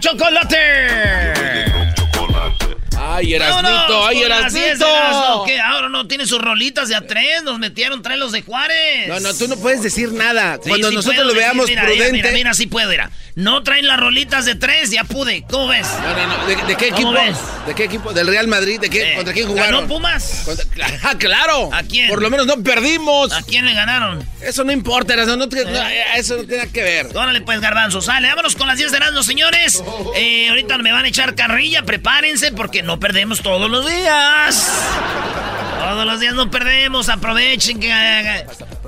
Chocolate. Ay, Erasnito, ay, con las 10 de Erasnito. Que ahora no tiene sus rolitas de a tres, nos metieron tres los de Juárez. No, no, tú no puedes decir nada. Cuando sí nosotros lo decir, veamos mira, mira, prudente. Mira, mira, sí puedo, mira. No traen las rolitas de tres, ya pude. ¿Cómo ves? No, no, no. ¿De, de qué ¿Cómo equipo? ves? ¿De qué equipo? ¿Del Real Madrid? ¿De qué? Eh, ¿Contra quién jugaron? ¿Ganó Pumas? Contra- Ah, claro. ¿A quién? Por lo menos no perdimos. ¿A quién le ganaron? Eso no importa, Erasno, no te- no, eso no tiene que ver. Órale, pues, garbanzo, sale. Vámonos con las 10 de Erasmo, señores. Eh, ahorita me van a echar carrilla, prepárense porque no perdemos todos los días. Todos los días no perdemos, aprovechen que...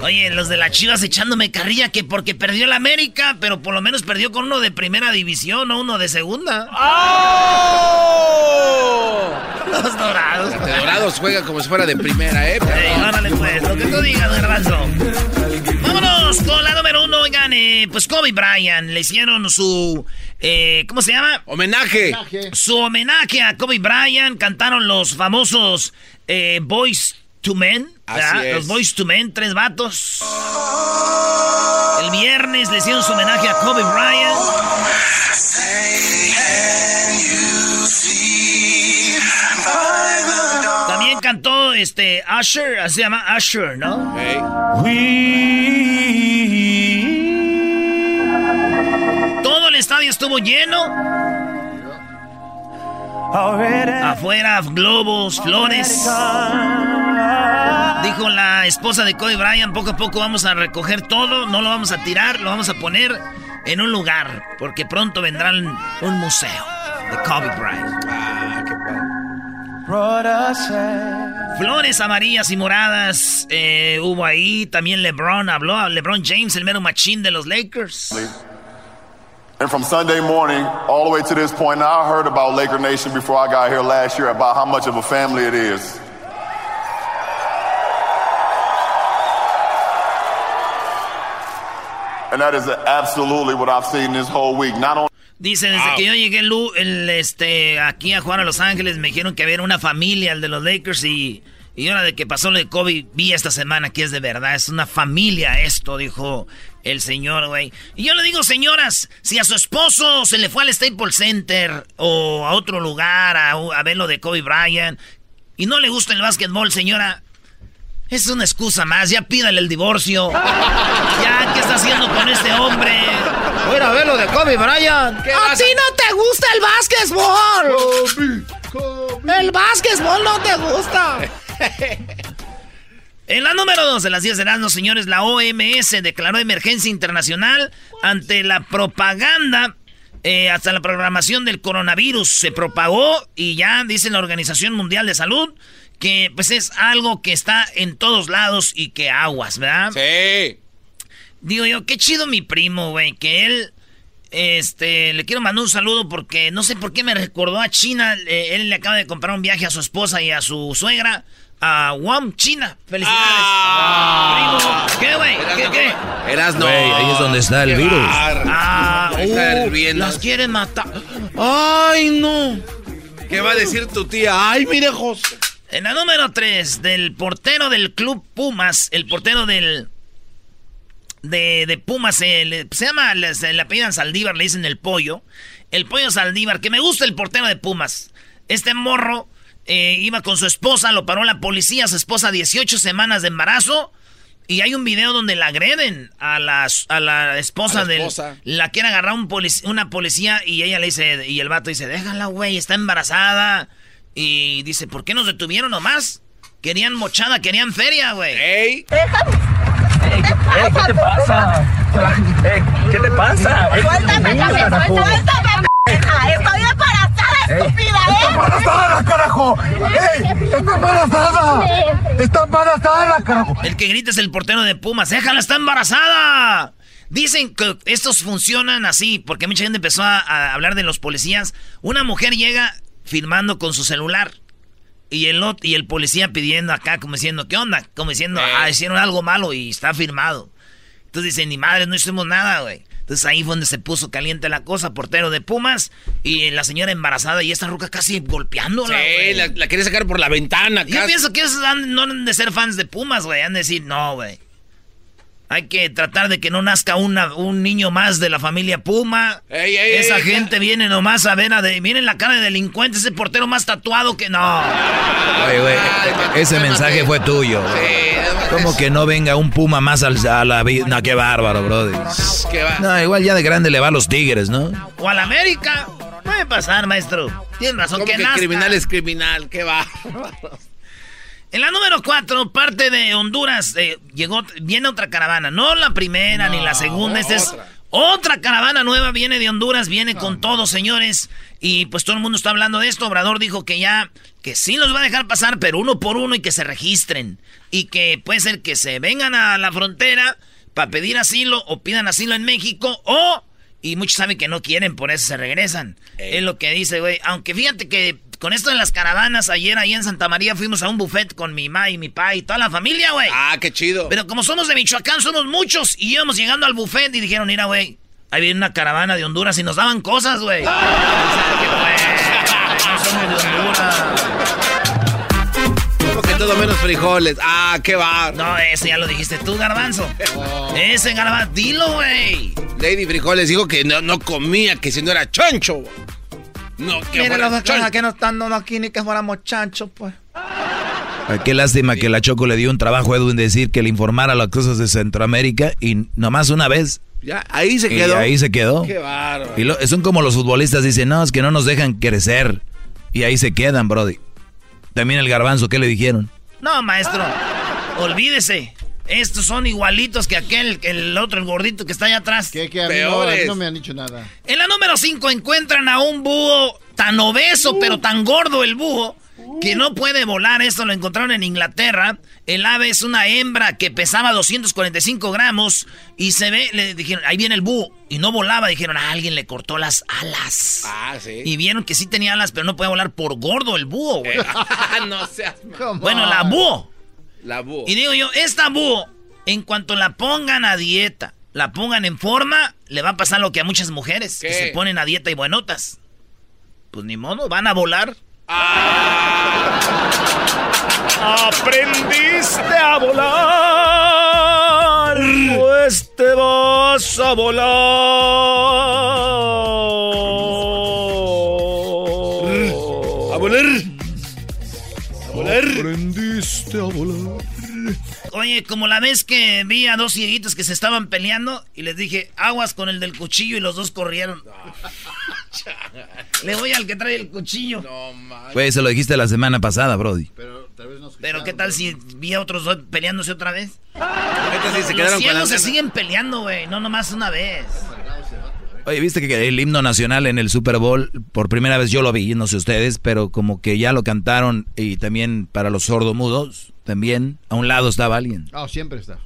Oye, los de las chivas echándome carrilla que porque perdió el América, pero por lo menos perdió con uno de primera división, no uno de segunda. Los dorados. De Dorados juega como si fuera de primera, ¿eh? Ey, órale, pues, lo que tú digas, garbanzo. Vámonos con la número uno, oigan, eh, pues Kobe Bryant, le hicieron su, eh, ¿cómo se llama? Homenaje. Su homenaje a Kobe Bryant, cantaron los famosos eh, Boys to Men. Así es. los Boys to Men, tres vatos. El viernes le hicieron su homenaje a Kobe Bryant. También cantó este Usher, así se llama Usher, ¿no? Todo el estadio estuvo lleno. Afuera, globos, flores. Dijo la esposa de Kobe Bryant, poco a poco vamos a recoger todo, no lo vamos a tirar, lo vamos a poner en un lugar, porque pronto vendrán un museo de Kobe Bryant. Ah, qué padre. Flores amarillas y moradas eh, hubo ahí. También LeBron habló. LeBron James, el mero machín de los Lakers. And from Sunday morning all the way to this point, now I heard about Laker Nation before I got here last year about how much of a family it is. Dice, desde que yo llegué Lu, el, este, aquí a jugar a Los Ángeles, me dijeron que había una familia, el de los Lakers, y, y ahora de que pasó lo de Kobe, vi esta semana que es de verdad, es una familia esto, dijo el señor, güey. Y yo le digo, señoras, si a su esposo se le fue al Staples Center o a otro lugar a, a ver lo de Kobe Bryant, y no le gusta el básquetbol, señora, es una excusa más, ya pídale el divorcio. Ya, ¿qué está haciendo con este hombre? Voy a ver lo de Kobe Bryant. ¿Qué A vas ti no te gusta el básquetbol. El básquetbol no te gusta. En la número 2 de las 10 de las señores, la OMS declaró emergencia internacional ante la propaganda. eh, hasta la programación del coronavirus se propagó y ya dice la Organización Mundial de Salud que pues es algo que está en todos lados y que aguas, ¿verdad? Sí. Digo yo, qué chido mi primo, güey, que él, este, le quiero mandar un saludo porque no sé por qué me recordó a China. eh, él le acaba de comprar un viaje a su esposa y a su suegra a Guam, China. Felicidades. Ah. Primo. ¿Qué, güey? ¿Qué, qué? Eras no. Güey, ahí es donde está el virus. bar- Ah, Ahí está uh, las quieren matar. Ay, no. ¿Qué va a decir tu tía? Ay, mire, José. En la número 3, del portero del club Pumas, el portero del. De, de Pumas, se, le- se llama, le, se le apellidan Saldívar, le dicen el pollo. El pollo Saldívar, que me gusta el portero de Pumas. Este morro eh, iba con su esposa, lo paró la policía, su esposa 18 semanas de embarazo. Y hay un video donde la agreden a la, a la esposa A la del... esposa. La quiere agarrar un polic- una policía y ella le dice... Y el vato dice, déjala, güey, está embarazada. Y dice, ¿por qué nos detuvieron nomás? Querían mochada, querían feria, güey. ¡Ey! ¿Qué te pasa? ¿Qué te pasa? Suéltame, suéltame, suéltame. Estoy embarazada, estúpida, ¿eh? ¡Embarazada, carajo! ¡Ey! ¡Está embarazada! ¡Está embarazada, carajo! El que grita es el portero de Pumas. ¡Déjala, está embarazada! Dicen que estos funcionan así, porque mucha gente empezó a, a hablar de los policías. Una mujer llega filmando con su celular. Y el, y el policía pidiendo acá, como diciendo, ¿qué onda? Como diciendo, ah, hicieron algo malo y está firmado. Entonces dicen, ni madre, no hicimos nada, güey. Entonces ahí fue donde se puso caliente la cosa, portero de Pumas y la señora embarazada y esta ruca casi golpeándola, Sí, la, la quería sacar por la ventana. Yo casi. pienso que esos han- no han de ser fans de Pumas, güey. Han de decir, no, güey. Hay que tratar de que no nazca una, un niño más de la familia Puma. Ey, ey, Esa ey, gente viene nomás a ver a de... Miren la cara de delincuente, ese portero más tatuado que no. Oye, güey, ese mensaje fue tuyo. Sí, Como que no venga un puma más al- a la vida. No, qué bárbaro, brody. ¿Qué va? No, igual ya de grande le va a los tigres, ¿no? O a la América. Puede pasar, maestro. Tienes razón. ¿Cómo que que nazca. criminal es criminal? ¿Qué va? En la número 4, parte de Honduras, eh, llegó, viene otra caravana. No la primera ni la segunda, esta es otra. caravana nueva, viene de Honduras, viene con todo, señores. Y pues todo el mundo está hablando de esto. Obrador dijo que ya, que sí los va a dejar pasar, pero uno por uno y que se registren. Y que puede ser que se vengan a la frontera para pedir asilo o pidan asilo en México o... Y muchos saben que no quieren, por eso se regresan. Ey. Es lo que dice, güey. Aunque fíjate que con esto de las caravanas, ayer ahí en Santa María fuimos a un buffet con mi mamá y mi papá y toda la familia, güey. Ah, qué chido. Pero como somos de Michoacán, somos muchos. Y íbamos llegando al buffet y dijeron, mira, güey, ahí viene una caravana de Honduras y nos daban cosas, güey. No somos de Honduras. Como que todo menos frijoles. Ah, qué va. No, ese ya lo dijiste tú, garbanzo. Ese garbanzo, dilo, güey. Lady Frijoles dijo que no, no comía, que si no era chancho. No, que fuera los chancho. que no están dando aquí ni que fuéramos chanchos, pues. Ah, Qué lástima que la Choco le dio un trabajo a Edwin decir que le informara las cosas de Centroamérica y nomás una vez. Ya, ahí se Y quedó. ahí se quedó. Qué bárbaro. Y lo- son como los futbolistas dicen, no, es que no nos dejan crecer. Y ahí se quedan, Brody. También el garbanzo, ¿qué le dijeron? No, maestro, olvídese. Estos son igualitos que aquel, el otro, el gordito que está allá atrás. Que, que a, mí no, a mí no me han dicho nada. En la número 5 encuentran a un búho tan obeso, pero tan gordo el búho, que no puede volar. Esto lo encontraron en Inglaterra. El ave es una hembra que pesaba 245 gramos y se ve, le dijeron, ahí viene el búho. Y no volaba, dijeron, a alguien le cortó las alas. Ah, sí. Y vieron que sí tenía alas, pero no puede volar por gordo el búho, güey. no seas Bueno, la búho. La búho. Y digo yo, esta búho, en cuanto la pongan a dieta, la pongan en forma, le va a pasar lo que a muchas mujeres, que se ponen a dieta y buenotas. Pues ni modo, van a volar. Aprendiste a volar, pues te vas a volar. A volar. A volar. Aprendiste a volar. Oye, como la vez que vi a dos cieguitos que se estaban peleando y les dije, aguas con el del cuchillo y los dos corrieron. Le voy al que trae el cuchillo. No, man. Pues se lo dijiste la semana pasada, Brody. Pero tal vez no Pero qué tal si vi a otros dos peleándose otra vez. Neta, sí, se Los quedaron con ciegos se siguen peleando, güey, no nomás una vez. Oye, viste que el himno nacional en el Super Bowl, por primera vez yo lo vi, no sé ustedes, pero como que ya lo cantaron y también para los sordomudos, también a un lado estaba alguien. Ah, siempre está.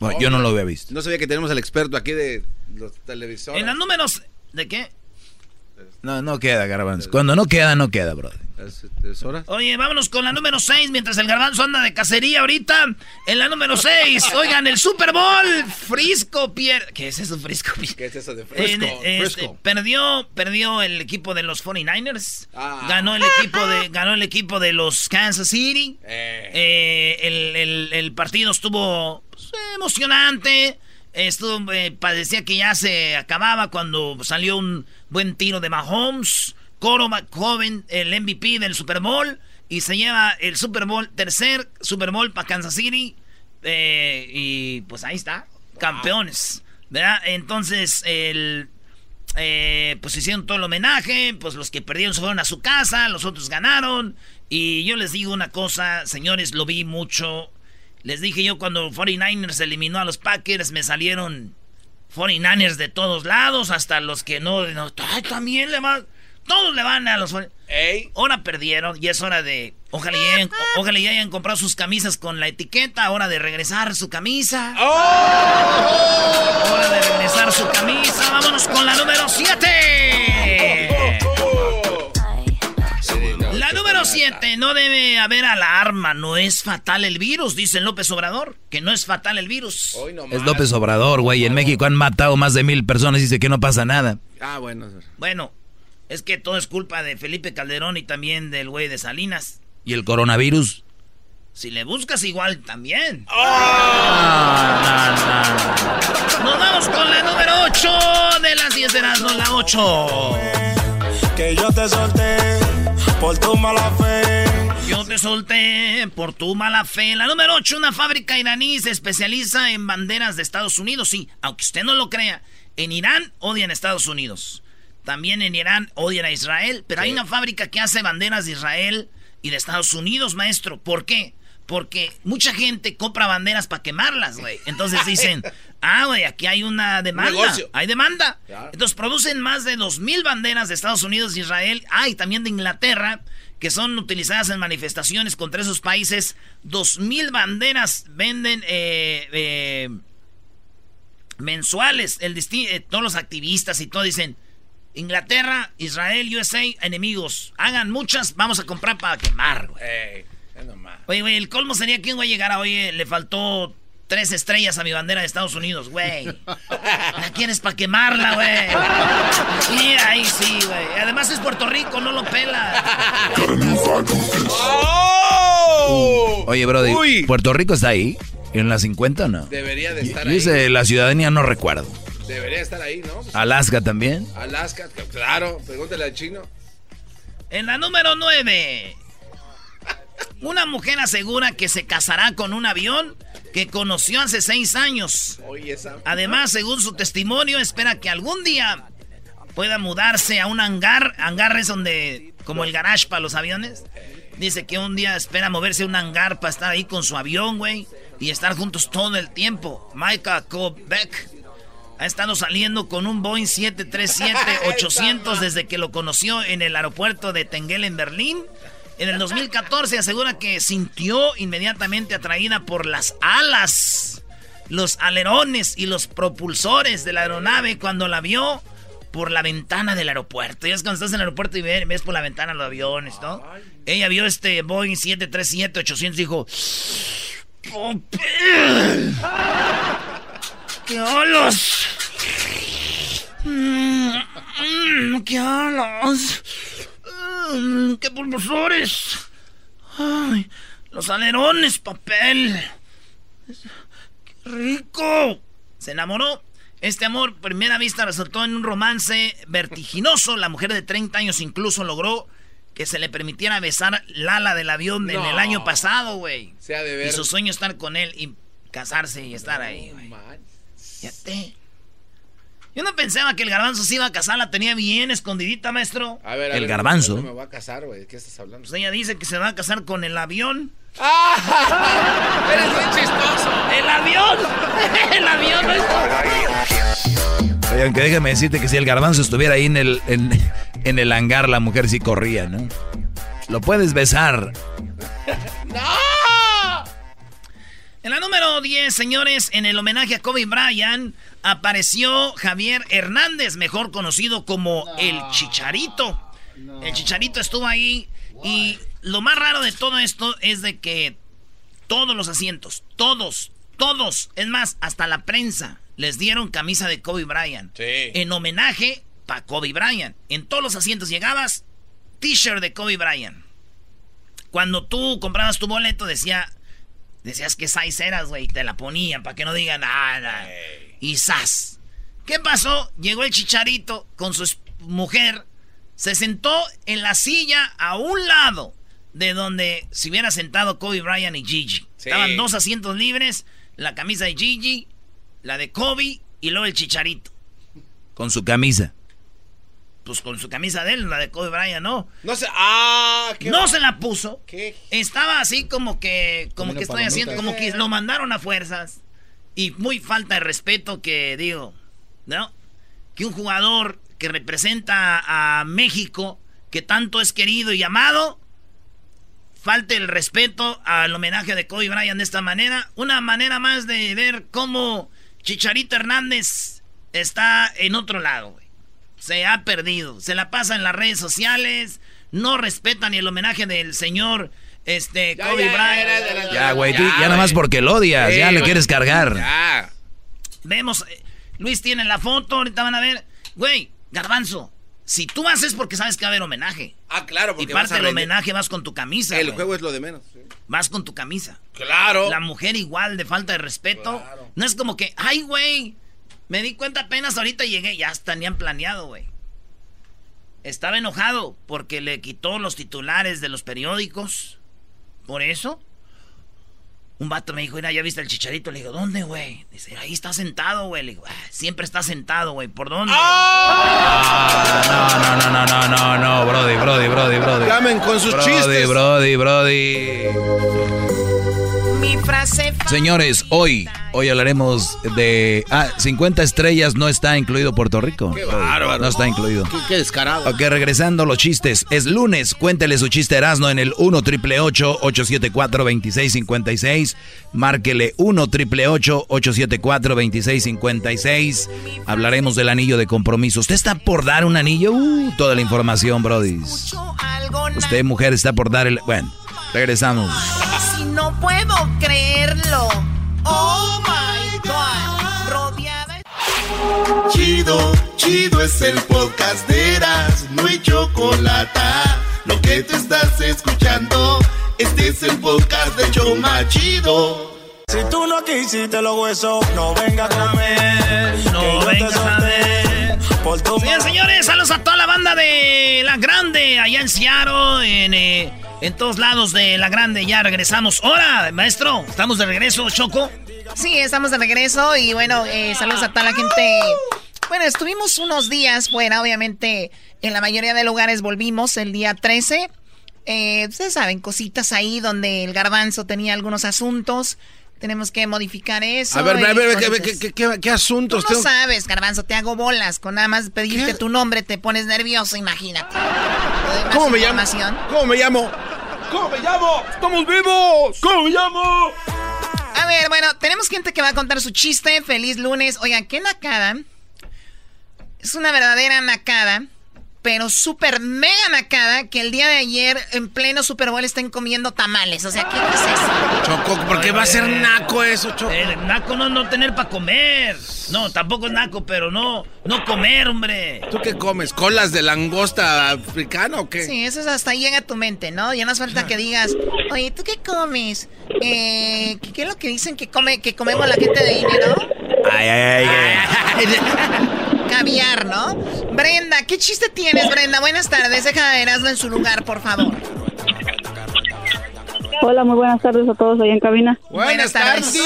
Bueno, yo no lo había visto. No sabía que tenemos al experto aquí de los televisores. En los números, ¿de qué? No, no queda, garbanzo. Cuando no queda, no queda, Brody. ¿Es, es hora? Oye, vámonos con la número 6, mientras el garbanzo anda de cacería ahorita. En la número 6, oigan, el Super Bowl, Frisco pierde... ¿Qué es eso, Frisco? ¿Qué es eso de fresco? este, Fresco. perdió, perdió el equipo de los 49ers. Ah. Ganó el equipo de, ganó el equipo de los Kansas City. Eh. Eh, el, el- el partido estuvo pues, emocionante. Estuvo, eh, parecía que ya se acababa cuando salió un buen tiro de Mahomes. Coro joven, el MVP del Super Bowl. Y se lleva el Super Bowl, tercer Super Bowl para Kansas City. Eh, y pues ahí está, campeones. ¿Verdad? Entonces, el, eh, pues hicieron todo el homenaje, pues los que perdieron se fueron a su casa, los otros ganaron. Y yo les digo una cosa, señores, lo vi mucho. Les dije yo cuando 49ers eliminó a los Packers, me salieron 49ers de todos lados, hasta los que no, también le van, todos le van a los Ahora perdieron y es hora de, ojalá y, hayan, ojalá y hayan comprado sus camisas con la etiqueta, hora de regresar su camisa. ¡Oh! Hora de regresar su camisa, vámonos con la número 7. La número 7, no debe haber alarma, no es fatal el virus, dice López Obrador, que no es fatal el virus. es López Obrador, güey, en México han matado más de mil personas y dice que no pasa nada. Ah, bueno. Bueno, es que todo es culpa de Felipe Calderón y también del güey de Salinas. ¿Y el coronavirus? Si le buscas igual también. Ah, Nos vamos con la número 8 de las 10 de las no, la 8. Que yo te solté por tu mala fe. Yo te solté por tu mala fe. La número 8, una fábrica iraní se especializa en banderas de Estados Unidos. Sí, aunque usted no lo crea, en Irán odian a Estados Unidos. También en Irán odian a Israel, pero hay una fábrica que hace banderas de Israel y de Estados Unidos, maestro. ¿Por qué? Porque mucha gente compra banderas para quemarlas, güey. Entonces dicen, ah, güey, aquí hay una demanda. hay demanda. Entonces producen más de dos mil banderas de Estados Unidos y Israel. Ah, y también de Inglaterra, que son utilizadas en manifestaciones contra esos países. Dos mil banderas venden eh, eh, mensuales. El eh, todos los activistas y todo dicen, Inglaterra, Israel, USA, enemigos. Hagan muchas, vamos a comprar para quemar, güey. Oye, güey, el colmo sería quién va a llegar a hoy. Le faltó tres estrellas a mi bandera de Estados Unidos, güey. ¿La quieres para quemarla, güey? Sí, ahí sí, güey. Además es Puerto Rico, no lo pela. ¡Oh! Oye, Brody, ¿Puerto Rico está ahí? ¿En la 50 o no? Debería de estar ahí. Dice la ciudadanía, no recuerdo. Debería estar ahí, ¿no? Alaska también. Alaska, claro, pregúntale al chino. En la número 9. Una mujer asegura que se casará con un avión que conoció hace seis años. Además, según su testimonio, espera que algún día pueda mudarse a un hangar. Hangar es donde, como el garage para los aviones. Dice que un día espera moverse a un hangar para estar ahí con su avión, güey. Y estar juntos todo el tiempo. Micah Beck ha estado saliendo con un Boeing 737-800 desde que lo conoció en el aeropuerto de Tengel en Berlín. En el 2014 asegura que sintió inmediatamente atraída por las alas, los alerones y los propulsores de la aeronave cuando la vio por la ventana del aeropuerto. Ya es cuando estás en el aeropuerto y ves, por la ventana los aviones, ¿no? Ella vio este Boeing 737-800 y dijo... ¡Qué olos! Mm, ¡Qué olos! Mm, ¡Qué pulmosores! ¡Ay! ¡Los alerones, papel! ¡Qué rico! Se enamoró. Este amor, primera vista, resultó en un romance vertiginoso. La mujer de 30 años incluso logró que se le permitiera besar Lala del avión en el año pasado, güey. Y su sueño estar con él y casarse y estar ahí, güey. Yo no pensaba que el garbanzo se iba a casar, la tenía bien escondidita, maestro. A ver, el garbanzo. me va a casar, güey. ¿Qué estás hablando? Pues ella dice que se va a casar con el avión. ¡Ah! ¡Eres muy chistoso! ¡El avión! ¡El avión! Oye, aunque déjame decirte que si el garbanzo estuviera ahí en el, en, en el hangar, la mujer sí corría, ¿no? Lo puedes besar. ¡No! En la número 10, señores, en el homenaje a Kobe Bryant, apareció Javier Hernández, mejor conocido como el Chicharito. El Chicharito estuvo ahí y lo más raro de todo esto es de que todos los asientos, todos, todos, es más, hasta la prensa, les dieron camisa de Kobe Bryant. En homenaje para Kobe Bryant. En todos los asientos llegabas, t-shirt de Kobe Bryant. Cuando tú comprabas tu boleto decía Decías que size eras, güey, te la ponían para que no digan nada. Y sas. ¿Qué pasó? Llegó el chicharito con su mujer, se sentó en la silla a un lado de donde se hubiera sentado Kobe Bryant y Gigi. Estaban dos asientos libres, la camisa de Gigi, la de Kobe y luego el chicharito. Con su camisa. Pues con su camisa de él, la de Kobe Bryant, no. No se. ¡Ah! no se la puso. Estaba así como que. Como que estoy haciendo. Como que lo mandaron a fuerzas. Y muy falta de respeto que digo. ¿No? Que un jugador que representa a México, que tanto es querido y amado, falte el respeto al homenaje de Kobe Bryant de esta manera. Una manera más de ver cómo Chicharito Hernández está en otro lado. Se ha perdido. Se la pasa en las redes sociales. No respeta ni el homenaje del señor este, Kobe Bryant. Ya, güey, ya, nada más porque lo odias. ya le quieres cargar. Ya. Vemos. Eh, Luis tiene la foto. Ahorita van a ver. Güey, Garbanzo. Si tú haces porque sabes que va a haber homenaje. Ah, claro, porque. Y parte del homenaje vas con tu camisa. El juego es lo de menos. Vas con tu camisa. Claro. La mujer igual de falta de respeto. No es como que, ay, güey. Me di cuenta apenas ahorita llegué. Ya tenían planeado, güey. Estaba enojado porque le quitó los titulares de los periódicos. Por eso. Un vato me dijo, mira, ¿ya viste el chicharito? Le digo, ¿dónde, güey? Dice, ahí está sentado, güey. Le digo, ah, siempre está sentado, güey. ¿Por dónde? Ah, no, no, no, no, no, no, Brody, Brody, Brody, Brody. Llamen con sus chistes. Brody, Brody, Mi frase Señores, hoy, hoy hablaremos de... Ah, 50 estrellas no está incluido Puerto Rico. Qué bárbaro. No está incluido. Qué, descarado. Ok, regresando los chistes. Es lunes, cuéntele su chiste Erasno en el 1 triple 874 2656 Márquele 1 triple 874 2656 Hablaremos del anillo de compromiso. ¿Usted está por dar un anillo? Uh, toda la información, Brody. Usted, mujer, está por dar el... Bueno, regresamos. Si no puedo creerlo. Oh my God. Rodeada. Chido, chido es el podcast de Eras. No hay chocolate. Lo que te estás escuchando, este es el podcast de Choma Chido. Si tú no quisiste los huesos, no venga a comer. No vengas a ver. Por tu Señores, señores, saludos a toda la banda de La Grande, allá en Seattle, en, eh, en todos lados de La Grande. Ya regresamos. Hola, maestro, estamos de regreso, Choco. Sí, estamos de regreso y bueno, eh, saludos a toda la gente. Bueno, estuvimos unos días fuera, obviamente en la mayoría de lugares volvimos el día 13. Eh, ustedes saben, cositas ahí donde el garbanzo tenía algunos asuntos. Tenemos que modificar eso. A ver, a ver, ¿qué, así. qué, qué, qué asuntos? Tú no tengo? sabes, garbanzo, te hago bolas. Con nada más pedirte tu nombre te pones nervioso, imagínate. ¿Cómo me llamo? ¿Cómo me llamo? ¿Cómo me llamo? ¡Estamos vivos! ¿Cómo me llamo? A ver, bueno, tenemos gente que va a contar su chiste. Feliz lunes. Oigan, qué nacada. Es una verdadera nacada, pero súper mega nacada que el día de ayer en pleno Super Bowl estén comiendo tamales. O sea, ¿qué es eso? Choco, ¿por qué va a ser naco eso, Choco? El naco no, no tener para comer. No, tampoco es naco, pero no, no comer, hombre. ¿Tú qué comes? ¿Colas de langosta africana o qué? Sí, eso es hasta ahí llega a tu mente, ¿no? Ya no hace falta que digas, oye, ¿tú qué comes? Eh, ¿qué, qué es lo que dicen que come que comemos la gente de dinero? Ay, ay, ay. Caviar, ¿no? Brenda, ¿qué chiste tienes, Brenda? Buenas tardes, deja de Erasmo en su lugar, por favor. Hola, muy buenas tardes a todos ahí en cabina. Buenas tardes.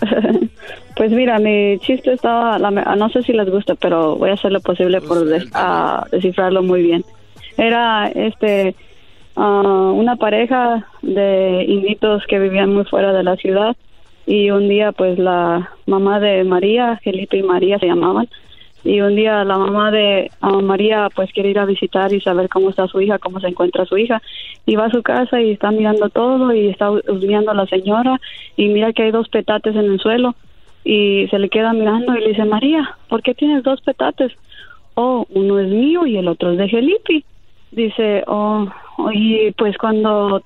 Pues mira, mi chiste estaba, la- no sé si les gusta, pero voy a hacer lo posible por des- a descifrarlo muy bien. Era este ah, una pareja de inditos que vivían muy fuera de la ciudad y un día pues la mamá de María, Felipe y María se llamaban, y un día la mamá de ah, María pues quiere ir a visitar y saber cómo está su hija, cómo se encuentra su hija y va a su casa y está mirando todo y está husmeando a la señora y mira que hay dos petates en el suelo y se le queda mirando y le dice María, ¿por qué tienes dos petates? Oh, uno es mío y el otro es de Felipe. Dice, oh, y pues cuando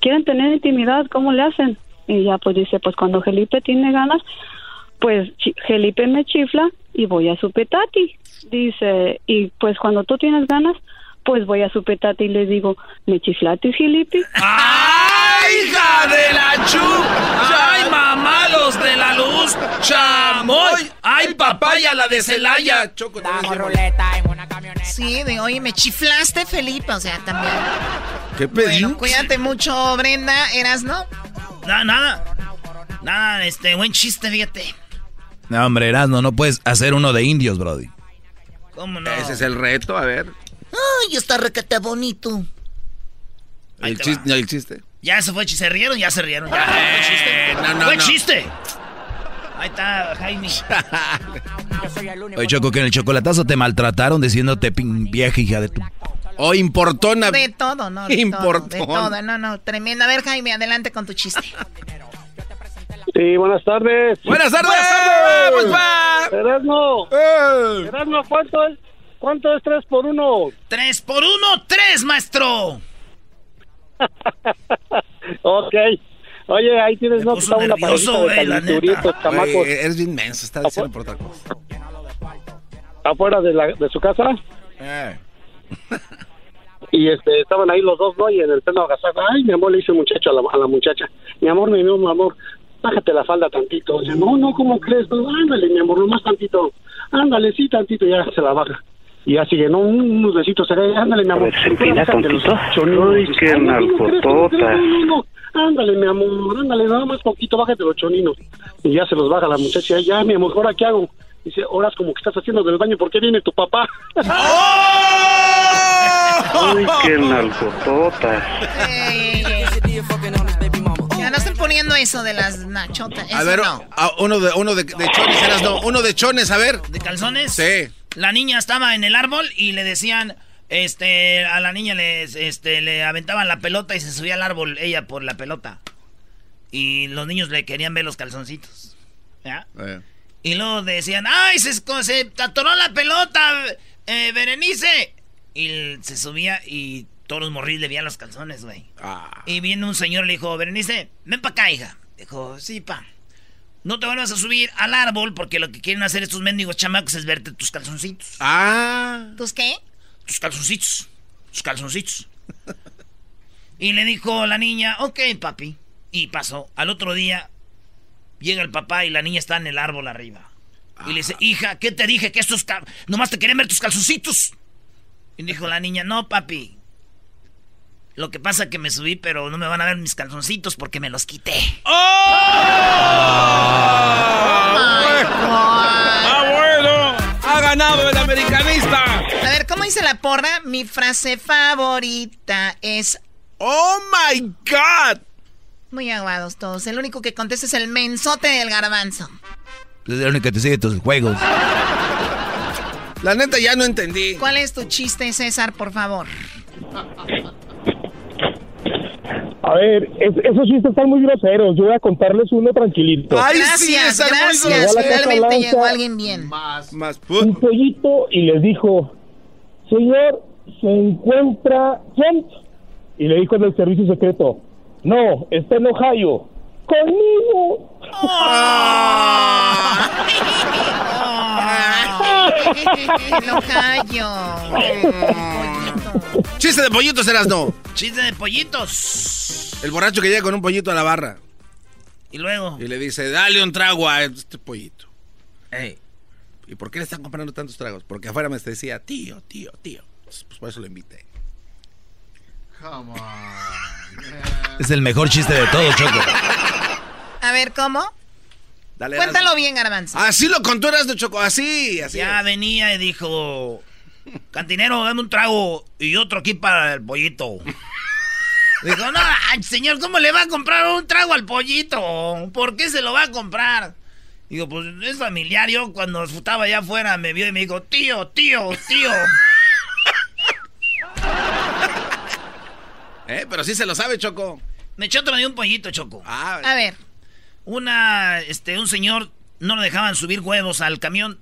quieren tener intimidad, ¿cómo le hacen? Y ya pues dice, pues cuando Felipe tiene ganas, pues Felipe me chifla y voy a su petati. Dice, y pues cuando tú tienes ganas, pues voy a su petati y le digo, ¿me chiflatis, Felipe? ¡Ay, hija de la chu! ¡Ay, ¡Ay, mamá, los de la luz! ¡Chamoy! ¡Ay, papaya, la de Celaya! Choco, Sí, de oye, me chiflaste, Felipe, o sea, también. ¿Qué pedí? Bueno, cuídate mucho, Brenda. ¿Eras no? Nada, nada. Nada, este, buen chiste, fíjate. No, hombre, Erasmo, no puedes hacer uno de indios, Brody. ¿Cómo no? Ese es el reto, a ver. Ay, está requete bonito. Ahí El te chiste, va. el chiste. Ya se fue, se rieron, ya se rieron. Ya, Eh, buen chiste. no, no, buen no. chiste. Ahí está, Jaime. Oye, Choco, que en el chocolatazo te maltrataron diciéndote pin vieja hija de tu... O importona. De todo, ¿no? De Importón. todo, de todo. No, no, tremenda. A ver, Jaime, adelante con tu chiste. Sí, buenas tardes. ¡Buenas tardes! tardes! ¡Vamos, pa! Erasmo, ¡Eh! Erasmo, ¿cuánto es? ¿Cuánto es tres por uno? ¡Tres por uno, tres, maestro! ok. Oye, ahí tienes no, puso una nervioso, parejita de calenturitos, chamacos, eres bien menso, está diciendo por otra cosa. afuera de, la, de su casa. Eh. Y este, estaban ahí los dos, ¿no? Y en el pleno agasajo, ay, mi amor, le dice el muchacho a la, a la muchacha, mi amor, mi amor, mi amor, bájate la falda tantito. Dice, no, no, ¿cómo crees? No, ándale, mi amor, nomás tantito. Ándale, sí, tantito, ya se la baja. Y ya sigue, no, un- unos besitos, ándale, mi amor. se empina tantito. Ay, qué "Ay, no, ¿cómo crees? ¿Cómo crees? nalgotota. No, no, no. Ándale, mi amor, ándale, nada más poquito, bájate los choninos. Y ya se los baja la muchacha, ya, mi amor, ¿ahora qué hago? Dice, horas como que estás haciendo del baño, ¿por qué viene tu papá? Ay, qué ey. Ya no estén poniendo eso de las nachotas. A ver, no. a- uno de uno de, de chones, eras no, uno de chones, a ver. ¿De calzones? Sí. La niña estaba en el árbol y le decían, este, a la niña les, este, le aventaban la pelota y se subía al árbol ella por la pelota. Y los niños le querían ver los calzoncitos. ¿Ya? Eh. Y luego decían, ¡ay, se, se atoró la pelota, eh, Berenice! Y se subía y todos los morrillos le veían los calzones, güey. Ah. Y viene un señor le dijo, Berenice, ven para acá, hija. Dijo, sí, pa. No te vuelvas a subir al árbol porque lo que quieren hacer estos mendigos chamacos es verte tus calzoncitos. Ah. ¿Tus qué? Tus calzoncitos. Tus calzoncitos. y le dijo la niña, ok, papi. Y pasó. Al otro día llega el papá y la niña está en el árbol arriba. Y le dice, hija, ¿qué te dije? Que estos... cal- Nomás te querían ver tus calzoncitos. Y dijo la niña, no, papi. Lo que pasa es que me subí, pero no me van a ver mis calzoncitos porque me los quité. ¡Ah, bueno! ¡Ha ganado el americanista! A ver, ¿cómo dice la porra? Mi frase favorita es... ¡Oh, my God! Muy aguados todos. El único que contesta es el mensote del garbanzo. Es el único que te sigue tus juegos. La neta ya no entendí. ¿Cuál es tu chiste, César, por favor? A ver, es- esos chistes están muy groseros. Yo voy a contarles uno tranquilito. gracias, gracias. Llegó a la Casa Finalmente Blanca llegó alguien bien. Más. un pollito y les dijo, señor, se encuentra Trump. Y le dijo en el servicio secreto, no, está en Ohio. Conmigo. No callo. Chiste de pollitos, eras no. Chiste de pollitos. El borracho que llega con un pollito a la barra. Y luego. Y le dice, dale un trago a este pollito. ¿Y por qué le están comprando tantos tragos? Porque afuera me decía, tío, tío, tío. Pues por eso lo invité. Es el mejor chiste de todo, Choco. A ver, ¿cómo? Dale, Cuéntalo bien, garbanzo. Así lo contó Eras de Choco, así, así. Ya venía y dijo, cantinero, dame un trago y otro aquí para el pollito. Dijo, no, ay, señor, ¿cómo le va a comprar un trago al pollito? ¿Por qué se lo va a comprar? Digo, pues es familiar. Yo cuando estaba allá afuera me vio y me dijo, tío, tío, tío. Eh, pero sí se lo sabe, Choco. Me echó otro de un pollito, Choco. Ah, A ver. Una, este, un señor no lo dejaban subir huevos al camión.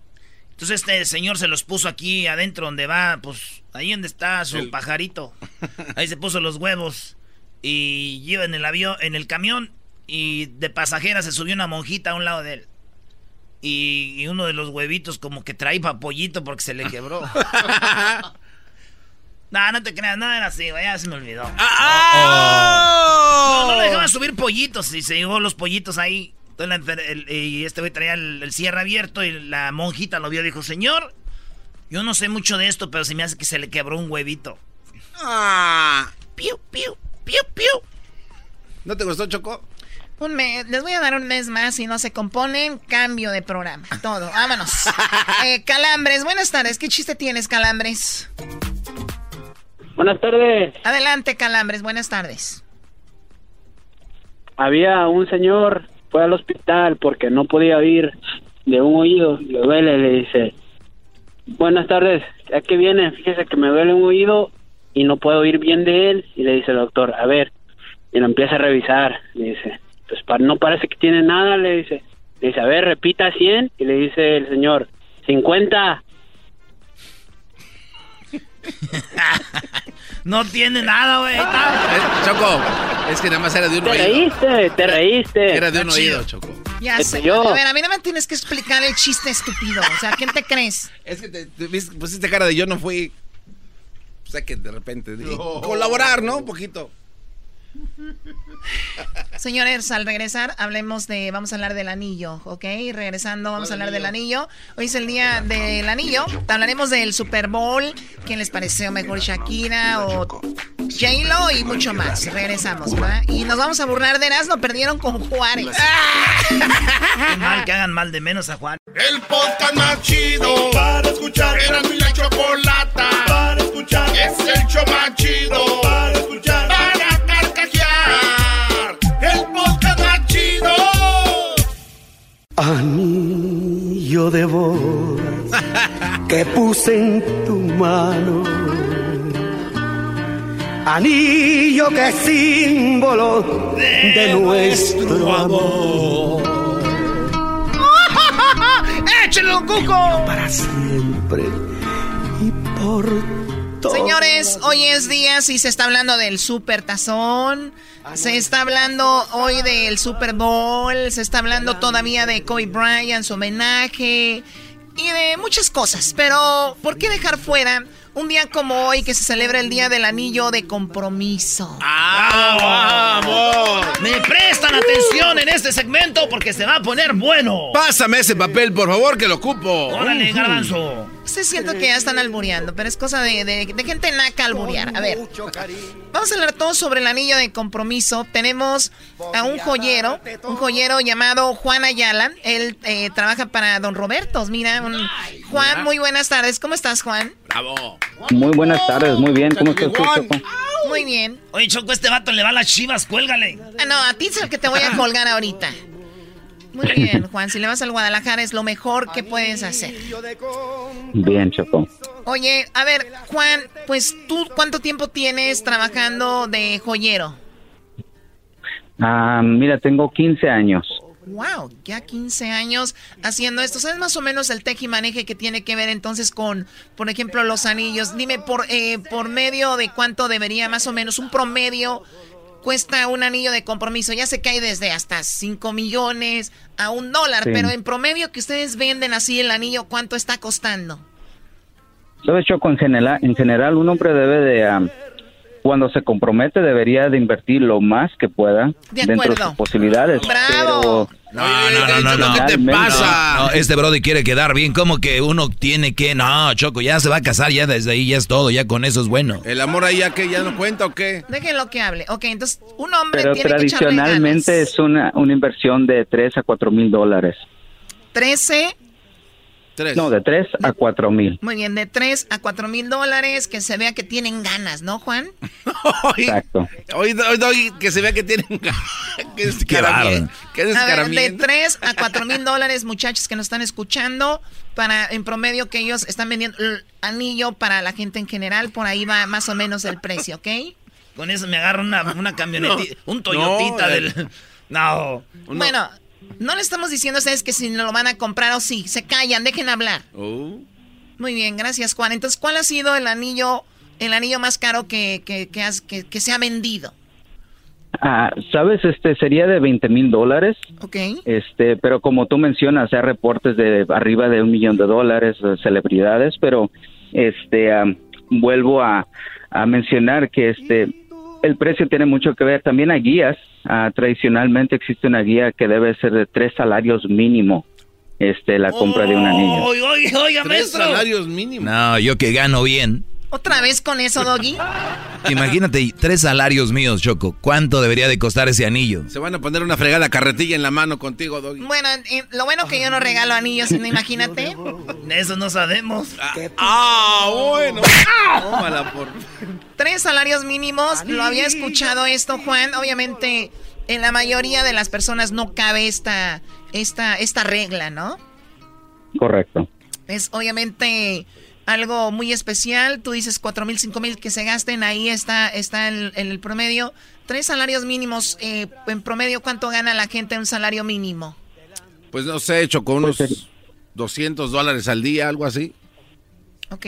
Entonces este señor se los puso aquí adentro donde va, pues, ahí donde está su El- pajarito. Ahí se puso los huevos. Y iba en el avión, en el camión, y de pasajera se subió una monjita a un lado de él. Y, y uno de los huevitos como que traía pa' pollito porque se le quebró. No, no te creas, no era así, güey, ya se me olvidó. Ah, no, no le dejaban subir pollitos y se llevó los pollitos ahí. y este güey traía el, cierre abierto y la monjita lo vio y dijo, señor, yo no sé mucho de esto, pero se me hace que se le quebró un huevito. Ah. Piu, piu, piu, piu. ¿No te gustó, Choco? Un mes, les voy a dar un mes más si no se componen, cambio de programa. Todo, vámonos. Eh, Calambres, buenas tardes. ¿Qué chiste tienes, Calambres? Buenas tardes. Adelante, Calambres, buenas tardes. Había un señor, fue al hospital porque no podía oír de un oído, le duele, le dice, buenas tardes, ¿a qué viene? Fíjese que me duele un oído y no puedo oír bien de él. Y le dice el doctor, a ver, y lo empieza a revisar, le dice, pues no parece que tiene nada, le dice. Le dice, a ver, repita 100 y le dice el señor, 50. no tiene nada, güey. Choco, es que nada más era de un te oído. Te reíste, te reíste. Era de un oído, Choco. Ya sé. Yo. A ver, a mí no me tienes que explicar el chiste estúpido. O sea, ¿quién te crees? Es que te, pusiste cara de yo no fui. O sea, que de repente. Colaborar, ¿no? Un poquito. Señores, al regresar hablemos de, vamos a hablar del anillo, ¿ok? Regresando vamos a hablar del anillo. Hoy es el día del anillo. Hablaremos del Super Bowl, quién les pareció mejor Shakira o J-Lo y mucho más. Regresamos, ¿verdad? Y nos vamos a burlar de Erasmo, perdieron con Juárez. Qué mal que hagan mal de menos a Juan. El podcast más chido para escuchar. Era mi la chocolata para escuchar. Es el show más chido para escuchar. Anillo de voz que puse en tu mano. Anillo que es símbolo de, nuestro amor. ¡Échelo, Cuco! Para siempre y por Señores, hoy es día si se está hablando del super tazón, se está hablando hoy del Super Bowl, se está hablando todavía de Kobe Bryant, su homenaje y de muchas cosas. Pero, ¿por qué dejar fuera un día como hoy que se celebra el Día del Anillo de Compromiso. ¡Ah, vamos! Me prestan atención en este segmento porque se va a poner bueno. Pásame ese papel, por favor, que lo ocupo. Órale, garbanzo. Se siento que ya están albureando, pero es cosa de, de, gente naca alburear. A ver, vamos a hablar todo sobre el anillo de compromiso. Tenemos a un joyero, un joyero llamado Juan Ayala. Él eh, trabaja para Don Roberto. Mira, Juan, muy buenas tardes. ¿Cómo estás, Juan? Bravo. Muy buenas tardes, muy bien. ¿Cómo estás, Choco? Muy bien. Oye, Choco, este vato le va a las chivas, cuélgale. Ah, no, a ti es el que te voy a colgar ahorita. Muy bien, Juan. Si le vas al Guadalajara es lo mejor que puedes hacer. Bien, Choco. Oye, a ver, Juan, pues tú, ¿cuánto tiempo tienes trabajando de joyero? Ah, mira, tengo 15 años. Wow, ya 15 años haciendo esto. ¿Sabes más o menos el tejimaneje que tiene que ver entonces con, por ejemplo, los anillos? Dime, por, eh, por medio de cuánto debería más o menos un promedio cuesta un anillo de compromiso. Ya sé que hay desde hasta 5 millones a un dólar, pero en promedio que ustedes venden así el anillo, ¿cuánto está costando? Sabes, Choco, en general, en general un hombre debe de cuando se compromete debería de invertir lo más que pueda dentro de sus posibilidades. ¡Bravo! no, no, no, no, ¿Qué te pasa? No, este Brody quiere quedar bien. como que uno tiene que.? No, Choco, ya se va a casar, ya desde ahí ya es todo, ya con eso es bueno. ¿El amor ahí ya que ya no cuenta o qué? Déjenlo que hable. Ok, entonces un hombre Pero tiene tradicionalmente es una, una inversión de 3 a 4 mil dólares. 13 no, de 3 a 4 mil. Muy bien, de 3 a 4 mil dólares, que se vea que tienen ganas, ¿no, Juan? Exacto. Hoy, hoy, que se vea que tienen ganas. que Qué raro. de 3 a 4 mil dólares, muchachos que nos están escuchando, para en promedio que ellos están vendiendo el anillo para la gente en general, por ahí va más o menos el precio, ¿ok? Con eso me agarro una, una camionetita, un Toyotita del... No. Bueno... No le estamos diciendo a ustedes que si no lo van a comprar o sí. Se callan, dejen hablar. Oh. Muy bien, gracias Juan. Entonces, ¿cuál ha sido el anillo, el anillo más caro que, que, que, se ha vendido? Ah, Sabes, este sería de 20 mil dólares. Ok. Este, pero como tú mencionas, hay reportes de arriba de un millón de dólares, de celebridades, pero este, vuelvo a, a mencionar que este el precio tiene mucho que ver. También hay guías. Ah, tradicionalmente existe una guía que debe ser de tres salarios mínimo. Este, la compra de un anillo. Oiga, oiga, Tres maestro. salarios mínimos. No, yo que gano bien. ¿Otra vez con eso, Doggy? Imagínate, tres salarios míos, Choco. ¿Cuánto debería de costar ese anillo? Se van a poner una fregada carretilla en la mano contigo, Doggy. Bueno, eh, lo bueno que yo no regalo anillos, ¿no? imagínate. Eso no sabemos. Ah, bueno. Tómala por... Tres salarios mínimos, lo había escuchado esto, Juan. Obviamente, en la mayoría de las personas no cabe esta, esta, esta regla, ¿no? Correcto. Es obviamente algo muy especial. Tú dices cuatro mil, cinco mil que se gasten, ahí está, está el, el promedio. Tres salarios mínimos, eh, en promedio, ¿cuánto gana la gente en un salario mínimo? Pues no sé, hecho con unos 200 dólares al día, algo así. ¿Ok?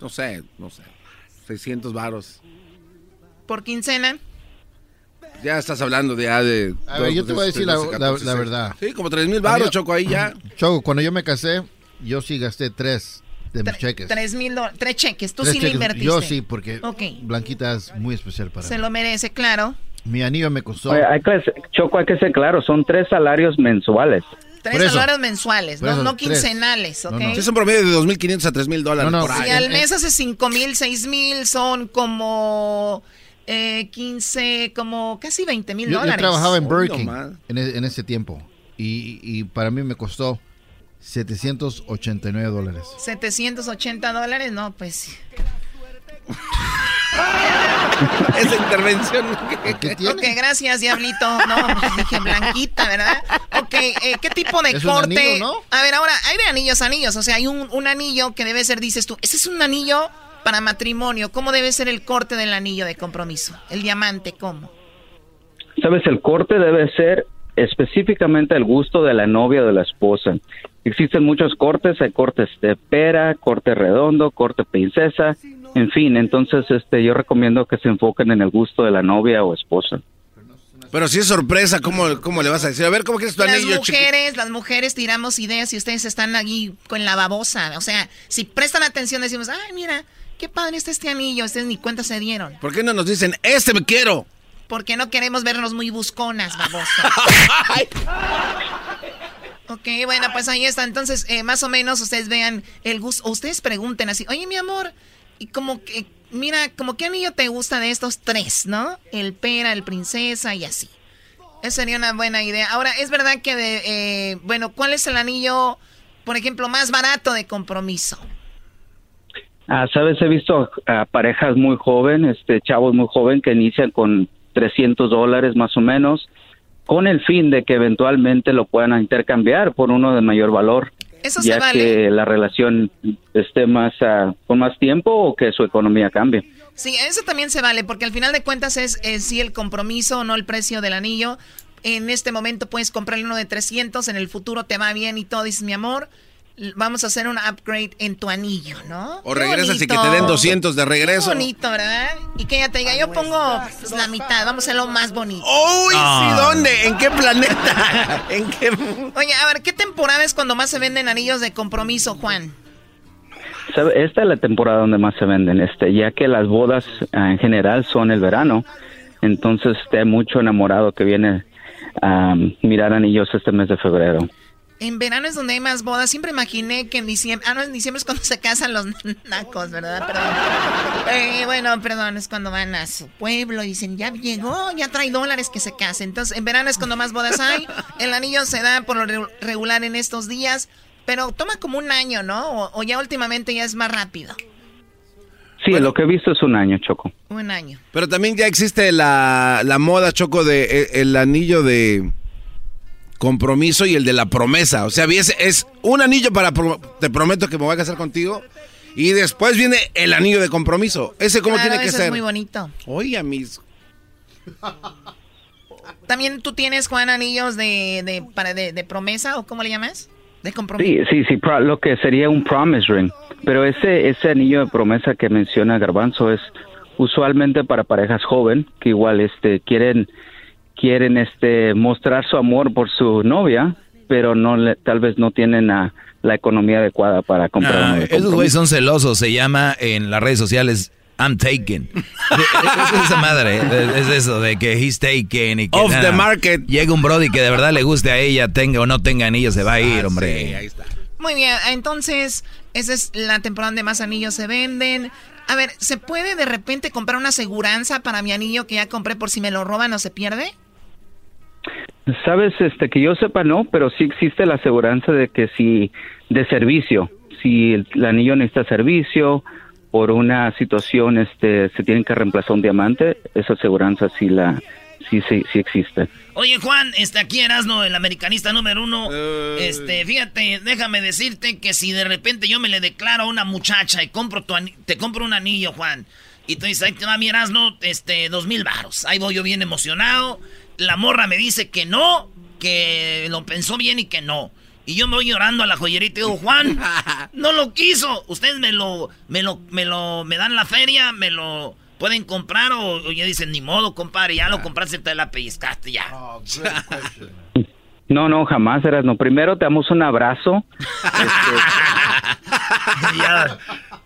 No sé, no sé. 600 varos. ¿Por quincena? Ya estás hablando de... ya de A ver, yo te voy a decir la, la- la verdad. Sí, como 3 mil varos, Choco, ahí ya. Choco, cuando yo me casé, yo sí gasté tres de mis cheques. Tres mil dólares, tres cheques. Tú Tres sí le cheques. invertiste. Yo sí, porque Ok. Blanquita es muy especial para Se mí. lo merece, claro. Mi anillo me costó. Oye, hay que, Choco, hay que ser claro, son tres salarios mensuales. Tres eso. salarios mensuales, no, eso, no tres. quincenales, ¿ok? Sí, es un promedio de 2.500 a 3.000 dólares No, no, por Si ahí. al mes hace cinco mil, seis mil, son como eh, 15, como casi 20 mil Yo, yo dólares. trabajaba en Burger King en, e- en ese tiempo y, y para mí me costó 789 dólares. 780 dólares, no, pues. Esa intervención. ¿Qué tiene? Ok, gracias, Diablito. No, pues dije blanquita, ¿verdad? Ok, eh, ¿qué tipo de Es un corte? anillo, ¿no? A ver, ahora, hay de anillos anillos. O sea, hay un, un anillo que debe ser, dices tú, ese es un anillo para matrimonio. ¿Cómo debe ser el corte del anillo de compromiso? El diamante, ¿cómo? Sabes, el corte debe ser específicamente al gusto de la novia o de la esposa. Existen muchos cortes, hay cortes de pera, corte redondo, corte princesa, en fin, entonces este yo recomiendo que se enfoquen en el gusto de la novia o esposa. Pero si es sorpresa, ¿cómo, ¿cómo le vas a decir? A ver, ¿cómo quieres tu Las anillo, mujeres, las mujeres tiramos ideas y ustedes están aquí con la babosa. O sea, si prestan atención decimos, ay, mira, qué padre está este anillo. Ustedes ni cuenta se dieron. ¿Por qué no nos dicen, este me quiero? Porque no queremos vernos muy busconas, babosa. ok, bueno, pues ahí está. Entonces, eh, más o menos ustedes vean el gusto. Ustedes pregunten así, oye, mi amor, y como que, mira, como qué anillo te gusta de estos tres, ¿no? El pera, el princesa y así. Esa sería una buena idea. Ahora, es verdad que, de, eh, bueno, ¿cuál es el anillo, por ejemplo, más barato de compromiso? Ah, Sabes, he visto a parejas muy jóvenes, este, chavos muy jóvenes que inician con 300 dólares más o menos, con el fin de que eventualmente lo puedan intercambiar por uno de mayor valor. Eso se ya vale. que la relación esté más ah, con más tiempo o que su economía cambie. Sí, eso también se vale, porque al final de cuentas es, es sí el compromiso, no el precio del anillo. En este momento puedes comprarle uno de 300, en el futuro te va bien y todo, dices, mi amor, vamos a hacer un upgrade en tu anillo, ¿no? O regresas y que te den 200 de regreso. Qué bonito, ¿verdad? Y que ella te diga, yo pongo pues, la mitad, vamos a hacerlo más bonito. ¡Uy, Ah. sí! ¿Dónde? ¿En qué planeta? ¿En qué...? Oye, a ver, ¿qué temporada es cuando más se venden anillos de compromiso, Juan? Esta es la temporada donde más se venden, este, ya que las bodas ah, en general son el verano, entonces este, hay mucho enamorado que viene a mirar anillos este mes de febrero. En verano es donde hay más bodas. Siempre imaginé que en diciembre. Ah, no, en diciembre es cuando se casan los nacos, ¿verdad? Perdón. Eh, bueno, perdón, es cuando van a su pueblo y dicen, ya llegó, ya trae dólares que se case. Entonces, en verano es cuando más bodas hay. El anillo se da por lo re- regular en estos días, pero toma como un año, ¿no? O, o ya últimamente ya es más rápido. Sí, lo que he visto es un año, Choco. Un año. Pero también ya existe la, la moda, Choco, de eh, el anillo de compromiso y el de la promesa. O sea, es, es un anillo para pro- te prometo que me voy a casar contigo. Y después viene el anillo de compromiso. ¿Ese cómo Claro, tiene que eso ser? es muy bonito. Oye, mis... También tú tienes, Juan, anillos de, de, para, de, de promesa, ¿o cómo le llamas? De compromiso. Sí, sí, sí, pro- lo que sería un promise ring. Pero ese, ese anillo de promesa que menciona Garbanzo es usualmente para parejas joven que igual este quieren quieren este mostrar su amor por su novia, pero no le- tal vez no tienen la, la economía adecuada para comprar Ah, esos güeyes son celosos, se llama en las redes sociales I'm taken. es esa madre, es eso, de que he's taken y que Off the market. Llega un brody que de verdad le guste a ella, tenga o no tenga anillos, se va a ir, Ah, hombre. sí, ahí está. Muy bien, entonces, esa es la temporada donde más anillos se venden. A ver, ¿se puede de repente comprar una aseguranza para mi anillo que ya compré por si me lo roban o se pierde? Sabes, este, que yo sepa no, pero sí existe la aseguranza de que si de servicio, si el, el anillo necesita servicio por una situación, este, se tiene que reemplazar un diamante, esa aseguranza sí la, sí, sí, sí existe. Oye, Juan, este, aquí Erasno, el americanista número uno. Este, fíjate, déjame decirte que si de repente yo me le declaro a una muchacha y compro tu te compro un anillo, Juan, y tú dices, ahí te va mi Erasno, este, dos mil baros. Ahí voy yo bien emocionado. La morra me dice que no, que lo pensó bien y que no. Y yo me voy llorando a la joyerita y digo, Juan, no lo quiso. Ustedes me lo, me lo, me lo, me dan la feria, me lo pueden comprar o, o ya dicen, ni modo, compadre, ya lo compraste, te la pellizcaste, ya. No, no, jamás eras, no. Primero te damos un abrazo.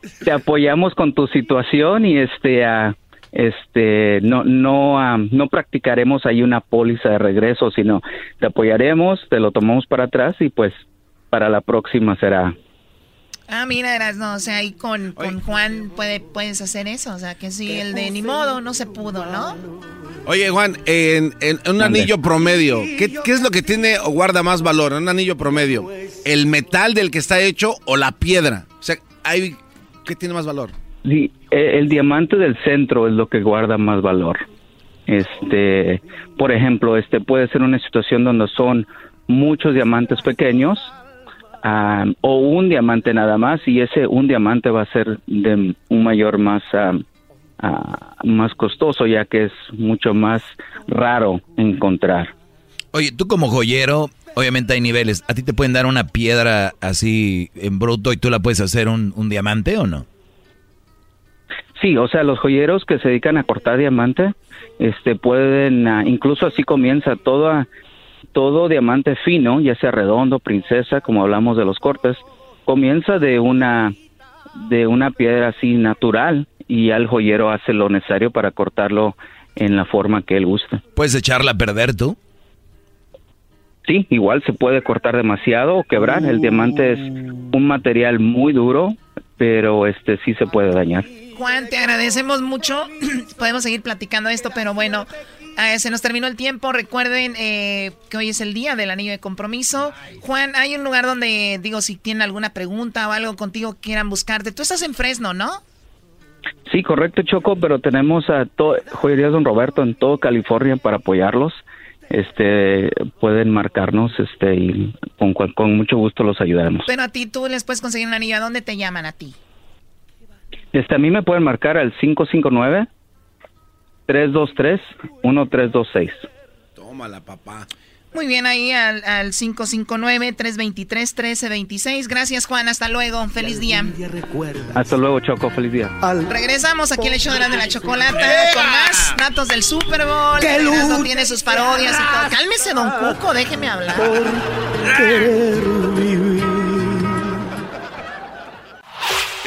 Este, te apoyamos con tu situación y este, ah, este, no, no, no practicaremos ahí una póliza de regreso, sino te apoyaremos, te lo tomamos para atrás y pues para la próxima será. Ah, mira, Erasno, o sea, ahí con, con Juan puede, puedes hacer eso. O sea, que si el de ni modo no se pudo, ¿no? Oye, Juan, en, en un anillo promedio, ¿qué, qué es lo que tiene o guarda más valor en un anillo promedio? ¿El metal del que está hecho o la piedra? O sea, hay, ¿qué tiene más valor? Sí, eh, el diamante del centro es lo que guarda más valor. Este, por ejemplo, este puede ser una situación donde son muchos diamantes pequeños o un diamante nada más y ese un diamante va a ser de un mayor más ah, más costoso ya que es mucho más raro encontrar. Oye, tú como joyero, obviamente hay niveles. ¿A ti te pueden dar una piedra así en bruto y tú la puedes hacer un, un diamante o no? Sí, o sea, los joyeros que se dedican a cortar diamante, este, pueden, ah, incluso así comienza toda, todo diamante fino, ya sea redondo, princesa, como hablamos de los cortes, comienza de una, de una piedra así natural y ya el joyero hace lo necesario para cortarlo en la forma que él gusta. ¿Puedes echarla a perder tú? Sí, igual se puede cortar demasiado o quebrar. El diamante es un material muy duro, pero este sí se puede dañar. Juan, te agradecemos mucho. Podemos seguir platicando esto, pero bueno, eh, se nos terminó el tiempo. Recuerden eh, que hoy es el día del anillo de compromiso. Juan, hay un lugar donde, digo, si tienen alguna pregunta o algo contigo quieran buscarte. Tú estás en Fresno, ¿no? Sí, correcto, Choco, pero tenemos a to Joyerías Don Roberto en todo California para apoyarlos. Este, pueden marcarnos, este, y con, con mucho gusto los ayudaremos. Pero a ti tú les puedes conseguir un anillo. ¿A dónde te llaman a ti? Este, a mí me pueden marcar al 559-323-1326. Tómala, papá. Muy bien, ahí al, al 559-323-1326. Gracias, Juan. Hasta luego. Feliz día. Hasta luego, Choco, feliz día. Regresamos aquí en el show de la, de la chocolata con más datos del Super Bowl. ¡Qué no tiene sus parodias y todo. Cálmese, don Cuco, déjeme hablar.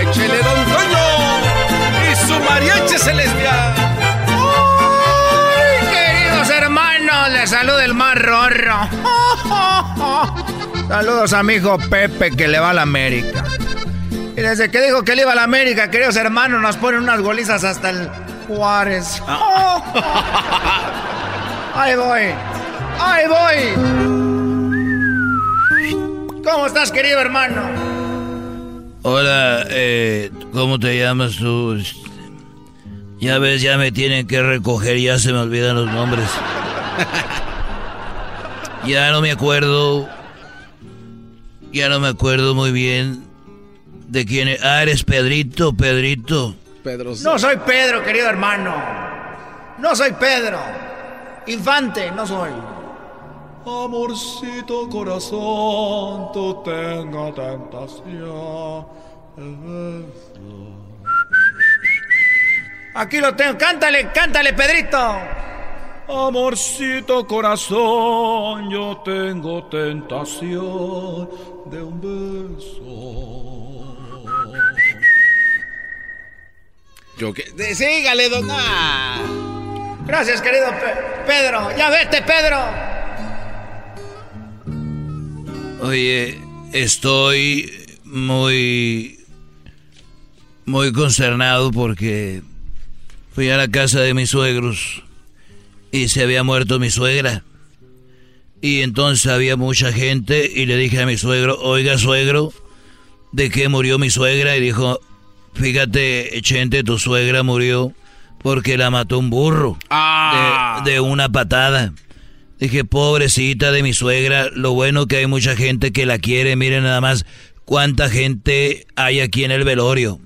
¡Échele, don Toño! ¡Y su mariachi celestial! ¡Ay, queridos hermanos! Les saluda el más rorro. Saludos a mi hijo Pepe que le va a la América. Y desde que dijo que le iba a la América, queridos hermanos, nos ponen unas golizas hasta el Juárez. Ahí voy. Ahí voy. ¿Cómo estás, querido hermano? Hola, eh, ¿cómo te llamas tú? Ya ves, ya me tienen que recoger, ya se me olvidan los nombres. Ya no me acuerdo. Ya no me acuerdo muy bien de quién es. Ah, eres Pedrito, Pedrito. Pedro. No soy Pedro, querido hermano. No soy Pedro. Infante, no soy. Amorcito corazón, tú tenga tentación. Aquí lo tengo. Cántale, cántale, Pedrito. Amorcito corazón, yo tengo tentación de un beso. Yo que... Sígale, don... Gracias, querido Pedro. Ya vete, Pedro. Oye, estoy muy... Muy consternado porque fui a la casa de mis suegros y se había muerto mi suegra. Y entonces había mucha gente y le dije a mi suegro, oiga suegro, ¿de qué murió mi suegra? Y dijo, fíjate, Chente, tu suegra murió porque la mató un burro Ah. de, de una patada. Dije, pobrecita de mi suegra, lo bueno que hay mucha gente que la quiere, miren nada más cuánta gente hay aquí en el velorio.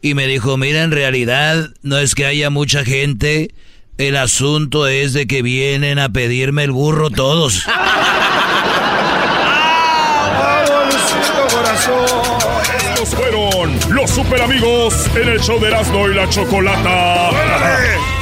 Y me dijo, mira, en realidad no es que haya mucha gente, el asunto es de que vienen a pedirme el burro todos. Estos fueron los super amigos en el show de Erasmo y la Chocolata.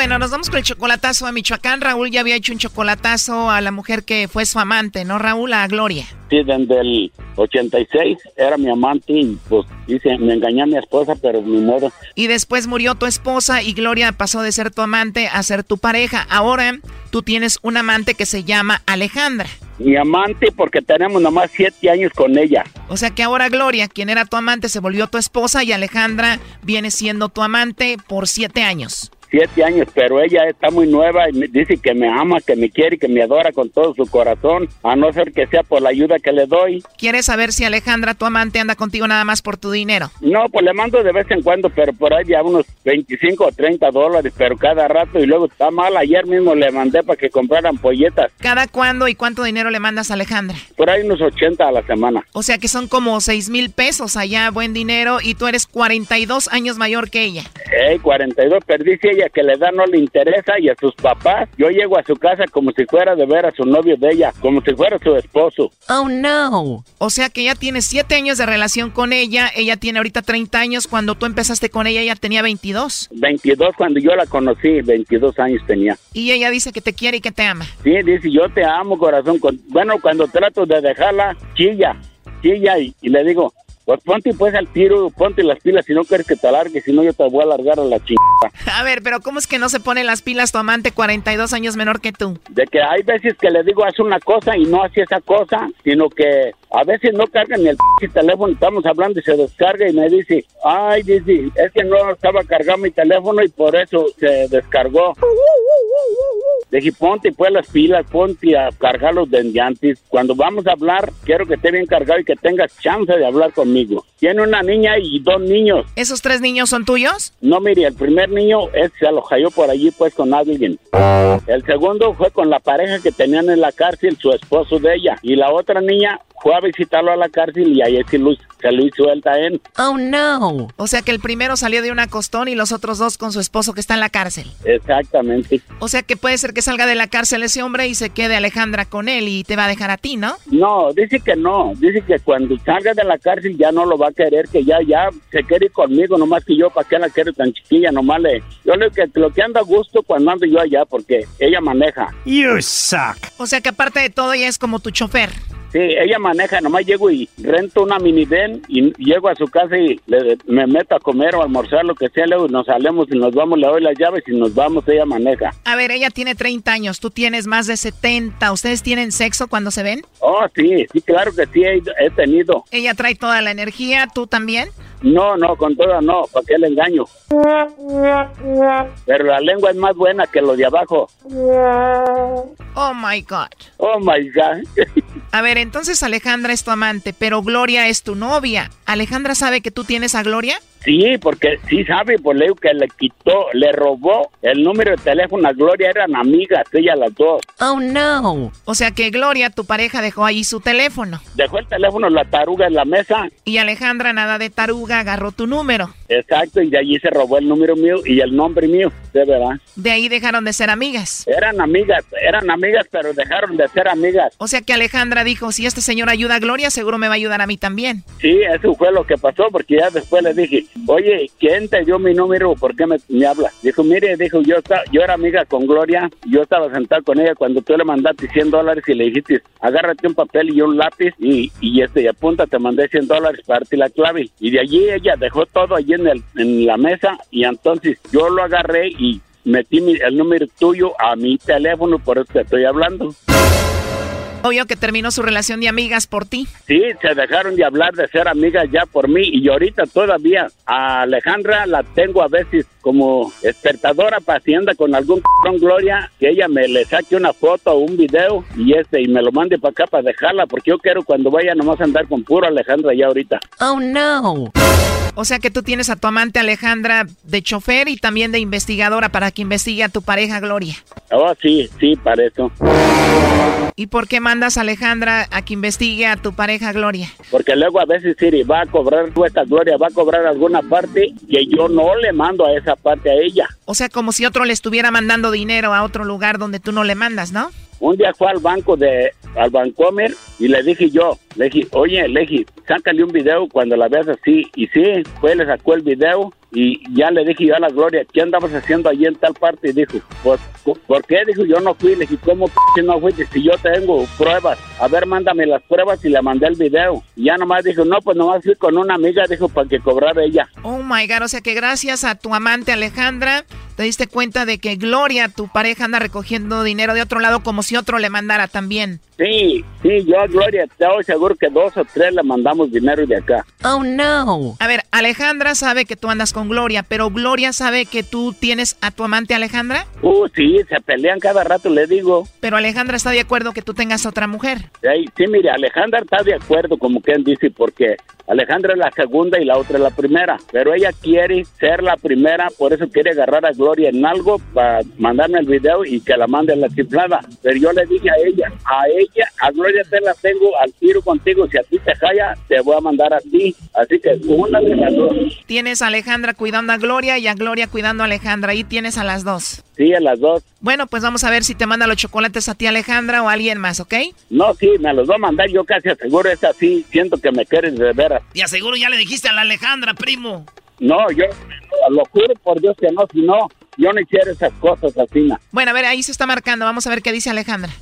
Bueno, nos vamos con el chocolatazo a Michoacán. Raúl ya había hecho un chocolatazo a la mujer que fue su amante, ¿no, Raúl? A Gloria. Sí, desde el 86 era mi amante y pues dice, me engañé a mi esposa, pero ni modo. Y después murió tu esposa y Gloria pasó de ser tu amante a ser tu pareja. Ahora tú tienes un amante que se llama Alejandra. Mi amante porque tenemos nomás siete años con ella. O sea que ahora Gloria, quien era tu amante, se volvió tu esposa y Alejandra viene siendo tu amante por siete años. Siete años, pero ella está muy nueva y me dice que me ama, que me quiere y que me adora con todo su corazón, a no ser que sea por la ayuda que le doy. ¿Quieres saber si Alejandra, tu amante, anda contigo nada más por tu dinero? No, pues le mando de vez en cuando, pero por ahí ya unos 25 o 30 dólares, pero cada rato y luego está mal. Ayer mismo le mandé para que compraran polletas, ¿Cada cuándo y cuánto dinero le mandas a Alejandra? por ahí unos 80 a la semana. O sea que son como seis mil pesos allá, buen dinero, y tú eres 42 años mayor que ella. Ey, 42, pero dice ella que le da no le interesa y a sus papás. Yo llego a su casa como si fuera de ver a su novio de ella, como si fuera su esposo. Oh no. O sea que ya tienes siete años de relación con ella, ella tiene ahorita 30 años, cuando tú empezaste con ella ella tenía 22. 22 cuando yo la conocí, 22 años tenía. Y ella dice que te quiere y que te ama. Sí, dice, yo te amo, corazón. Bueno, cuando trato de dejarla, chilla, chilla y, y le digo, pues ponte pues al tiro, ponte las pilas si no quieres que te alargue, si no yo te voy a alargar a la chingada. A ver, pero ¿cómo es que no se pone las pilas tu amante 42 años menor que tú? De que hay veces que le digo, haz una cosa y no hace esa cosa, sino que a veces no carga ni el p- teléfono, estamos hablando y se descarga y me dice, ay, dice, es que no estaba cargando mi teléfono y por eso se descargó. Le dije, ponte pues las pilas, ponte a cargar los dendiantes. Cuando vamos a hablar, quiero que esté bien cargado y que tengas chance de hablar conmigo. Tiene una niña y dos niños. ¿Esos tres niños son tuyos? No, mire, el primer niño es, se lo cayó por allí pues con alguien. El segundo fue con la pareja que tenían en la cárcel, su esposo de ella. Y la otra niña fue a visitarlo a la cárcel y ahí sí lo- se lo hizo él también. Oh no. O sea que el primero salió de una costón y los otros dos con su esposo que está en la cárcel. Exactamente. O sea que puede ser que salga de la cárcel ese hombre y se quede Alejandra con él y te va a dejar a ti, ¿no? No, dice que no. Dice que cuando salga de la cárcel ya no lo va a querer, que ya, ya se quiere ir conmigo, nomás que yo, ¿para qué la quiero tan chiquilla? Nomás le... Yo le digo que lo que anda a gusto cuando ando yo allá, porque ella maneja. You suck. O sea que aparte de todo ella es como tu chofer. Sí, ella maneja, nomás llego y rento una minivan y llego a su casa y le- me meto a comer o almorzar, lo que sea, luego nos salemos y nos vamos, le doy las llaves y nos vamos, ella maneja. A ver, ella tiene 30 años, tú tienes más de 70. ¿Ustedes tienen sexo cuando se ven? Oh, sí, sí, claro que sí, he, he tenido. Ella trae toda la energía, ¿tú también? No, no, con todo no, ¿para qué le engaño? Pero la lengua es más buena que lo de abajo. Oh my God. Oh my God. A ver, entonces Alejandra es tu amante, pero Gloria es tu novia. ¿Alejandra sabe que tú tienes a Gloria? Sí, porque sí sabe, pues le digo que le quitó, le robó el número de teléfono a Gloria, eran amigas, ella las dos. Oh no. O sea que Gloria, tu pareja, dejó ahí su teléfono. Dejó el teléfono la taruga en la mesa, Y Alejandra, nada de taruga, agarró tu número. Exacto, y de allí se robó el número mío y el nombre mío, de verdad. De ahí dejaron de ser amigas. Eran amigas, eran amigas, pero dejaron de ser amigas. O sea que Alejandra dijo, si este señor ayuda a Gloria, seguro me va a ayudar a mí también. Sí, eso fue lo que pasó, porque ya después le dije, oye, ¿quién te dio mi número? ¿Por qué me, me habla? Dijo, mire, dijo, yo, yo era amiga con Gloria, yo estaba sentado con ella cuando tú le mandaste 100 dólares y le dijiste, agárrate un papel y un lápiz y, y este, y apunta, te mandé 100 dólares para darte la clave. Y de allí ella dejó todo allí en, el, en la mesa y entonces yo lo agarré y metí mi- el número tuyo a mi teléfono, por eso te estoy hablando. Obvio que terminó su relación de amigas por ti. Sí, se dejaron de hablar de ser amigas ya por mí y ahorita todavía a Alejandra la tengo a veces como despertadora anda con algún con Gloria que ella me le saque una foto o un video y este y me lo mande para acá para dejarla porque yo quiero cuando vaya nomás andar con puro Alejandra ya ahorita. Oh no. O sea que tú tienes a tu amante Alejandra de chofer y también de investigadora para que investigue a tu pareja Gloria. Oh, sí, sí, para eso. ¿Y por qué mandas a Alejandra a que investigue a tu pareja Gloria? Porque luego a veces Siri va a cobrar esta Gloria, va a cobrar alguna parte que yo no le mando a esa parte a ella. O sea, como si otro le estuviera mandando dinero a otro lugar donde tú no le mandas, ¿no? Un día fue al banco de, al Bancomer y le dije yo, le dije, oye, le dije, sácale un video cuando la veas así. Y sí, fue, le sacó el video y ya le dije yo a la Gloria, ¿qué andabas haciendo allí en tal parte? Y dijo, pues, ¿por qué? Dijo, yo no fui. Le dije, ¿cómo p no fuiste? Si yo tengo pruebas. A ver, mándame las pruebas y le mandé el video. Y ya nomás dijo, no, pues nomás fui con una amiga, dijo, para que cobrara ella. Oh my God, o sea que gracias a tu amante Alejandra te diste cuenta de que Gloria, tu pareja, anda recogiendo dinero de otro lado como si otro le mandara también. Sí, sí, yo a Gloria, estoy seguro que dos o tres le mandamos dinero de acá. Oh no. A ver, Alejandra sabe que tú andas con Gloria, pero Gloria sabe que tú tienes a tu amante Alejandra. Uh, sí, se pelean cada rato, le digo. Pero Alejandra está de acuerdo que tú tengas otra mujer. Ey, sí, mire, Alejandra está de acuerdo, como quien dice, porque Alejandra es la segunda y la otra es la primera. Pero ella quiere ser la primera, por eso quiere agarrar a Gloria en algo para mandarme el video y que la mande a la chiflada. Pero yo le dije a ella, a ella, a Gloria te la tengo al tiro contigo. Si a ti te jalla, te voy a mandar a ti. Así que una de las dos. Tienes a Alejandra cuidando a Gloria y a Gloria cuidando a Alejandra. Ahí tienes a las dos. Sí, a las dos. Bueno, pues vamos a ver si te manda los chocolates a ti Alejandra o a alguien más, ¿ok? No, sí, me los va a mandar. Yo casi aseguro es así. Siento que me quieres de veras. Y aseguro ya le dijiste a la Alejandra, primo. No, yo lo juro por Dios que no. Si no, yo no quiero esas cosas así. na. Bueno, a ver, ahí se está marcando. Vamos a ver qué dice Alejandra.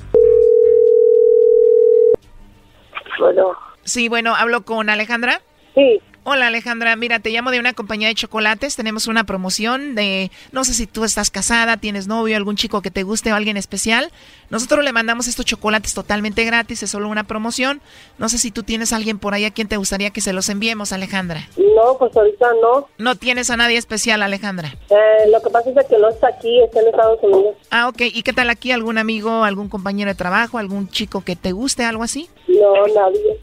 Bueno, Sí, bueno, hablo con Alejandra. sí, Hola Alejandra, mira, te llamo de una compañía de chocolates. Tenemos una promoción de, no sé si tú estás casada, tienes novio, algún chico que te guste o alguien especial. Nosotros le mandamos estos chocolates totalmente gratis, es solo una promoción. No sé si tú tienes a alguien por ahí a quien te gustaría que se los enviemos, Alejandra. no, pues ahorita no. No tienes a nadie especial, Alejandra. Eh, lo que pasa es que no está aquí, está en Estados Unidos. Ah, ok. ¿Y qué tal aquí? ¿Algún amigo, algún compañero de trabajo, algún chico que te guste, algo así? No, nadie.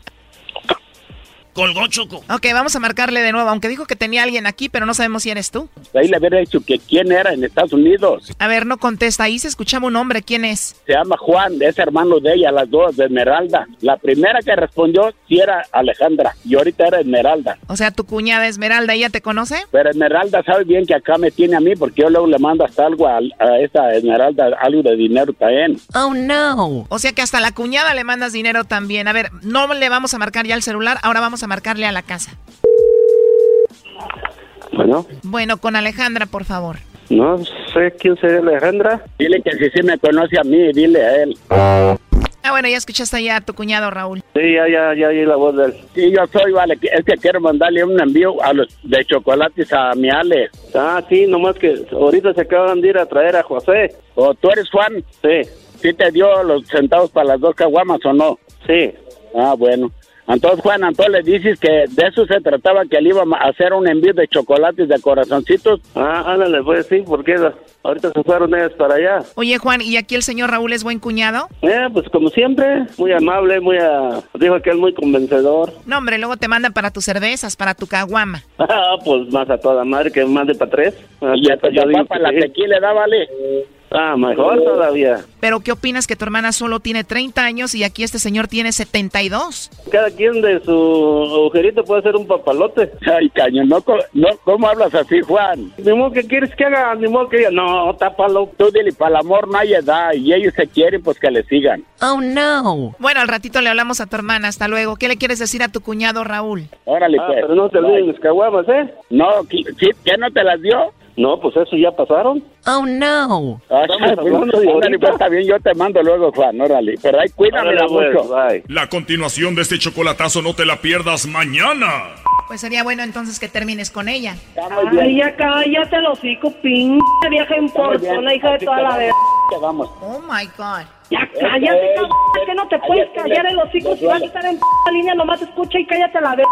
Colgó Choco. Ok, vamos a marcarle de nuevo, aunque dijo que tenía alguien aquí, pero no sabemos si eres tú. Ahí le hubiera dicho que quién era en Estados Unidos. A ver, no contesta. Ahí se escuchaba un nombre. ¿Quién es? Se llama Juan, es hermano de ella, las dos, de Esmeralda. La primera que respondió sí era Alejandra y ahorita era Esmeralda. O sea, tu cuñada Esmeralda, ¿ella te conoce? Pero Esmeralda sabe bien que acá me tiene a mí porque yo luego le mando hasta algo a, a esta Esmeralda, algo de dinero también. Oh, no. O sea que hasta la cuñada le mandas dinero también. A ver, no le vamos a marcar ya al celular, ahora vamos a marcarle a la casa. Bueno, Bueno, con Alejandra, por favor. no sé quién sería Alejandra. Dile que si sí me conoce a mí, dile a él. Ah, bueno, ya escuchaste ya a tu cuñado Raúl. Sí, ya, ya, ya oí la voz de él. Sí, yo soy, vale, es que quiero mandarle un envío a los de chocolates a mi Ale. Ah, sí, nomás que ahorita se acaban de ir a traer a José. ¿O tú eres Juan? Sí. ¿Sí te dio los centavos para las dos caguamas o no? Sí. Ah, bueno. Entonces, Juan, entonces le dices que de eso se trataba, que él iba a hacer un envío de chocolates de corazoncitos. Ah, ándale, pues sí, porque ahorita se fueron ellas para allá. Oye, Juan, ¿y aquí el señor Raúl es buen cuñado? Eh, pues como siempre, muy amable, muy, ah, dijo que es muy convencedor. No, hombre, luego te mandan para tus cervezas, para tu caguama. Ah, pues más a toda madre que más de para tres. Ah, Y a papá digo para la tequila, da, vale. Ah, mejor todavía. Pero ¿qué opinas que tu hermana solo tiene 30 años y aquí este señor tiene 72? Cada quien de su agujerito puede hacer un papalote. Ay, caño, no, co- no, ¿cómo hablas así, Juan? Ni modo que quieres que haga, ni modo que diga, no, tápalo. Tú dile, para el amor no hay edad, y ellos se quieren, pues que le sigan. Oh, no. Bueno, al ratito le hablamos a tu hermana. Hasta luego. ¿Qué le quieres decir a tu cuñado Raúl? Órale, Ah, pues. pero no te olvides mis caguamas, ¿eh? No, ¿qui- ¿sí? ¿qué no te las dio? No, pues eso ya pasaron. Oh, no. Ah, pues, órale, pues, está bien, yo te mando luego, Juan, órale. Pero ahí cuídamela Órale, pues, mucho. bye. La continuación de este chocolatazo no te la pierdas mañana. Pues sería bueno entonces que termines con ella. Ay, ya cállate los hocico, pinche vieja importona, hija de toda la verga. Vamos. Oh, my God. Ya cállate, cabrón, que no te puedes callar el hocico si vas a estar en p línea, nomás escucha y cállate la verga.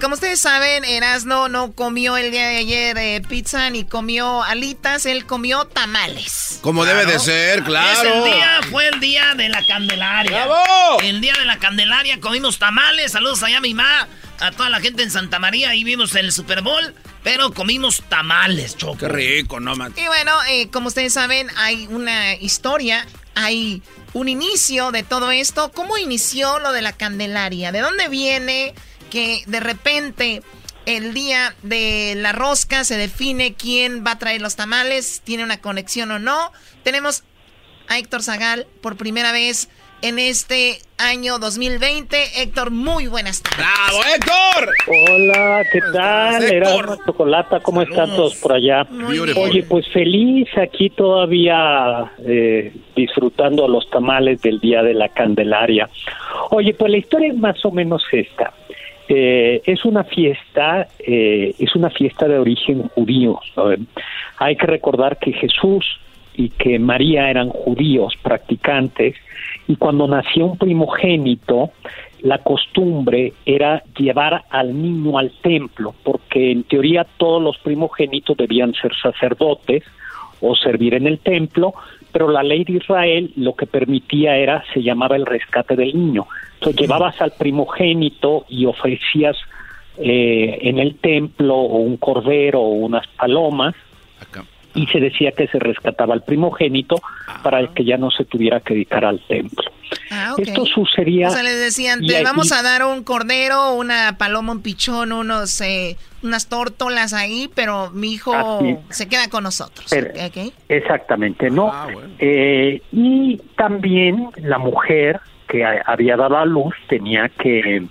como ustedes saben, Erasno no comió el día de ayer eh, pizza ni comió alitas, él comió tamales. Como debe de ser, claro. Ese día fue el día de la Candelaria. ¡Bravo! El día de la Candelaria comimos tamales. Saludos allá a mi mamá, a toda la gente en Santa María. Ahí vimos el Super Bowl, pero comimos tamales, Choco. Qué rico, no man. Y bueno, eh, como ustedes saben, hay una historia, hay un inicio de todo esto. ¿Cómo inició lo de la Candelaria? ¿De dónde viene que de repente el día de la rosca se define quién va a traer los tamales? ¿Tiene una conexión o no? Tenemos a Héctor Zagal por primera vez en este año 2020. Héctor, muy buenas tardes. ¡Bravo, Héctor! Hola, ¿qué tal? Héctor. Erasmo Chocolata, ¿cómo están todos por allá? Muy. Oye, pues feliz aquí todavía eh, disfrutando los tamales del Día de la Candelaria. Oye, pues la historia es más o menos esta. Eh, es una fiesta, eh, es una fiesta de origen judío. Hay que recordar que Jesús y que María eran judíos practicantes y cuando nació un primogénito, la costumbre era llevar al niño al templo, porque en teoría todos los primogénitos debían ser sacerdotes o servir en el templo, pero la ley de Israel lo que permitía era, se llamaba el rescate del niño. Entonces llevabas al primogénito y ofrecías eh, en el templo o un cordero o unas palomas y se decía que se rescataba al primogénito para que ya no se tuviera que dedicar al templo. Ah, ok. Esto sucedía... O sea, les decían, te vamos a dar un cordero, una paloma, un pichón, unos, eh, unas tórtolas ahí, pero mi hijo Así. se queda con nosotros. Exactamente, ¿no? Ah, bueno. Eh, y también la mujer que había dado a luz tenía que,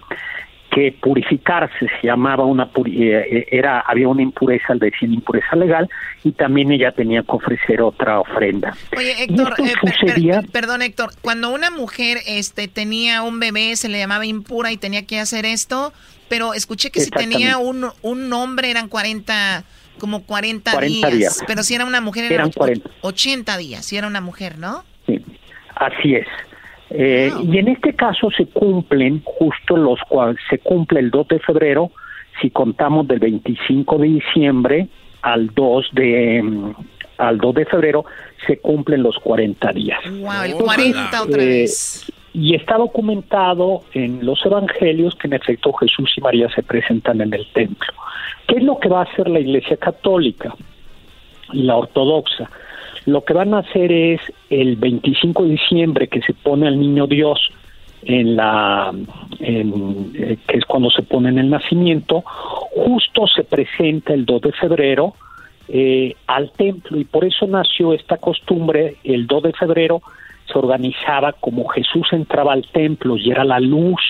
que purificarse, se llamaba una puri- eh, era había una impureza, le decían impureza legal, y también ella tenía que ofrecer otra ofrenda. Oye, Héctor, eh, per- per- sucedía- perdón, Héctor, cuando una mujer este, tenía un bebé, se le llamaba impura y tenía que hacer esto, pero escuché que si tenía un, un hombre eran 40, como 40, 40 días, días. pero si era una mujer Eran eran 40. 80 días, si era una mujer, ¿no? Sí, así es. Eh, Y en este caso se cumplen justo los cuales se cumple el 2 de febrero, si contamos del 25 de diciembre al 2 de mm, al 2 de febrero se cumplen los 40 días. Wow, el Entonces, 40 otra eh, vez. Y está documentado en los evangelios que en efecto Jesús y María se presentan en el templo. ¿Qué es lo que va a hacer la Iglesia Católica y la Ortodoxa? Lo que van a hacer es el 25 de diciembre que se pone al niño Dios en la en, eh, que es cuando se pone en el nacimiento, justo se presenta el 2 de febrero eh, al templo y por eso nació esta costumbre, el 2 de febrero se organizaba como Jesús entraba al templo y era la luz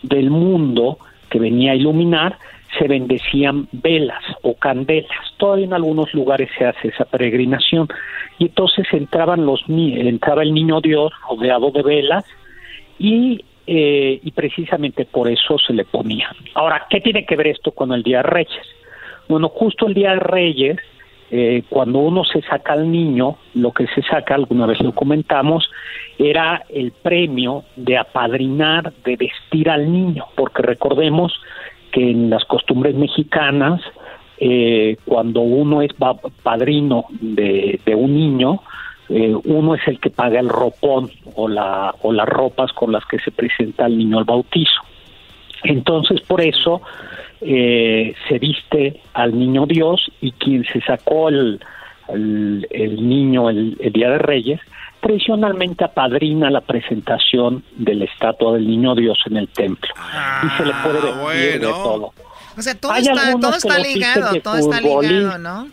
del mundo que venía a iluminar, se bendecían velas o candelas. Todavía en algunos lugares se hace esa peregrinación. Y entonces entraban los entraba el niño Dios rodeado de velas y, eh, y precisamente por eso se le ponía. Ahora, ¿qué tiene que ver esto con el Día de Reyes? Bueno, justo el Día de Reyes, eh, cuando uno se saca al niño, lo que se saca, alguna vez lo comentamos, era el premio de apadrinar, de vestir al niño, porque recordemos que en las costumbres mexicanas, eh, cuando uno es padrino de, un niño, eh, uno es el que paga el ropón o, la, o las ropas con las que se presenta el niño al bautizo. Entonces, por eso eh, se viste al niño Dios y quien se sacó el, niño el, Día de Reyes, tradicionalmente apadrina la presentación de la estatua del niño Dios en el templo. y se le puede ah, vestir de todo. O sea, todo está, todo está ligado, todo está ligado, ¿no?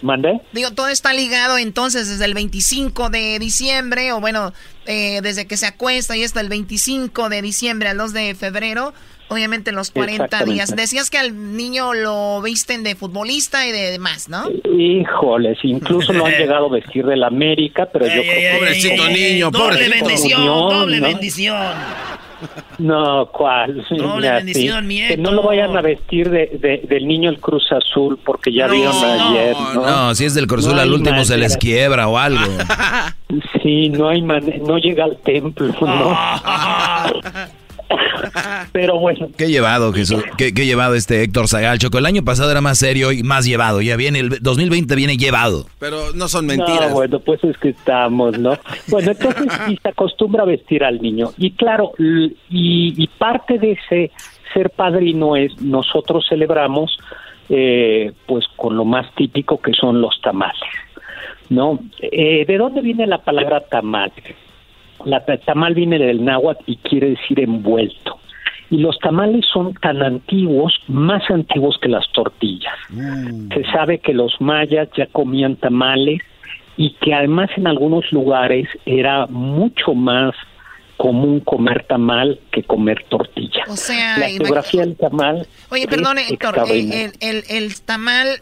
¿Mandé? Digo, todo está ligado entonces desde el 25 de diciembre, o bueno, eh, desde que se acuesta y hasta el 25 de diciembre al 2 de febrero, obviamente los 40 días. Decías que al niño lo visten de futbolista y de demás, ¿no? Híjoles, incluso lo han llegado a vestir del América, pero yo creo que... Pobrecito niño, doble bendición, doble bendición. No, ¿cuál? Que no lo vayan a vestir de, del niño el Cruz Azul, porque ya vieron ayer. ¿no? no, si es del Cruz Azul, al último se les quiebra o algo. Sí, no hay no llega al templo, ¿no? Pero bueno. Qué llevado, Jesús. Qué, llevado este Héctor Zagal. Choco, el año pasado era más serio y más llevado. Ya viene, el 2020 viene llevado. Pero no son mentiras. No, bueno, pues es que estamos, ¿no? Bueno, entonces sí se acostumbra a vestir al niño. Y claro, y, parte de ese ser padrino es nosotros celebramos eh, pues con lo más típico que son los tamales, ¿no? Eh, ¿De dónde viene la palabra tamal? La tamal viene del náhuatl y quiere decir envuelto. Y los tamales son tan antiguos, más antiguos que las tortillas. Mm. Se sabe que los mayas ya comían tamales y que además en algunos lugares era mucho más común comer tamal que comer tortilla. O sea, la geografía del tamal. Oye, perdón, Héctor, el, el, el, tamal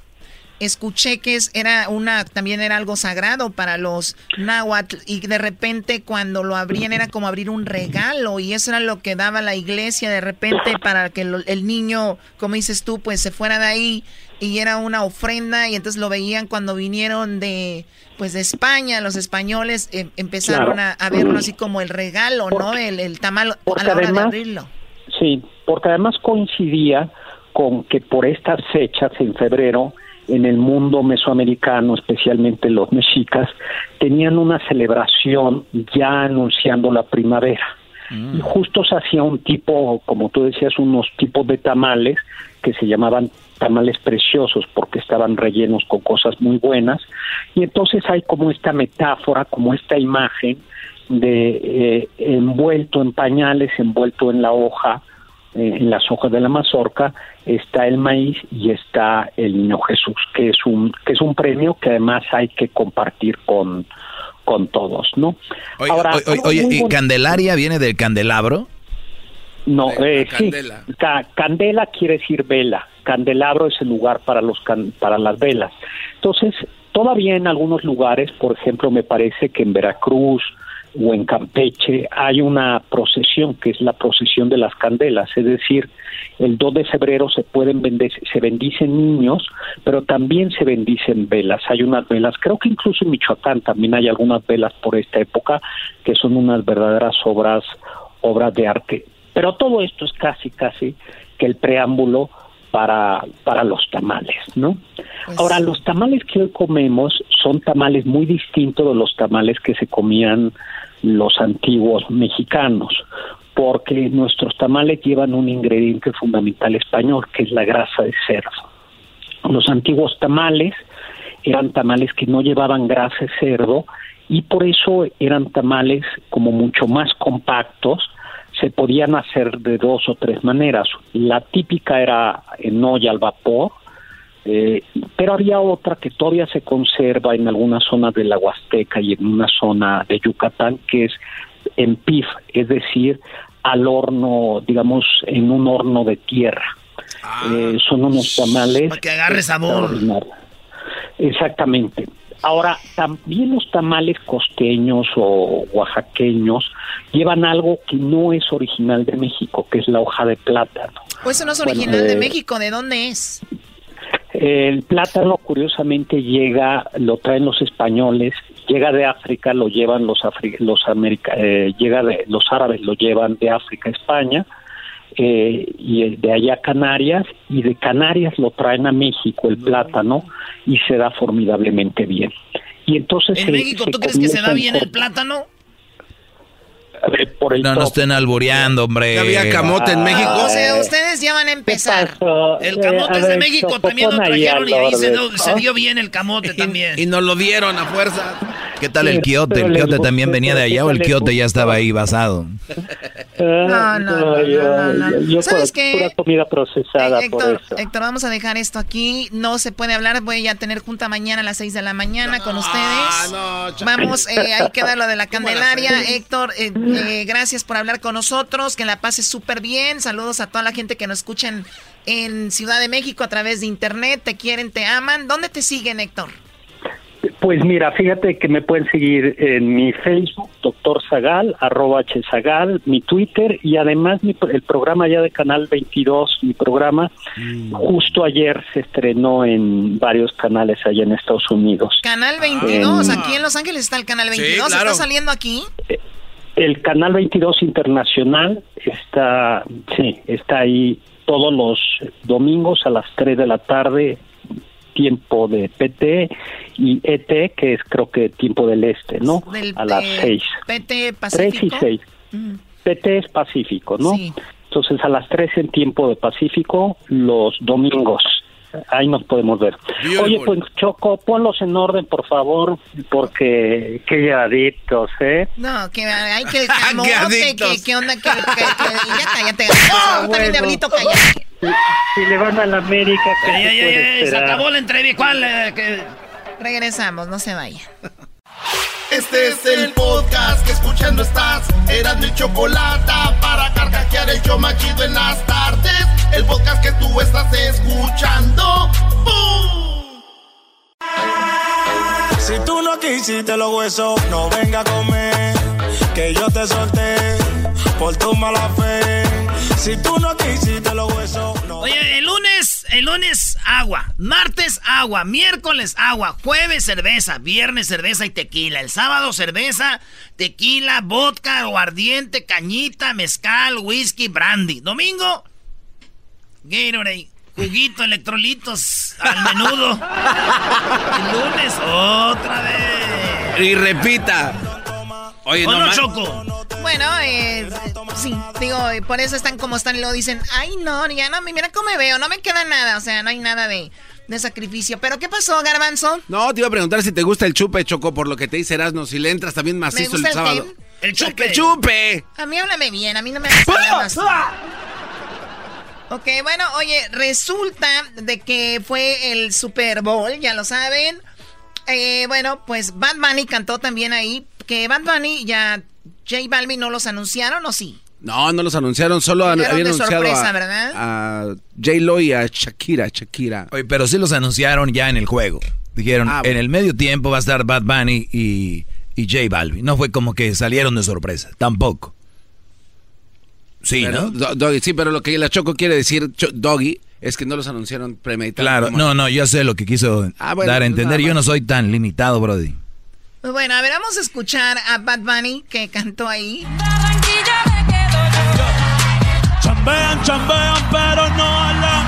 escuché que era una también era algo sagrado para los náhuatl y de repente cuando lo abrían era como abrir un regalo y eso era lo que daba la iglesia de repente para que el niño, como dices tú, pues se fuera de ahí y era una ofrenda y entonces lo veían cuando vinieron de pues de España, los españoles em, empezaron a, verlo así como el regalo, ¿no? El, el tamal a la hora de abrirlo. Sí, porque además coincidía con que por estas fechas en febrero en el mundo mesoamericano, especialmente los mexicas, tenían una celebración ya anunciando la primavera. Mm. Y justo se hacía un tipo, como tú decías, unos tipos de tamales que se llamaban tamales preciosos porque estaban rellenos con cosas muy buenas. Y entonces hay como esta metáfora, como esta imagen de eh, envuelto en pañales, envuelto en la hoja, en las hojas de la mazorca está el maíz y está el niño Jesús, que es un que es un premio que además hay que compartir con con todos, ¿no? Oye, oye, ¿y Candelaria viene del candelabro? No, eh, sí, candela quiere decir vela, candelabro es el lugar para los para las velas. Entonces, todavía en algunos lugares, por ejemplo, me parece que en Veracruz, o en Campeche hay una procesión que es la procesión de las candelas, es decir, el 2 de febrero se pueden se bendicen niños, pero también se bendicen velas. Hay unas velas, creo que incluso en Michoacán también hay algunas velas por esta época que son unas verdaderas obras obras de arte. Pero todo esto es casi casi que el preámbulo para, para los tamales, ¿no? Pues Ahora, los tamales que hoy comemos son tamales muy distintos de los tamales que se comían los antiguos mexicanos, porque nuestros tamales llevan un ingrediente fundamental español, que es la grasa de cerdo. Los antiguos tamales eran tamales que no llevaban grasa de cerdo y por eso eran tamales como mucho más compactos, se podían hacer de dos o tres maneras. La típica era en olla al vapor, eh, pero había otra que todavía se conserva en algunas zonas de la Huasteca y en una zona de Yucatán, que es en PIF, es decir, al horno, digamos, en un horno de tierra. Eh, son unos tamales. Para que agarre sabor. Exactamente. Ahora, también los tamales costeños o oaxaqueños llevan algo que no es original de México, que es la hoja de plátano. Pues eso no es original de México, ¿de dónde es? El plátano, curiosamente, llega, lo traen los españoles, llega de África, lo llevan los los América, eh, llega de los árabes, lo llevan de África a España, eh, y de allá a Canarias, y de Canarias lo traen a México el plátano y se da formidablemente bien. Y entonces ¿En México tú crees que se da bien el plátano? No nos estén albureando, hombre. había camote en México? o sea, ustedes ya van a empezar. El camote es de México, también lo trajeron y ahí se dio, se dio, bien el camote también. Y, nos lo dieron a fuerza. ¿Qué tal el quiote? ¿El quiote también venía de allá o el quiote ya estaba ahí basado? No, no, no, Yo ¿Sabes qué? Pura comida procesada Héctor, por eso. Héctor, vamos a dejar esto aquí. No se puede hablar. Voy a tener junta mañana a las 6 de la mañana con ustedes. vamos, eh, hay que dar lo de la Candelaria. Héctor, eh, eh, gracias por hablar con nosotros. Que la pases súper bien. Saludos a toda la gente que nos escuchan en Ciudad de México a través de internet. Te quieren, te aman. ¿Dónde te siguen, Héctor? Pues mira, fíjate que me pueden seguir en mi Facebook, doctor Zagal, arroba Zagal, mi Twitter y además mi, el programa ya de Canal 22, mi programa, justo ayer se estrenó en varios canales allá en Estados Unidos. Canal 22, aquí en Los Ángeles está el Canal 22, ¿está saliendo aquí? El Canal 22 Internacional está, sí, está ahí todos los domingos a las 3 de la tarde tiempo de PT y ET, que es creo que tiempo del este, ¿no? a las 6. PT Pacífico. 3 y 6. PT es Pacífico, ¿no? Entonces a las 3 en tiempo de Pacífico, los domingos. Ahí nos podemos ver. Oye, pues Choco, ponlos en orden, por favor, porque qué llevaditos, ¿eh? No, que hay que... ¿Qué, que, ¿Qué onda? Que, que, que, ya cállate. Ah, bueno. también, Diablito, cállate. Si, le van a la América... Ya, ya, ya, se acabó la entrevista. ¿Cuál? Eh, que... Regresamos, no se vaya. Este es el podcast que escuchando estás. Eran mi chocolate para carcajear el yo machido en las tardes. El podcast que tú estás escuchando. ¡Bum! Si tú no quisiste los huesos, no venga a comer. Que yo te solté por tu mala fe. Si tú no quisiste los huesos, no. Oye, el lunes, el lunes agua, martes agua, miércoles agua, jueves cerveza, viernes cerveza y tequila, el sábado cerveza, tequila, vodka, aguardiente, cañita, mezcal, whisky, brandy. Domingo, Gatorade, juguito, electrolitos al menudo. el lunes otra vez. Y repita. Oye, ¿O no, no, Choco? Bueno, eh, sí, digo, por eso están como están y luego dicen, ay, no, ya no, mira cómo me veo, no me queda nada, o sea, no hay nada de, de sacrificio. ¿Pero qué pasó, Garbanzo? No, te iba a preguntar si te gusta el chupe, Choco, por lo que te dice Erasmo, si le entras también macizo el gusta el sábado. qué? El chupe. ¡El chupe! A mí háblame bien, a mí no me hagas más. Ok, bueno, oye, resulta de que fue el Super Bowl, ya lo saben. Eh, bueno, pues Bad Bunny cantó también ahí, que Bad Bunny ya J Balvin no los anunciaron, ¿o sí? No, no los anunciaron, solo an- Llegaron habían de anunciado sorpresa, a, ¿verdad? a J-Lo y a Shakira, Shakira. Oye, pero sí los anunciaron ya en el juego. Dijeron, Ah, en el medio tiempo va a estar Bad Bunny y, y J Balvin. No fue como que salieron de sorpresa, tampoco. Sí, Pero, ¿no? Do- Doggy, sí, pero lo que la Choco quiere decir, Cho- Doggy, es que no los anunciaron premeditados. Claro, no, no, yo sé lo que quiso Ah, bueno, dar a pues entender. Yo no soy tan limitado, Brody. Pues bueno, a ver, vamos a escuchar a Bad Bunny que cantó ahí. Chambean, chambean, pero no hablan.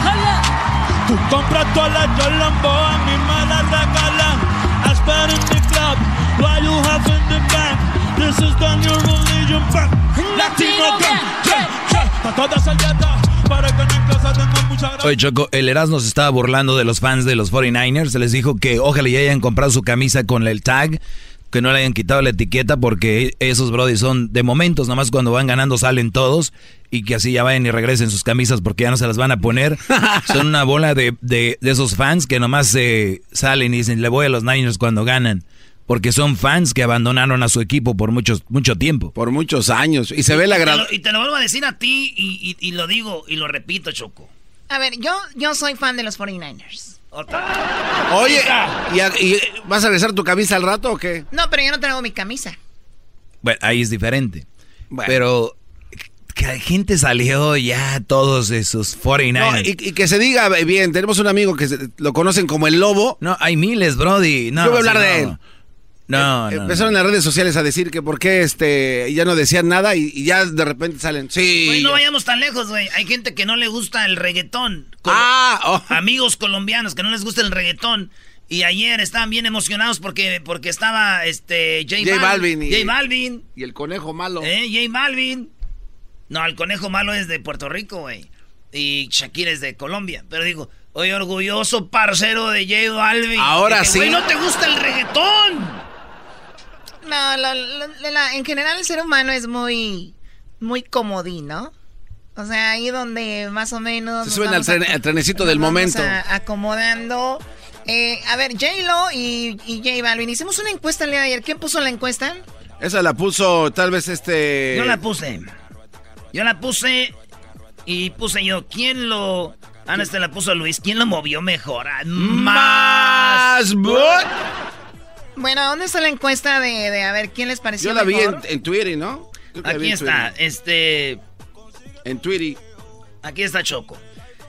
Tú compras todas las Lambo, a mí me las regalan. I spend in the club, what you have in the bank. This is the new religion bank. Latino gang, Oye, Choco, el Erasmo se estaba burlando de los fans de los 49ers. Se les dijo que ojalá ya hayan comprado su camisa con el tag, que no le hayan quitado la etiqueta, porque esos brody son de momentos, nomás cuando van ganando salen todos, y que así ya vayan y regresen sus camisas porque ya no se las van a poner. son una bola de, de, de esos fans que nomás se salen y dicen, le voy a los Niners cuando ganan. Porque son fans que abandonaron a su equipo por muchos, mucho tiempo. Por muchos años. Y se ve la lo, y te lo vuelvo a decir a ti y, y- y lo digo y lo repito, Choco. A ver, yo, yo soy fan de los 49ers. Oye, ¿y, a- y vas a regresar tu camisa al rato o qué? No, pero yo no traigo mi camisa. Bueno, ahí es diferente. Pero que gente salió ya todos esos 49ers. No, y, y que se diga bien, tenemos un amigo que se- lo conocen como el lobo. No, hay miles, Brody. No, Yo voy a hablar de no. él. No, Eh, no, Empezaron las redes sociales a decir que por qué este, ya no decían nada y, y ya de repente salen. Sí. No ya- vayamos tan lejos, güey. Hay gente que no le gusta el reggaetón. Col- Ah, Amigos colombianos que no les gusta el reggaetón. Y ayer estaban bien emocionados porque, porque estaba este J, J Bal- Balvin y- J Balvin. Y el conejo malo. ¿Eh? J Balvin. No, el conejo malo es de Puerto Rico, güey. Y Shakira es de Colombia. Pero digo, oye, orgulloso parcero de J Balvin. Ahora sí. Güey, no te gusta el reggaetón. No, lo- lo- la- en general el ser humano es muy, muy comodín, ¿no? O sea, ahí donde más o menos... Se suben al, a- tren- al trenecito del momento. a- acomodando. Eh, a ver, J-Lo y, y J Balvin, hicimos una encuesta el día de ayer. ¿Quién puso la encuesta? Esa la puso tal vez este. Yo la puse. Yo la puse y puse yo. ¿Quién lo.? Ah, no, este la puso Luis. ¿Quién lo movió mejor? Ah, Más. Bueno, ¿dónde está la encuesta de, de a ver quién les pareció Yo la vi en, en Twitter, ¿no? Creo que la vi Aquí en está. Este. En Twitter. Aquí está Choco.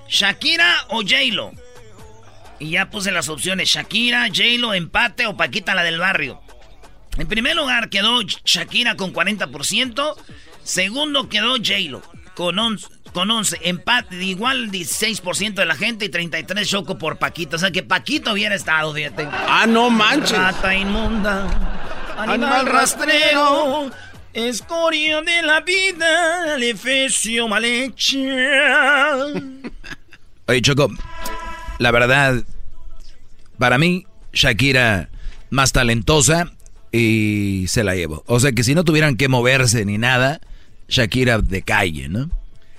¿Shakira o J-Lo? Y ya puse las opciones. Shakira, J-Lo, empate o Paquita la del barrio. En primer lugar quedó Shakira con 40%. Segundo quedó J-Lo con 11. Con 11, empate, igual 16% de la gente y 33 Choco por Paquito. O sea que Paquito hubiera estado, fíjate. Ah, no manches. Rata inmunda, animal Animal rastrero, escoria de la vida, le fecio mal. Oye, Choco, la verdad, para mí, Shakira más talentosa y se la llevo. O sea que si no tuvieran que moverse ni nada, Shakira de calle, ¿no?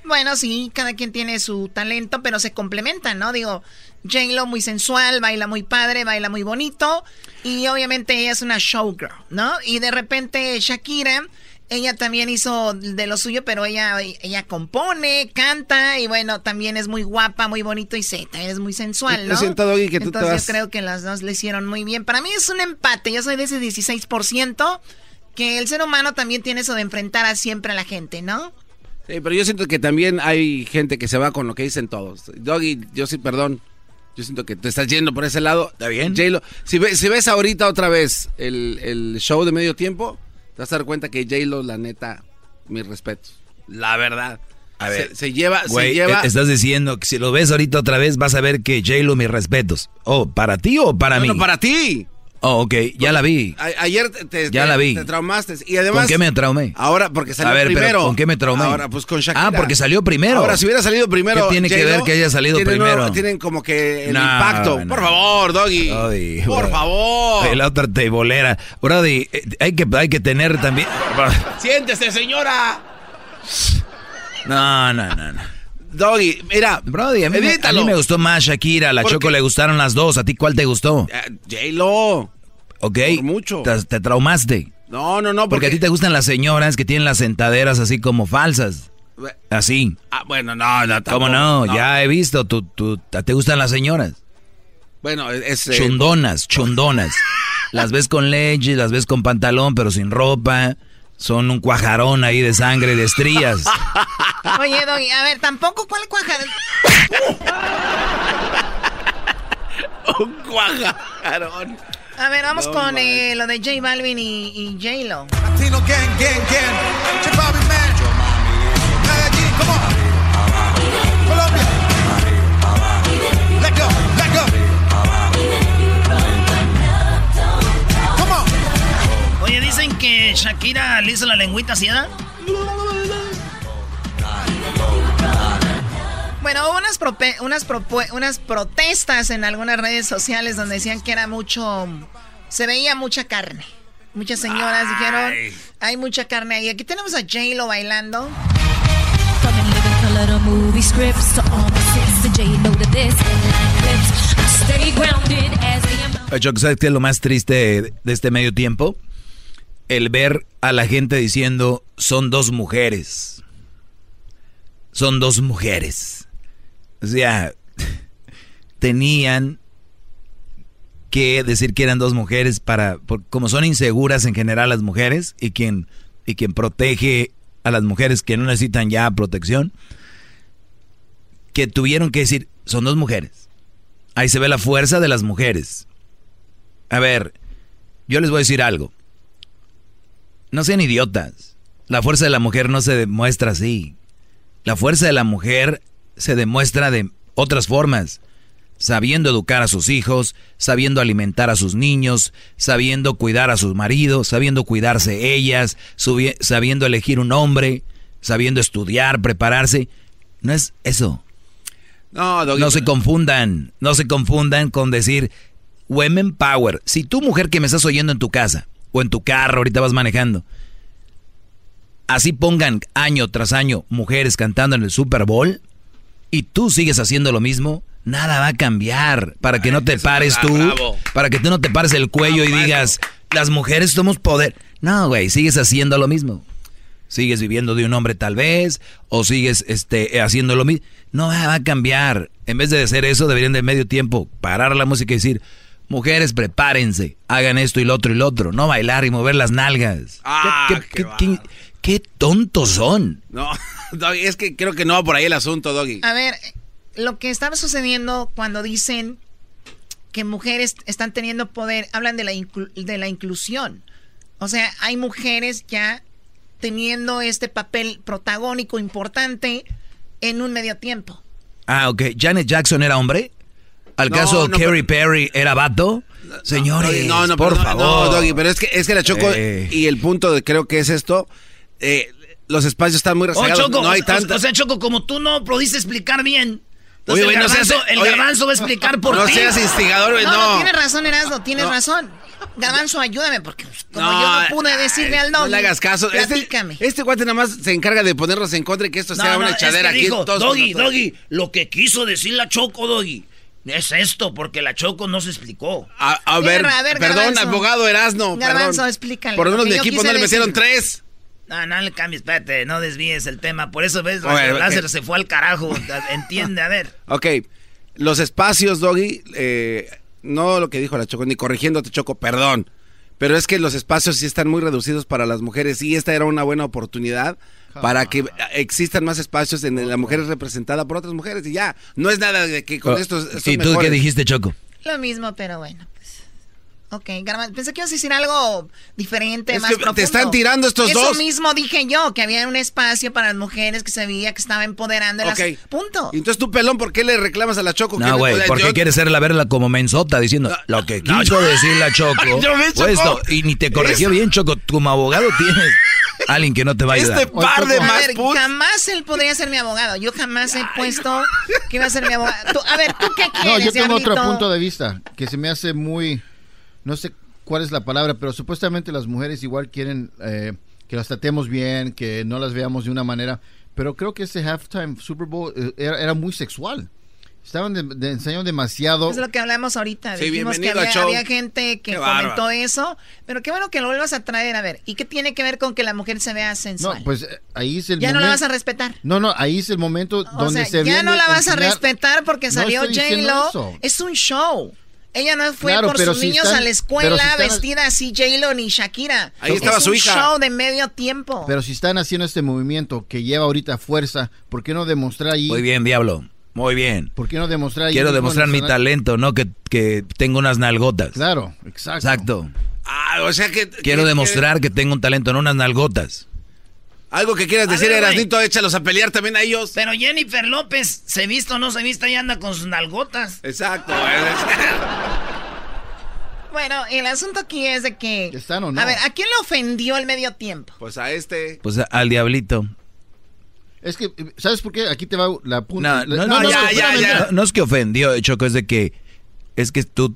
Bueno, sí, cada quien tiene su talento, pero se complementan, ¿no? Digo, J-Lo muy sensual, baila muy padre, baila muy bonito. Y obviamente ella es una showgirl, ¿no? Y de repente Shakira, ella también hizo de lo suyo, pero ella, ella compone, canta y bueno, también es muy guapa, muy bonito y también es muy sensual, ¿no? Doggy, que tú te Entonces vas- yo creo que las dos le hicieron muy bien. Para mí es un empate, yo soy de ese 16%, que el ser humano también tiene eso de enfrentar a siempre a la gente, ¿no? Sí, pero yo siento que también hay gente que se va con lo que dicen todos. Doggy, yo sí, perdón. Yo siento que te estás yendo por ese lado. ¿Está bien? J-Lo, si, ve- si ves ahorita otra vez el, el show de medio tiempo, te vas a dar cuenta que J-Lo, la neta, mis respetos. La verdad. A ver, Se, se lleva, Güey, se lleva. eh, estás diciendo que si lo ves ahorita otra vez vas a ver que J-Lo, mis respetos. Oh, ¿para ti o para No, mí? no, para ti. Oh, ok, ya la vi. A- ayer te, te- Ya la vi. te traumaste. Y además. ¿Con qué me traumé? Ahora, porque salió A ver, pero primero. ¿con qué me traumé? Ahora, pues con Shakira. Ah, porque salió primero. Ahora, si hubiera salido primero. ¿Qué tiene que ver que haya salido tienen primero? nuevo- tienen como que el No, impacto. no. Por favor, Doggy. Por bro. favor. La otra tebolera. Brody, eh, hay que, hay que tener también... Siéntese, señora. No, no, no, no. Doggy, mira. Brody, a mí, me, a mí me gustó más Shakira. A la ¿Por Choco qué? le gustaron las dos. ¿A ti cuál te gustó? Eh, J-Lo. ¿Ok? por mucho. Te, te traumaste. No, no, no. Porque a ti te gustan las señoras que tienen las sentaderas así como falsas. Así. Ah, bueno, no, no. ¿Cómo tampoco, no? Ya he visto. Tú, tú, ¿Te gustan las señoras? Bueno, es. eh, Chundonas, chundonas. las ves con leche, las ves con pantalón, pero sin ropa. Son un cuajarón ahí de sangre, de estrías. Oye, Doggy, a ver, tampoco, ¿cuál cuajar? un cuajarón. A ver, vamos No con eh, lo de J Balvin y, y J-Lo. Latino gang, gang, gang. J Balvin, man. Medellín, come on. Colombia. Let go, let go. Come on. Oye, dicen que Shakira le hizo la lengüita así, ¿verdad? Bueno, hubo unas, unas, protestas en algunas redes sociales donde decían que era mucho, se veía mucha carne. Muchas señoras dijeron, hay mucha carne ahí. Aquí tenemos a J-Lo bailando. ¿sabes qué es lo más triste de este medio tiempo? El ver a la gente diciendo, son dos mujeres. Son dos mujeres. O sea, tenían que decir que eran dos mujeres para, por- como son inseguras en general las mujeres y quien, y quien protege a las mujeres que no necesitan ya protección, que tuvieron que decir, son dos mujeres. Ahí se ve la fuerza de las mujeres. A ver, yo les voy a decir algo. No sean idiotas. La fuerza de la mujer no se demuestra así. La fuerza de la mujer se demuestra de otras formas. Sabiendo educar a sus hijos, sabiendo alimentar a sus niños, sabiendo cuidar a sus maridos, sabiendo cuidarse ellas, sabiendo elegir un hombre, sabiendo estudiar, prepararse. No es eso. No, No se confundan, no se confundan con decir women power. Si tú mujer que me estás oyendo en tu casa o en tu carro, ahorita vas manejando, así pongan año tras año mujeres cantando en el Super Bowl y tú sigues haciendo lo mismo, nada va a cambiar para que no te pares tú, bravo. para que tú no te pares el cuello y digas, las mujeres somos poder. No, güey, sigues haciendo lo mismo. Sigues viviendo de un hombre tal vez, o sigues este, haciendo lo mismo. No va a cambiar. En vez de hacer eso, deberían de medio tiempo parar la música y decir, mujeres, prepárense, hagan esto y lo otro y lo otro. No bailar y mover las nalgas. Ah, ¿Qué, qué qué- qué- tontos son? No, Doggy, es que creo que no va por ahí el asunto, Doggy. A ver, lo que estaba sucediendo cuando dicen que mujeres están teniendo poder, hablan de la, inclu- de la inclusión. O sea, hay mujeres ya teniendo este papel protagónico importante en un medio tiempo. Ah, ok. ¿Janet Jackson era hombre? ¿Al No, caso no, Carrie Perry era vato? Señores, no, no, por favor. No, Doggy, pero es que, es que la Choco, Eh. y el punto de creo que es esto, eh, los espacios están muy Oh, rezagados, Choco, no hay o- tanta... o, sea, Choco, como tú no pudiste explicar bien. Oye, Entonces güey, el, no seas- garbanzo, el oye, garbanzo va a explicar por no ti. seas instigador, güey, No, no, no. tienes razón, Erasmo, tienes razón. Garbanzo, ayúdame, porque como No, yo no pude decirle al No doggy. le hagas caso. Este, platícame. este guate nada más se encarga de ponernos en contra y que esto No, sea no, una es que echadera aquí. Doggy. Doggy, lo que quiso decir la Choco, Doggy, es esto, porque la Choco no se explicó. A, a ver, Tierra, a ver, perdón, Garbanzo. abogado Erasno. Garbanzo, perdón. explícale, Por lo menos porque mi equipo no le metieron tres. No, no le cambies, espérate, no desvíes el tema. Por eso ves, el láser se fue al carajo. Entiende, a ver. Ok, los espacios, Doggy, eh, no lo que dijo la Choco, ni corrigiéndote, Choco, perdón. Pero es que los espacios sí están muy reducidos para las mujeres y esta era una buena oportunidad para que existan más espacios en la mujer es representada por otras mujeres y ya. No es nada de que con Oh, estos... estos ¿Y tú qué mejores. dijiste, Choco? Lo mismo, pero bueno. Ok, Garbanzo, pensé que ibas a decir algo diferente, Es más que te profundo. están tirando estos Eso dos. mismo dije yo, que había un espacio para las mujeres que se veía que estaba empoderando. Ok. Las... Punto. Y entonces tú, pelón, ¿por qué le reclamas a la Choco? que No, güey, puede- ¿por qué yo- quieres ser la verla como mensota diciendo lo que quiso yo- decir la Choco? Yo me Pues chocó. esto, y ni te corrigió Eso. bien, Choco. Como abogado tienes alguien que no te va a ayudar. Este par de a más jamás él podría ser mi abogado. Yo jamás he puesto que iba a ser mi abogado. Tú- a ver, ¿tú qué No, quieres, yo tengo otro punto de vista que se me hace muy, no sé cuál es la palabra, pero supuestamente las mujeres igual quieren eh, que las tratemos bien, que no las veamos de una manera, pero creo que ese halftime Super Bowl eh, era, era muy sexual. Estaban de, de- enseñando demasiado. Es lo que hablamos ahorita. Sí, Dijimos que había, gente que Qué comentó eso. Pero qué bueno que lo vuelvas a traer. A ver, ¿y qué tiene que ver con que la mujer se vea sensual? No, pues eh, ahí es el ya no la vas a respetar. No, no, ahí es el momento O donde sea, se ya no la vas a respetar porque No salió diciendo J-Lo. eso. Es un show. Ella no fue Claro, por sus si niños están- a la escuela si están- vestida así J-Lo ni Shakira. Ahí es estaba su un hija. show de medio tiempo. Pero si están haciendo este movimiento que lleva ahorita fuerza, ¿por qué no demostrar ahí? Muy bien, diablo. Muy bien. ¿Por qué no demostrar ahí? Quiero demostrar mi talento, no que, que tengo unas nalgotas. Claro, exacto. Exacto. Ah, o sea que... Quiero que- demostrar que tengo un talento, no unas nalgotas. Algo que quieras A decir. Erasnito, échalos a pelear también a ellos. Pero Jennifer López, se vista o no se vista, y anda con sus nalgotas. Exacto. Bueno, el asunto aquí es de que... ¿Están o no? A ver, ¿a quién le ofendió el medio tiempo? Pues a este... Pues a- al diablito. Es que, ¿sabes por qué? Aquí te va la punta. No, no, no, no, mira. no es que ofendió, Choco, es de que es que tú,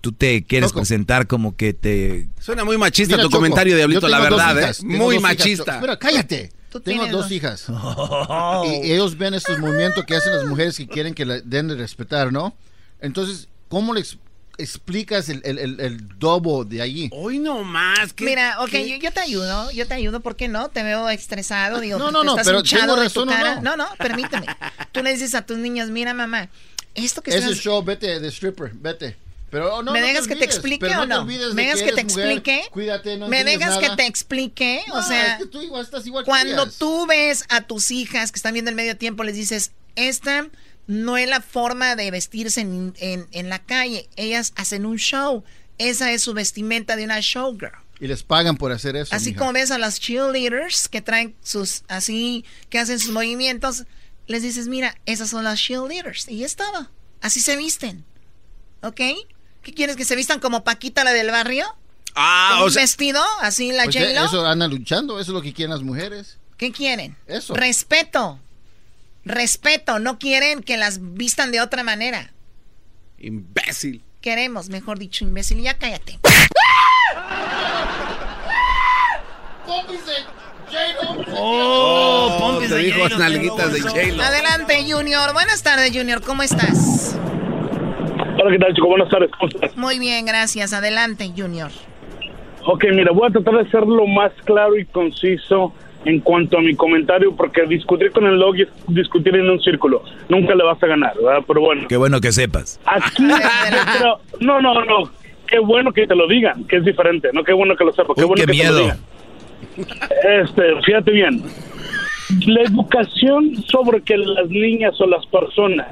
tú te quieres presentar como que te... Suena muy machista Mira, tu Choco, comentario, Diablito, la verdad, hijas, ¿eh? Muy hijas. machista. Espera, cállate. Tengo tienes dos dos. hijas. Y ellos ven estos movimientos que hacen las mujeres que quieren que la den de respetar, ¿no? Entonces, ¿cómo le ex- explicas el, el, el, el dobo de allí? Hoy no más. Mira, ok, yo, yo te ayudo, yo te ayudo, ¿por qué no? Te veo estresado, digo, No, no, te no, estás pero ¿tengo de razón tu cara. no? No, no, permíteme. Tú le dices a tus niñas, mira, mamá, esto que Ese estás... show, vete de stripper, vete. Pero oh, no, ¿Me no que te explique o no? ¿Me de dejas que te mujer, explique? Cuídate, no ¿Me dejas que te explique? o sea, es que tú igual estás igual que cuando tú ves a tus hijas que están viendo el medio tiempo, les dices, esta no es la forma de vestirse en, en- en la calle. Ellas hacen un show. Esa es su vestimenta de una showgirl. Y les pagan por hacer eso. Así mija. como ves a las cheerleaders que traen sus, así, que hacen sus movimientos, les dices, mira, esas son las cheerleaders. Y ya estaba. Así se visten. ¿Ok? ¿Qué quieres? ¿Que se vistan como Paquita, la del barrio? Ah, ¿Con o un sea- vestido? ¿Así la Pues, J-Lo? Eso andan luchando, eso es lo que quieren las mujeres. ¿Qué quieren? Eso. Respeto. Respeto. No quieren que las vistan de otra manera. Imbécil. Queremos, mejor dicho, imbécil. Ya cállate. Oh, pompis te de dijo J-Lo, nalguitas de J-Lo. Adelante, Junior. Buenas tardes, Junior. ¿Cómo estás? Hola, ¿qué tal, chico? Buenas tardes, ¿cómo estás? Muy bien, gracias. Adelante, Junior. Ok, mira, voy a tratar de ser lo más claro y conciso en cuanto a mi comentario, porque discutir con el log es discutir en un círculo. Nunca le vas a ganar, ¿verdad? Pero bueno, Qué bueno que sepas. aquí creo- no, no, no. Qué bueno que te lo digan, que es diferente, no qué bueno que lo sepas, qué Uy, bueno qué que te lo miedo. digan. Este, fíjate bien. La educación sobre que las niñas o las personas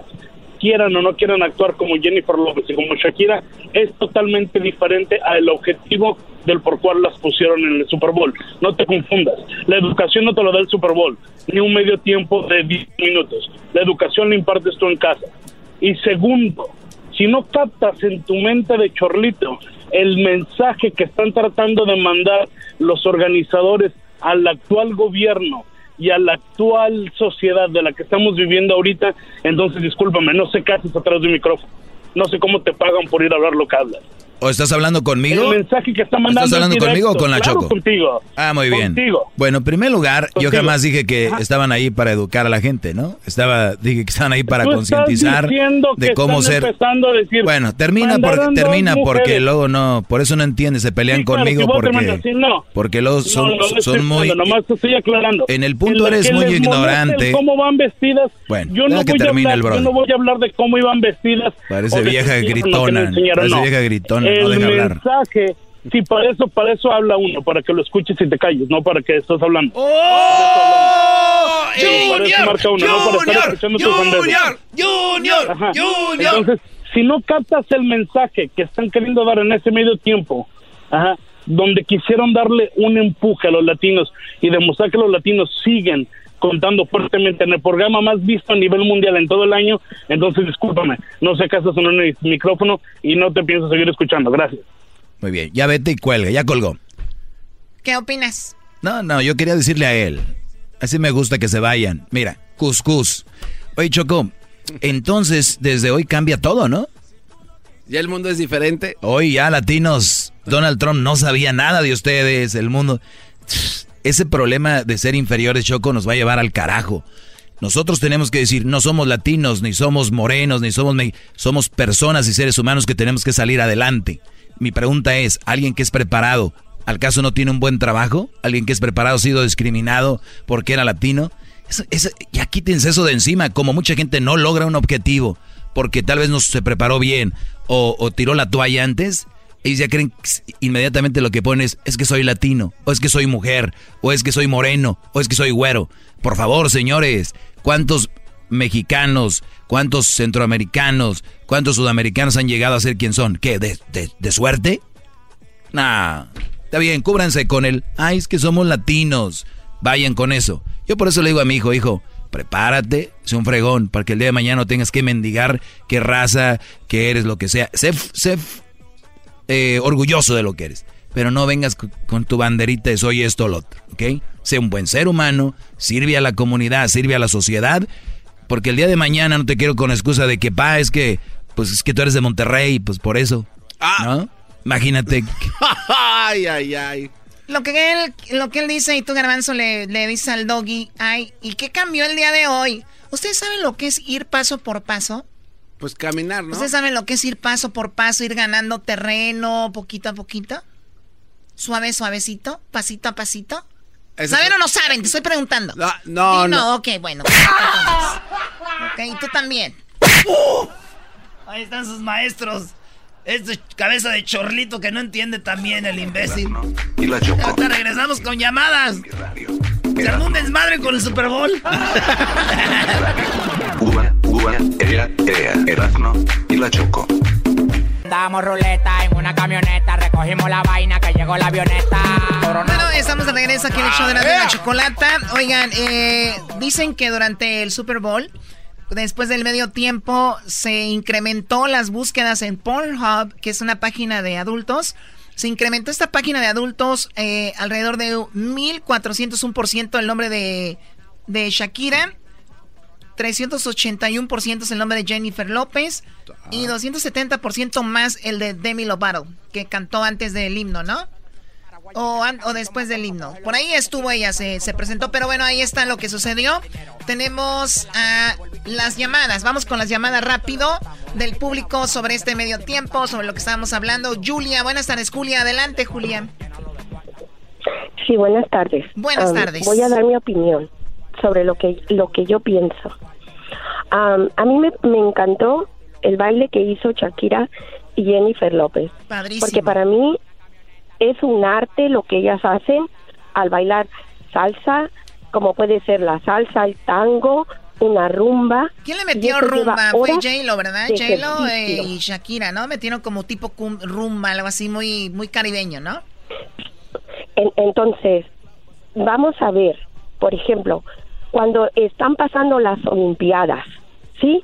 quieran o no quieran actuar como Jennifer López y como Shakira es totalmente diferente al objetivo del por cual las pusieron en el Super Bowl. No te confundas. La educación no te lo da el Super Bowl, ni un medio tiempo de 10 minutos. La educación la impartes tú en casa. Y segundo, si no captas en tu mente de chorlito el mensaje que están tratando de mandar los organizadores al actual gobierno y a la actual sociedad de la que estamos viviendo ahorita, entonces discúlpame, no sé qué haces atrás de un micrófono. No sé cómo te pagan por ir a hablar lo que hablas. ¿O estás hablando conmigo? El mensaje que está mandando ¿Estás hablando directo, conmigo o con la claro, Choco? contigo. Ah, muy bien. Contigo. Bueno, en primer lugar, yo Contigo. jamás dije que estaban ahí para educar a la gente, ¿no? Estaba, dije que estaban ahí para concientizar de cómo ser. a decir, Bueno, termina porque termina porque luego no, por eso no entiendes, se pelean Sí, claro, conmigo si porque así, no. porque luego son No, no, son muy nomás te estoy aclarando. En el punto En eres muy ignorante. ¿Cómo van vestidas? Bueno, yo no, que voy a hablar, el yo no voy a hablar de cómo iban vestidas. Parece vieja gritona, parece vieja gritona, el no deja hablar. mensaje, sí, para eso, para eso habla uno, para que lo escuches y te calles, no para que estés hablando. ¡Oh! Sí, marca uno, no para estar escuchando tus banderas. Junior, Junior, Ajá. Junior. Entonces, si no captas el mensaje que están queriendo dar en ese medio tiempo, ajá, donde quisieron darle un empuje a los latinos y demostrar que los latinos siguen contando fuertemente en el programa más visto a nivel mundial en todo el año, entonces discúlpame, no sé casas en el micrófono y no te pienso seguir escuchando. Gracias. Muy bien, ya vete y cuelga, ya colgó. ¿Qué opinas? No, no, yo quería decirle a él. Así me gusta que se vayan. Mira, cuscús. Oye, Choco, entonces desde hoy cambia todo, ¿no? Ya el mundo es diferente. Hoy ya latinos, Donald Trump no sabía nada de ustedes, el mundo. Ese problema de ser inferiores, Choco, nos va a llevar al carajo. Nosotros tenemos que decir, no somos latinos, ni somos morenos, ni somos... Somos personas y seres humanos que tenemos que salir adelante. Mi pregunta es, ¿alguien que es preparado, al caso no tiene un buen trabajo? ¿Alguien que es preparado ha sido discriminado porque era latino? Eso- eso- ya eso de encima, como mucha gente no logra un objetivo porque tal vez no se preparó bien o tiró la toalla antes, ellos ya creen inmediatamente lo que ponen es, es que soy latino, o es que soy mujer, o es que soy moreno, o es que soy güero. Por favor, señores, ¿cuántos mexicanos, cuántos centroamericanos, cuántos sudamericanos han llegado a ser quien son? ¿Qué? ¿De, de, de suerte? Nah, está bien, cúbranse con el, ay, es que somos latinos, vayan con eso. Yo por eso le digo a mi hijo, hijo, prepárate, sé un fregón, para que el día de mañana no tengas que mendigar qué raza, qué eres, lo que sea. Sé, sé eh, orgulloso de lo que eres. pero no vengas con tu banderita de soy esto o lo otro, ¿ok? Sé un buen ser humano, sirve a la comunidad, sirve a la sociedad, porque el día de mañana no te quiero con excusa de que, pa, es que, pues es que tú eres de Monterrey, pues por eso, ¿no? Imagínate. ay, ay, ay. Lo que él, lo que él dice y tú, Garbanzo, le, le dices al doggy, ay, ¿y qué cambió el día de hoy? ¿Ustedes saben lo que es ir paso por paso? Pues caminar, ¿no? ¿Ustedes saben lo que es ir paso por paso, ir ganando terreno poquito a poquito? Suave, suavecito, pasito a pasito. Eso ¿Saben fue- o no saben? Te estoy preguntando. No, no, Di no. ok, bueno. ok, y tú también. Ahí están sus maestros. Este cabeza de chorlito que no entiende también el imbécil. Y la Choco. Ahorita regresamos con llamadas. Se armó un desmadre con el Super Bowl. Uva, uva, ea, ea, Erasmo y la Choco. Damos ruleta en una camioneta, recogimos la vaina que llegó la avioneta. Bueno, estamos de regreso aquí en el show de la, de la chocolata. Oigan, eh, dicen que durante el Super Bowl, después del medio tiempo, se incrementó las búsquedas en Pornhub, que es una página de adultos. Se incrementó esta página de adultos eh, alrededor de 1.401% el nombre de, de Shakira. 381% es el nombre de Jennifer López y 270% más el de Demi Lovato, que cantó antes del himno, ¿no? O, o después del himno. Por ahí estuvo ella, se, se presentó, pero bueno, ahí está lo que sucedió. Tenemos ah, las llamadas, vamos con las llamadas rápido del público sobre este medio tiempo, sobre lo que estábamos hablando. Julia, buenas tardes, Julia, adelante, Julia. Sí, buenas tardes. Buenas tardes. Voy a dar mi opinión sobre lo que lo que yo pienso. A mí me, me encantó el baile que hizo Shakira y Jennifer López. Padrísimo. Porque para mí es un arte lo que ellas hacen al bailar salsa, como puede ser la salsa, el tango, una rumba. ¿Quién le metió rumba? Fue J-Lo, ¿verdad? J-Lo eh, y Shakira, ¿no? Metieron como tipo cum- rumba, algo así muy, muy caribeño, ¿no? En- entonces, vamos a ver, por ejemplo, cuando están pasando las Olimpiadas, ¿sí?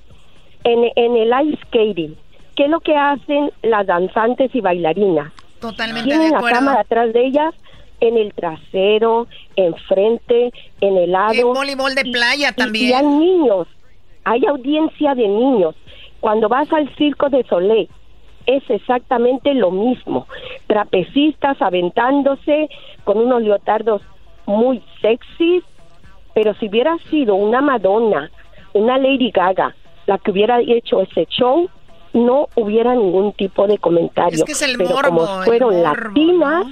En, en el ice skating, ¿qué es lo que hacen las danzantes y bailarinas? Totalmente de Tienen la acuerdo. cámara atrás de ellas, en el trasero, enfrente, en el lado. En voleibol de playa Y- también. Y, hay niños, hay audiencia de niños. Cuando vas al Circo de Soleil, es exactamente lo mismo. Trapecistas aventándose con unos leotardos muy sexys, pero si hubiera sido una Madonna, una Lady Gaga, la que hubiera hecho ese show, no hubiera ningún tipo de comentario. Es que es el pero morbo, como el fueron morbo, latinas,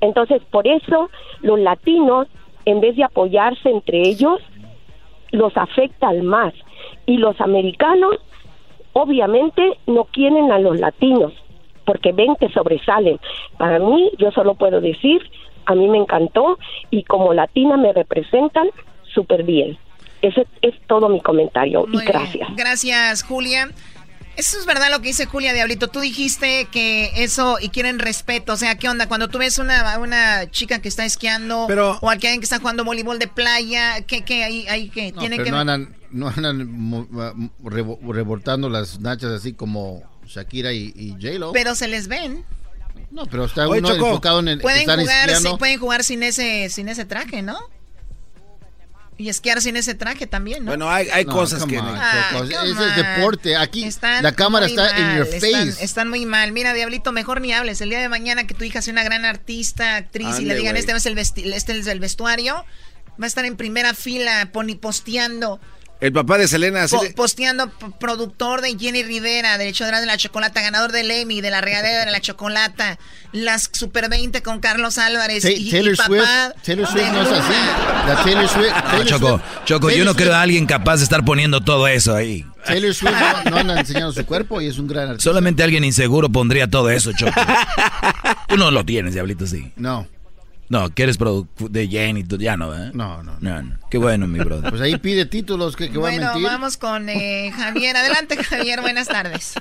entonces por eso los latinos, en vez de apoyarse entre ellos, los afectan más. Y los americanos, obviamente, no quieren a los latinos, porque ven que sobresalen. Para mí, yo solo puedo decir, a mí me encantó y como latina me representan súper bien. Ese es todo mi comentario Muy y bien. gracias. Gracias, Julia. Eso es verdad lo que dice Julia Diablito. Tú dijiste que eso y quieren respeto. O sea, ¿qué onda? Cuando tú ves una, una chica que está esquiando o a alguien que está jugando voleibol de playa, ¿qué, qué hay, hay que No, tienen pero que no andan, no andan mo- rebo- rebortando las nachas así como Shakira y, y J-Lo. pero se les ven. No, pero está Oye, uno Choco. enfocado en el Pueden jugar, esquiando. sí, pueden jugar sin ese sin ese traje, ¿no? Y esquiar sin ese traje también, ¿no? Bueno, hay, hay No, cosas que... on, Ah, es deporte. Aquí Están la cámara muy está en mal, your están- face. Están, muy mal. Mira, Diablito, mejor ni hables. El día de mañana que tu hija sea una gran artista, actriz, y le digan, este es, el vesti- este es el vestuario, va a estar en primera fila poni- posteando. El papá de Selena... así po- posteando productor de Jenny Rivera, del hecho de la chocolata, ganador del Emmy, de la regadera de la chocolata, las Super 20 con Carlos Álvarez Ta- y, y Taylor Swift, papá Taylor de Swift no es así. La Taylor Swift, No, Taylor Choco, Swift- Choco, yo Taylor no creo Swift- a alguien capaz de estar poniendo todo eso ahí. Taylor Swift no, no anda enseñando su cuerpo y es un gran artista. Solamente alguien inseguro pondría todo eso, Choco. Tú no lo tienes, diablito, sí. No. No, que eres de Jenny, ya no, ¿eh? No, no, no. Qué bueno, mi brother. Pues ahí pide títulos que, que va a Bueno, mentir. vamos con eh, Javier. Adelante, Javier. Buenas tardes.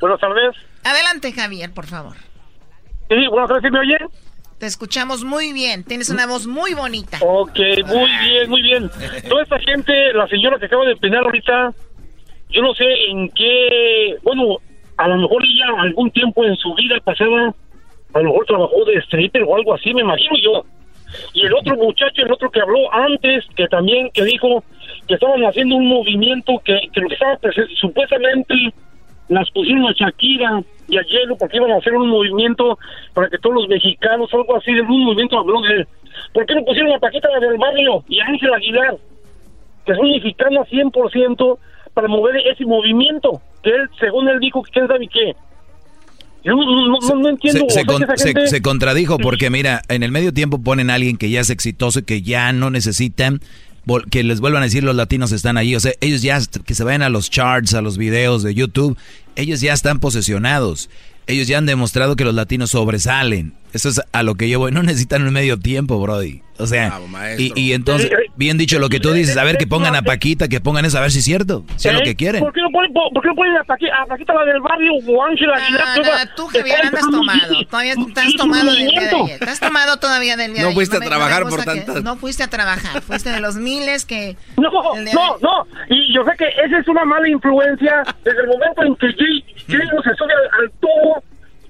Buenas tardes. Adelante, Javier, por favor. Sí, buenas tardes, ¿sí me oye? Te escuchamos muy bien. Tienes una voz muy bonita. Ok, muy bien, muy bien. Toda esta gente, la señora que acaba de opinar ahorita, yo no sé en qué, bueno, a lo mejor ella algún tiempo en su vida pasada A lo mejor trabajó de stripper o algo así, me imagino yo. Y el otro muchacho, el otro que habló antes, que también, que dijo que estaban haciendo un movimiento que, que lo que estaba presen- supuestamente las pusieron a Shakira y a Hielo porque iban a hacer un movimiento para que todos los mexicanos, algo así, de un movimiento habló de. ¿Por qué no pusieron a Paquita del barrio y a Ángel Aguilar, que son mexicanas 100% para mover ese movimiento? Que él, según él dijo, que quién sabe qué. Yo no, no, no- no entiendo. Se, se con- contradijo porque mira, en el medio tiempo ponen a alguien que ya es exitoso y que ya no necesitan que les vuelvan a decir los latinos están ahí. O sea, ellos ya que se vayan a los charts, a los videos de YouTube, ellos ya están posesionados. Ellos ya han demostrado que los latinos sobresalen. Eso es a lo que yo voy. No necesitan un medio tiempo, Brody. O sea, y, y entonces, bien dicho lo que tú dices, a ver que pongan a Paquita, que pongan eso, a ver si es cierto, si es lo ¿Eh? que quieren. ¿Por qué no ponen, por, por qué no ponen a, Paqui- a Paquita la del barrio o Ángela? No, no, va- tú, que Javier, andas tomado. Todavía estás tomado del día de ayer. Estás tomado todavía del día No de ayer. fuiste a me- trabajar me por gusta que- tantas- No fuiste a trabajar. Fuiste de los miles que... No, no, no. Y yo sé que esa es una mala influencia desde el momento en que Jay, Jay no se sube al, al tubo.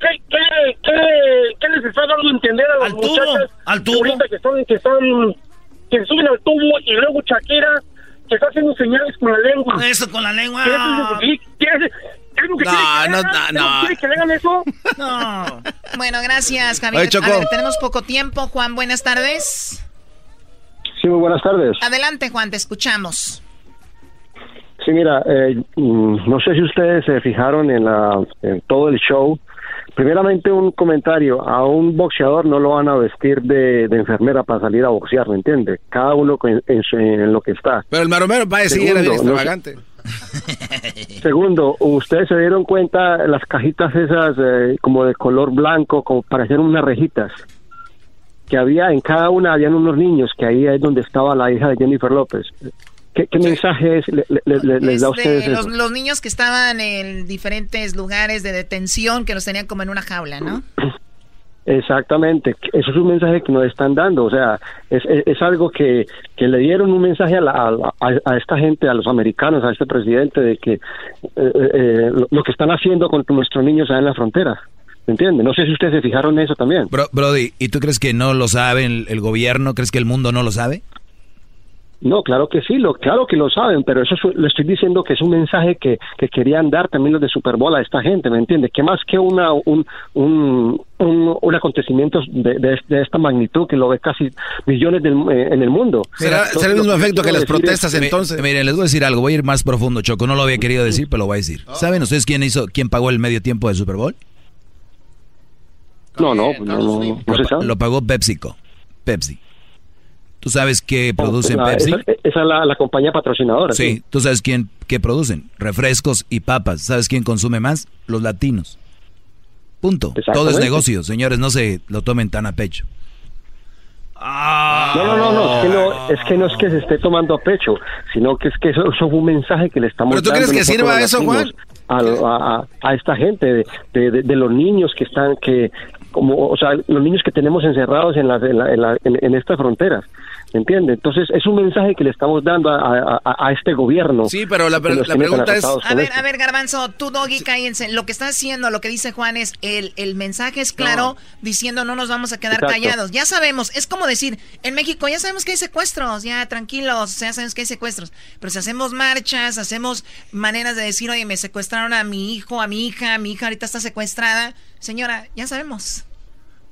¿Qué, qué, qué, ¿Qué les está dando a entender a las Al tubo, muchachas al tubo. ahorita que están, que están, que se suben al tubo y luego Shakira que está haciendo señales con la lengua? Eso con la lengua. ¿Qué es eso? ¿Qué es- ¿Es lo que No, que no, no, no. ¿Quiere que le hagan eso? No. Bueno, gracias, Javier. A ver, tenemos poco tiempo. Juan, buenas tardes. Sí, muy buenas tardes. Adelante, Juan, te escuchamos. Sí, mira, eh, mm, no sé si ustedes se fijaron en, la, en todo el show. Primeramente, un comentario. A un boxeador no lo van a vestir de, de enfermera para salir a boxear, ¿me entiende? Cada uno en, en su- en lo que está. Pero el maromero va a decir era bien no extravagante. Segundo, ustedes se dieron cuenta las cajitas esas eh, como de color blanco, como parecían unas rejitas, que había en cada una habían unos niños, que ahí es donde estaba la hija de Jennifer López. ¿Qué, qué mensaje es, le- le- le- les da a ustedes los, los niños que estaban en diferentes lugares de detención que los tenían como en una jaula, ¿no? Exactamente, eso es un mensaje que nos están dando, o sea, es, es, es algo que, que le dieron un mensaje a, la- a, la- a- a esta gente, a los americanos, a este presidente, de que eh, eh, lo, lo que están haciendo con nuestros niños allá en la frontera, ¿me entiende? No sé si ustedes se fijaron en eso también. Bro- Brody, ¿y tú crees que no lo sabe el, el gobierno? ¿Crees que el mundo no lo sabe? No, claro que sí, lo, claro que lo saben, pero eso es- le estoy diciendo que es un mensaje que, que querían dar también los de Super Bowl a esta gente, ¿me entiende? Que más que una, un, un, un, un acontecimiento de, de, de esta magnitud que lo ve casi millones del- eh, en el mundo. ¿Será, Entonces, será el mismo que efecto que las es- protestas entonces? Miren, les voy a decir algo, voy a ir más profundo, Choco. No lo había querido decir, pero lo voy a decir. ¿Saben ustedes quién hizo, quién pagó el medio tiempo del Super Bowl? No, no, no, no, no, no se Lo, sabe. lo pagó PepsiCo. Pepsi. ¿Tú sabes qué producen Pepsi? Esa, esa es la, la compañía patrocinadora. Sí, ¿tú sabes quién qué producen? Refrescos y papas. ¿Sabes quién consume más? Los latinos. Punto. Todo es negocio, señores, no se lo tomen tan a pecho. No, no, no, no, es que no, es que no es que se esté tomando a pecho, sino que es que eso, eso fue un mensaje que le estamos ¿Pero tú dando crees que sirva eso, al- A, a- a esta gente, de, de- de- de los niños que están, que, como, o sea, los niños que tenemos encerrados en, las- en, la- en, la- en- en estas fronteras, ¿me entiende? Entonces, es un mensaje que le estamos dando a, a- a este gobierno. Sí, pero la, la tan pregunta es... A ver, esto. a ver, Garbanzo, tú, Doggy, cállense. Lo que está haciendo, lo que dice Juan es, el, el mensaje es claro, diciendo no nos vamos a quedar Exacto. callados. Ya sabemos, es como decir, en México ya sabemos que hay secuestros, ya tranquilos, ya sabemos que hay secuestros. Pero si hacemos marchas, hacemos maneras de decir, oye, me secuestraron a mi hijo, a mi hija, mi hija ahorita está secuestrada. Señora, ya sabemos.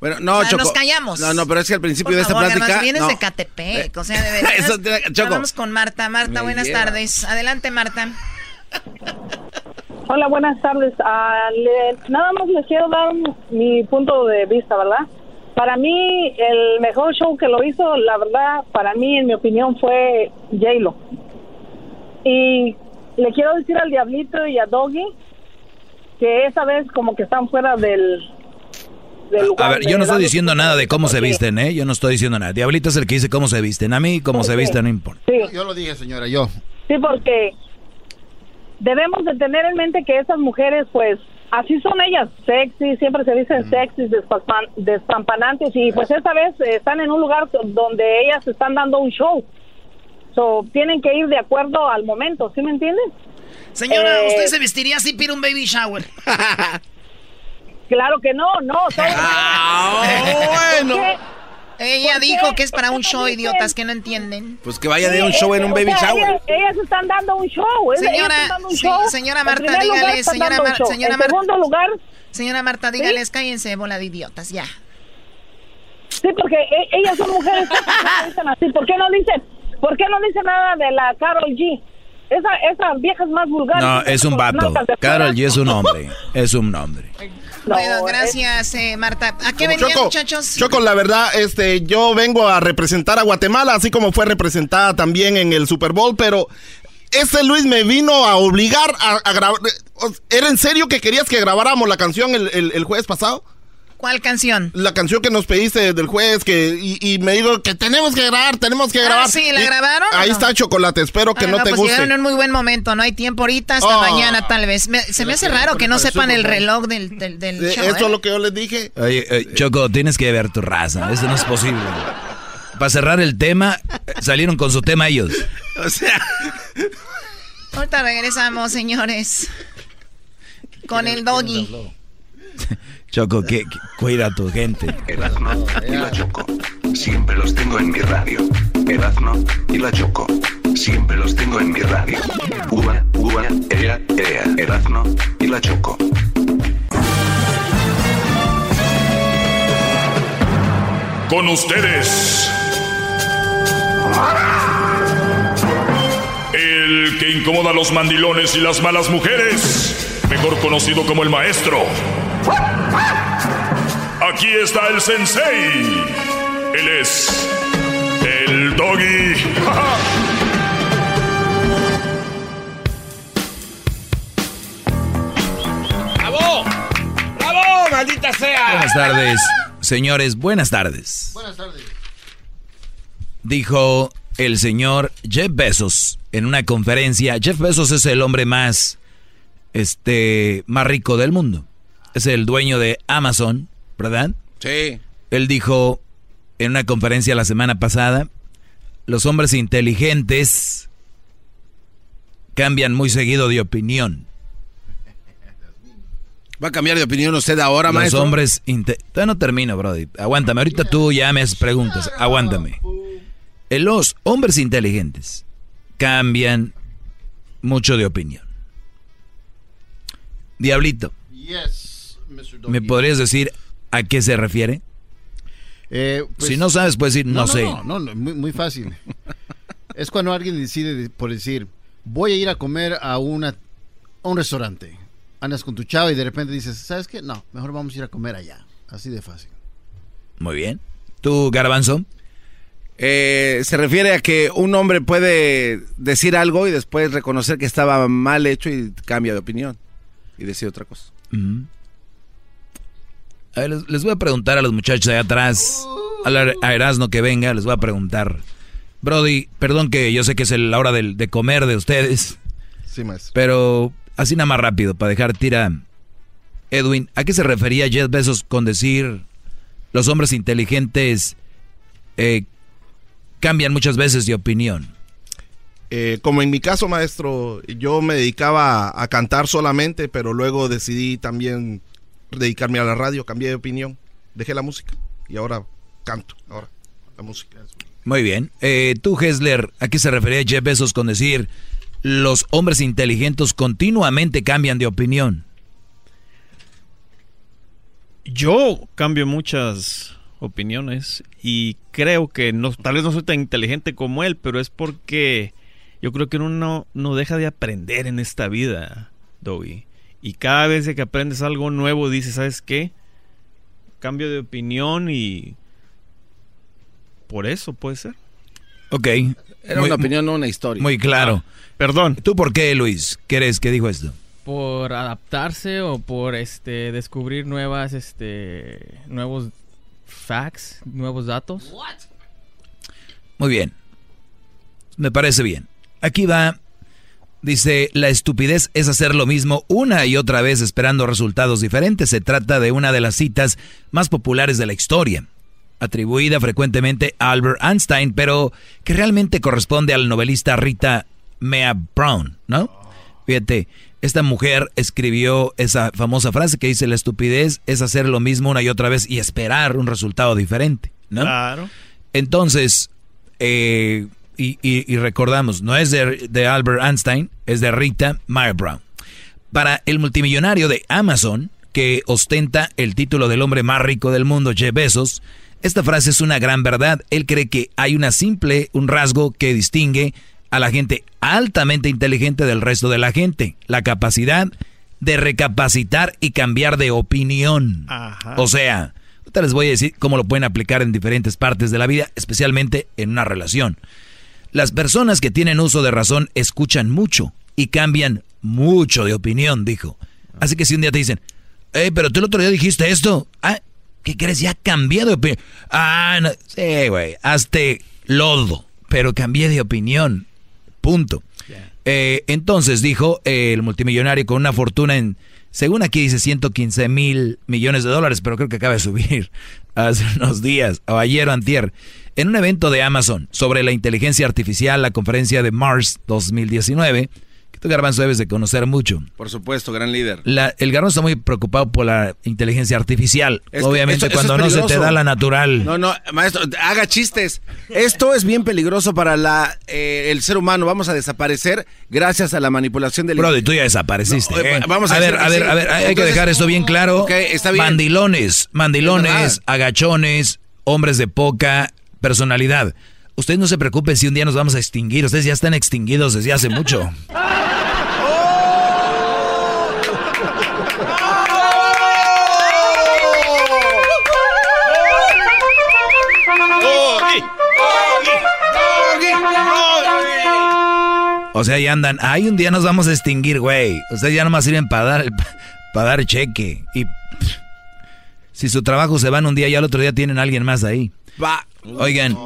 Bueno, no, O sea, Choco. nos callamos. No, no, pero es que al principio Por de esta plática... Garbanzo, vienes no. de Catepec, o sea, de verdad. Eso te- Choco. Vamos con Marta. Marta, Me buenas lleva. tardes. Adelante, Marta. Hola, buenas tardes. Ah, le- nada más les quiero dar mi punto de vista, ¿verdad? Para mí, el mejor show que lo hizo, la verdad, para mí, en mi opinión, fue J-Lo. Y le quiero decir al Diablito y a Doggy que esa vez como que están fuera del, del A ver, yo no estoy diciendo nada de cómo se visten, ¿eh? Yo no estoy diciendo nada. Diablito es el que dice cómo se visten. A mí, cómo se visten, no importa. Sí. Yo lo dije, señora, yo. Sí, porque debemos de tener en mente que esas mujeres, pues, así son ellas, sexy, siempre se dicen sexy, despampan- despampanantes, y pues esta vez eh, están en un lugar donde ellas están dando un show. So, tienen que ir de acuerdo al momento, ¿sí me entienden? Señora, Eh, ¿usted se vestiría así para un baby shower? Claro que no, no. todo- bueno. Ella ¿Por dijo que es para un show, idiotas que no entienden. Pues que vaya de un show en un baby shower. Ellas, ellas están dando un show. Señora, dando un sí, señora Marta, dígale, están señora Mar- señora En Marta. segundo lugar, Señora Marta, dígales, cállense, bola de idiotas, ya. sí, porque e- ellas son mujeres que dicen así. ¿Por qué no dicen, por qué no dicen nada de la Carol G? Esa, esa vieja es más vulgar. No, es un vato. Carol G es un hombre. Es un hombre. Bueno, gracias, eh, Marta. ¿A qué venían, Choco, muchachos? Choco, la verdad, este, yo vengo a representar a Guatemala, así como fue representada también en el Super Bowl, pero ese Luis me vino a obligar a, a grabar. ¿Era en serio que querías que grabáramos la canción el, el- el jueves pasado? ¿Cuál canción? La canción que nos pediste del jueves, que, y, y me dijo que tenemos que grabar, tenemos que Ah, grabar. sí, ¿la Y grabaron Ahí no? está Chocolate, espero que Ah, no, te pues guste. llegaron en un muy buen momento, no hay tiempo ahorita, hasta Oh. mañana tal vez. Me- se me hace raro que no sepan el reloj del, del, del Eh, show. Eso ¿eh? es lo que yo les dije. Oye, eh, Choco, tienes que ver tu raza. Eso no es posible. Para cerrar el tema, salieron con su tema ellos. O sea, Ahorita regresamos, señores. Con el doggy. Choco, que, que- cuida a tu gente. Erazno y la Choco. Siempre los tengo en mi radio. Erazno y la Choco. Siempre los tengo en mi radio. Uva, uva, ea, ea. Erazno y la Choco. Con ustedes. El que incomoda a los mandilones y las malas mujeres. Mejor conocido como el maestro. Aquí está el sensei. Él es el doggy. ¡Bravo! ¡Bravo, maldita sea! Buenas tardes, señores. Buenas tardes. Buenas tardes. Dijo el señor Jeff Bezos en una conferencia. Jeff Bezos es el hombre más, este, más rico del mundo. Es el dueño de Amazon, ¿verdad? Sí. Él dijo en una conferencia la semana pasada, los hombres inteligentes cambian muy seguido de opinión. ¿Va a cambiar de opinión usted ahora, Los maestro? hombres... inte- Todavía no termino, Brody. Aguántame. Ahorita tú ya me haces preguntas. Aguántame. Eh, Los hombres inteligentes cambian mucho de opinión. Diablito, Yes. ¿Me podrías decir a qué se refiere? Eh, pues- si no sabes, puedes decir no, sé. No, no, no, muy, muy fácil. es cuando alguien decide de- por decir, voy a ir a comer a, una, a un restaurante. Andas con tu chava y de repente dices, ¿sabes qué? No, mejor vamos a ir a comer allá. Así de fácil. Muy bien. ¿Tú, Garbanzo? Eh, se refiere a que un hombre puede decir algo y después reconocer que estaba mal hecho y cambia de opinión y decir otra cosa. Ujú. A ver, les, les voy a preguntar a los muchachos allá atrás, a, la- a Erasmo que venga, les voy a preguntar. Brody, perdón que yo sé que es la hora del- de, comer de ustedes, Sí, maestro. pero así nada más rápido, para dejar tira. Edwin, ¿a qué se refería Jeff Bezos con decir los hombres inteligentes eh, cambian muchas veces de opinión? Eh, como en mi caso, maestro, yo me dedicaba a, a cantar solamente, pero luego decidí también dedicarme a la radio, cambié de opinión, dejé la música y ahora canto, ahora la música. Muy bien. Eh, tú, Hessler, ¿a qué se refería Jeff Bezos con decir los hombres inteligentes continuamente cambian de opinión? Yo cambio muchas opiniones y creo que no, tal vez no soy tan inteligente como él, pero es porque yo creo que uno no deja de aprender en esta vida, Doggy. Y cada vez que aprendes algo nuevo, dices, ¿sabes qué? Cambio de opinión y por eso puede ser. Ok. Era una opinión, no una historia. Muy claro. perdón. ¿Tú por qué, Luis? ¿Qué eres? ¿Qué dijo esto? por adaptarse o por este descubrir nuevas este nuevos facts, nuevos datos. Muy bien. Me parece bien. Aquí va. Dice, la estupidez es hacer lo mismo una y otra vez esperando resultados diferentes. Se trata de una de las citas más populares de la historia, atribuida frecuentemente a Albert Einstein, pero que realmente corresponde al novelista Rita Mea Brown, ¿no? Fíjate, esta mujer escribió esa famosa frase que dice la estupidez es hacer lo mismo una y otra vez y esperar un resultado diferente, ¿no? Claro. Entonces, eh, y, y- y recordamos, no es de, de Albert Einstein, es de Rita Meyer Brown. Para el multimillonario de Amazon, que ostenta el título del hombre más rico del mundo, Jeff Bezos, esta frase es una gran verdad. Él cree que hay una simple, un rasgo que distingue a la gente altamente inteligente del resto de la gente, la capacidad de recapacitar y cambiar de opinión. Ajá. O sea, ahorita les voy a decir cómo lo pueden aplicar en diferentes partes de la vida, especialmente en una relación. Las personas que tienen uso de razón escuchan mucho y cambian mucho de opinión, dijo. Así que si un día te dicen, hey, pero tú el otro día dijiste esto, ah, ¿qué crees? Ya cambié de opinión. Ah, no, sí, güey, hazte lodo, pero cambié de opinión. Punto. Eh, entonces dijo eh, el multimillonario con una fortuna en, según aquí dice 115 mil millones de dólares, pero creo que acaba de subir hace unos días, o ayer o antier, en un evento de Amazon sobre la inteligencia artificial, la conferencia de Mars 2019, que tú Garbanzo debes de conocer mucho. Por supuesto, gran líder. La- el Garbanzo está muy preocupado por la inteligencia artificial. Es que Obviamente eso cuando es no se te da la natural. No, no, maestro, haga chistes. Esto es bien peligroso para la, eh, el ser humano. Vamos a desaparecer gracias a la manipulación del... Brody, tú ya desapareciste. No, eh, ¿eh? vamos a ver, decir a ver, sí. a ver, hay que dejar esto bien claro. ok, está bien. Mandilones, Es mandilones, agachones, hombres de poca personalidad. Ustedes no se preocupen si un día nos vamos a extinguir. Ustedes ya están extinguidos desde hace mucho. O sea, ya andan. Ay, un día nos vamos a extinguir, güey. Ustedes ya nomás sirven para dar, para dar cheque. Y pff, si su trabajo se van un día, ya el otro día tienen a alguien más ahí. Oigan,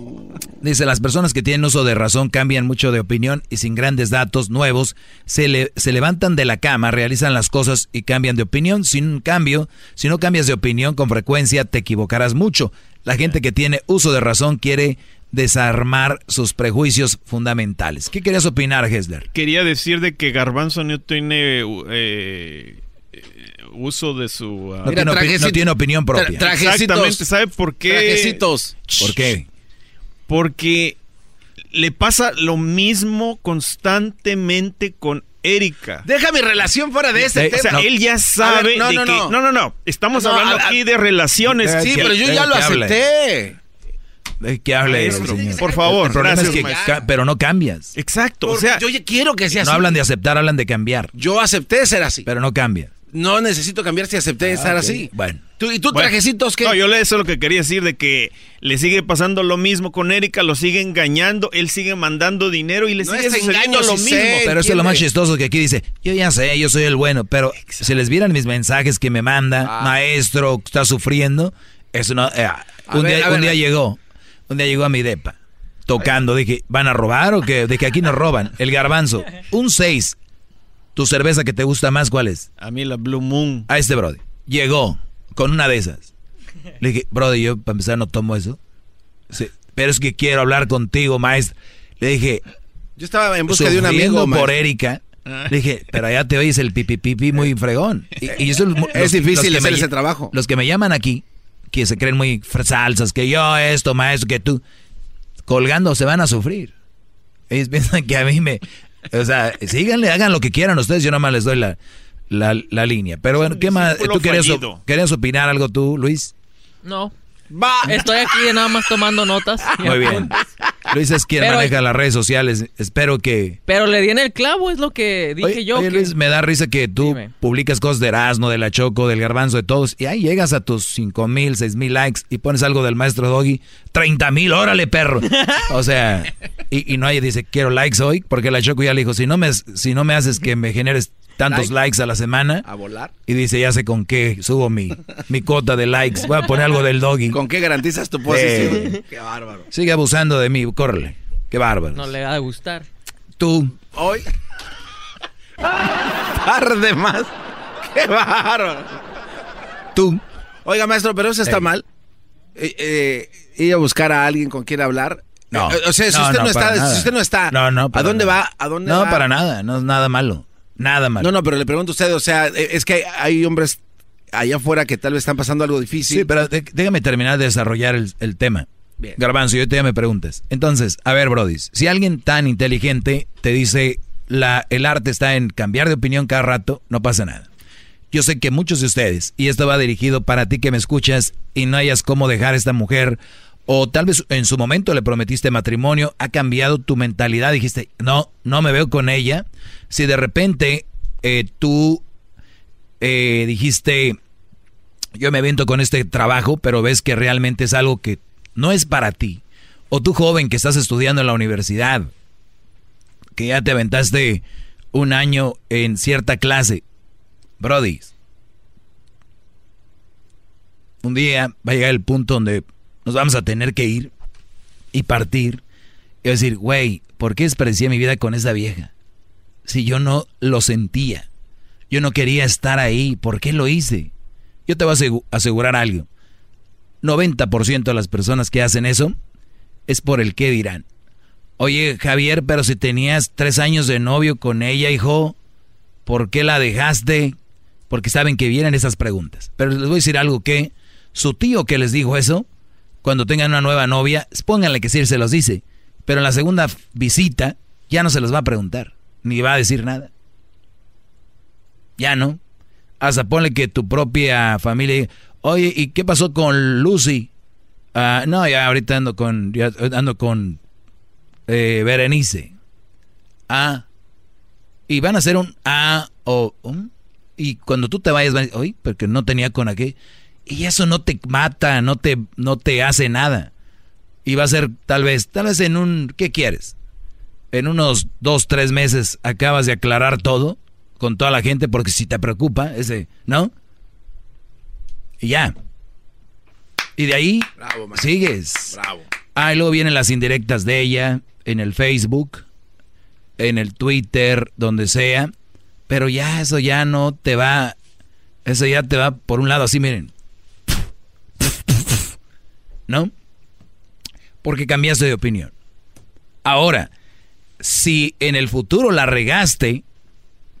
dice, las personas que tienen uso de razón cambian mucho de opinión y sin grandes datos nuevos se, le- se levantan de la cama, realizan las cosas y cambian de opinión. Sin cambio, si no cambias de opinión con frecuencia, te equivocarás mucho. La gente que tiene uso de razón quiere desarmar sus prejuicios fundamentales. ¿Qué querías opinar, Hessler? Quería decir de que Garbanzo no tiene eh, uso de su... No tiene opi- no tiene opinión propia. Tra- Exactamente, ¿sabe por qué? Trajecitos. ¿Por qué? Porque le pasa lo mismo constantemente con Erika. Deja mi relación fuera de este O sea, tema. él ya sabe ver, no, de no, que... no. No, no, no. Estamos No, hablando a- a- aquí de relaciones. Sí, pero yo ya lo acepté. De que hable, señor. por favor, El problema gracias, es que, pero no cambias. Exacto, Porque yo ya quiero que sea No así. hablan de aceptar, hablan de cambiar. Yo acepté ser así. Pero no cambia. No necesito cambiar si acepté estar ok. así. Bueno. ¿Tú, ¿Y tú Bueno, trajecitos qué? No, yo le eso es lo que quería decir de que le sigue pasando lo mismo con Erika, lo sigue engañando, él sigue mandando dinero y le No sigue es engaño, lo mismo. sé. Pero eso es lo más chistoso que aquí dice, yo ya sé, yo soy el bueno, pero si les vieran mis mensajes que me manda, Ah. maestro, está sufriendo, eso no... eh, un, ver, día, un ver. día llegó, un día llegó a mi depa, tocando, dije, ¿van a robar o qué? De que aquí nos roban. El garbanzo, un 6. ¿Tu cerveza que te gusta más cuál es? A mí la Blue Moon. A este brody. Llegó con una de esas. Le dije, brody, yo para empezar no tomo eso. Sí, pero es que quiero hablar contigo, maestro. Le dije, Yo estaba en busca de un amigo. por maestro. Erika. Le dije, pero allá te oyes el pipi pipi muy fregón. Y, y eso los- Es difícil hacer me ese trabajo. Los que me llaman aquí, que se creen muy salsas, que yo esto, maestro, que tú, colgando se van a sufrir. Ellos piensan que a mí me... O sea, síganle, hagan lo que quieran ustedes, yo nada más les doy la, la, la línea. Pero bueno, ¿qué más? ¿Tú querías, querías opinar algo tú, Luis? No. Va. Estoy aquí nada más tomando notas. Muy bien. Luis es quien Pero- maneja las redes sociales. Espero que... Pero le di en el clavo, es lo que dije Oye, yo. oye, que- Luis, me da risa que tú Dime. publicas cosas de Erasmo, de la Choco, del Garbanzo, de todos, y ahí llegas a tus cinco mil, seis mil likes y pones algo del maestro Doggy, 30 mil, órale, perro. O sea, y, y no hay, dice, quiero likes hoy, porque la Choco ya le dijo, si no me, si no me haces que me generes tantos Like. likes a la semana, A volar. y dice, ya sé con qué subo mi, mi cuota de likes, voy a poner algo del Doggy. ¿Con qué garantizas tu posición? Qué bárbaro. Sigue abusando de mí, córrele. Qué bárbaro. No le va a gustar. Tú, Hoy. Tarde más. Qué bárbaro. tú. Oiga, maestro, pero eso está mal. Eh, eh, ir a buscar a alguien con quien hablar. No. Eh, o sea, si No, usted no, está, si usted no está, No, no, ¿a dónde nada. va? ¿A dónde No, va? para nada, no es nada malo. Nada malo. No, no, pero le pregunto a usted, o sea, eh, es que hay, hay hombres allá afuera que tal vez están pasando algo difícil. Sí, pero déjame terminar de desarrollar el, el tema. Bien. Garbanzo, yo te ya me preguntas. Entonces, a ver, Brody, si alguien tan inteligente te dice la, el arte está en cambiar de opinión cada rato, no pasa nada. Yo sé que muchos de ustedes, y esto va dirigido para ti que me escuchas y no hayas cómo dejar a esta mujer, o tal vez en su momento le prometiste matrimonio, ha cambiado tu mentalidad, dijiste, no, no me veo con ella. Si de repente eh, tú eh, dijiste, yo me avento con este trabajo, pero ves que realmente es algo que no es para ti. O tú joven que estás estudiando en la universidad, que ya te aventaste un año en cierta clase. Brody, un día va a llegar el punto donde nos vamos a tener que ir y partir y decir, güey, ¿por qué desperdicié mi vida con esa vieja? Si yo no lo sentía, yo no quería estar ahí, ¿por qué lo hice? Yo te voy a asegu- asegurar algo. 90% de las personas que hacen eso es por el qué dirán. Oye, Javier, pero si tenías tres años de novio con ella, hijo, ¿por qué la dejaste? Porque saben que vienen esas preguntas. Pero les voy a decir algo que su tío que les dijo eso, cuando tengan una nueva novia, pónganle que sí se los dice. Pero en la segunda visita ya no se los va a preguntar, ni va a decir nada. Ya no. Hasta ponle que tu propia familia, oye, ¿y qué pasó con Lucy? Ah, no, ya ahorita ando con, ya ando con eh, Berenice. Ah. Y van a hacer un ah o un. Y cuando tú te vayas, van a decir, oye, porque no tenía con aquel. Y eso no te mata, no te, no te hace nada. Y va a ser tal vez, tal vez en un, ¿qué quieres? En unos dos, tres meses acabas de aclarar todo con toda la gente porque si te preocupa ese, ¿no? Y ya. Y de ahí Bravo, sigues. Bravo. Ah, y luego vienen las indirectas de ella en el Facebook, en el Twitter, donde sea. Pero ya eso ya no te va, eso ya te va por un lado así, miren. ¿No? Porque cambiaste de opinión. Ahora, si en el futuro la regaste,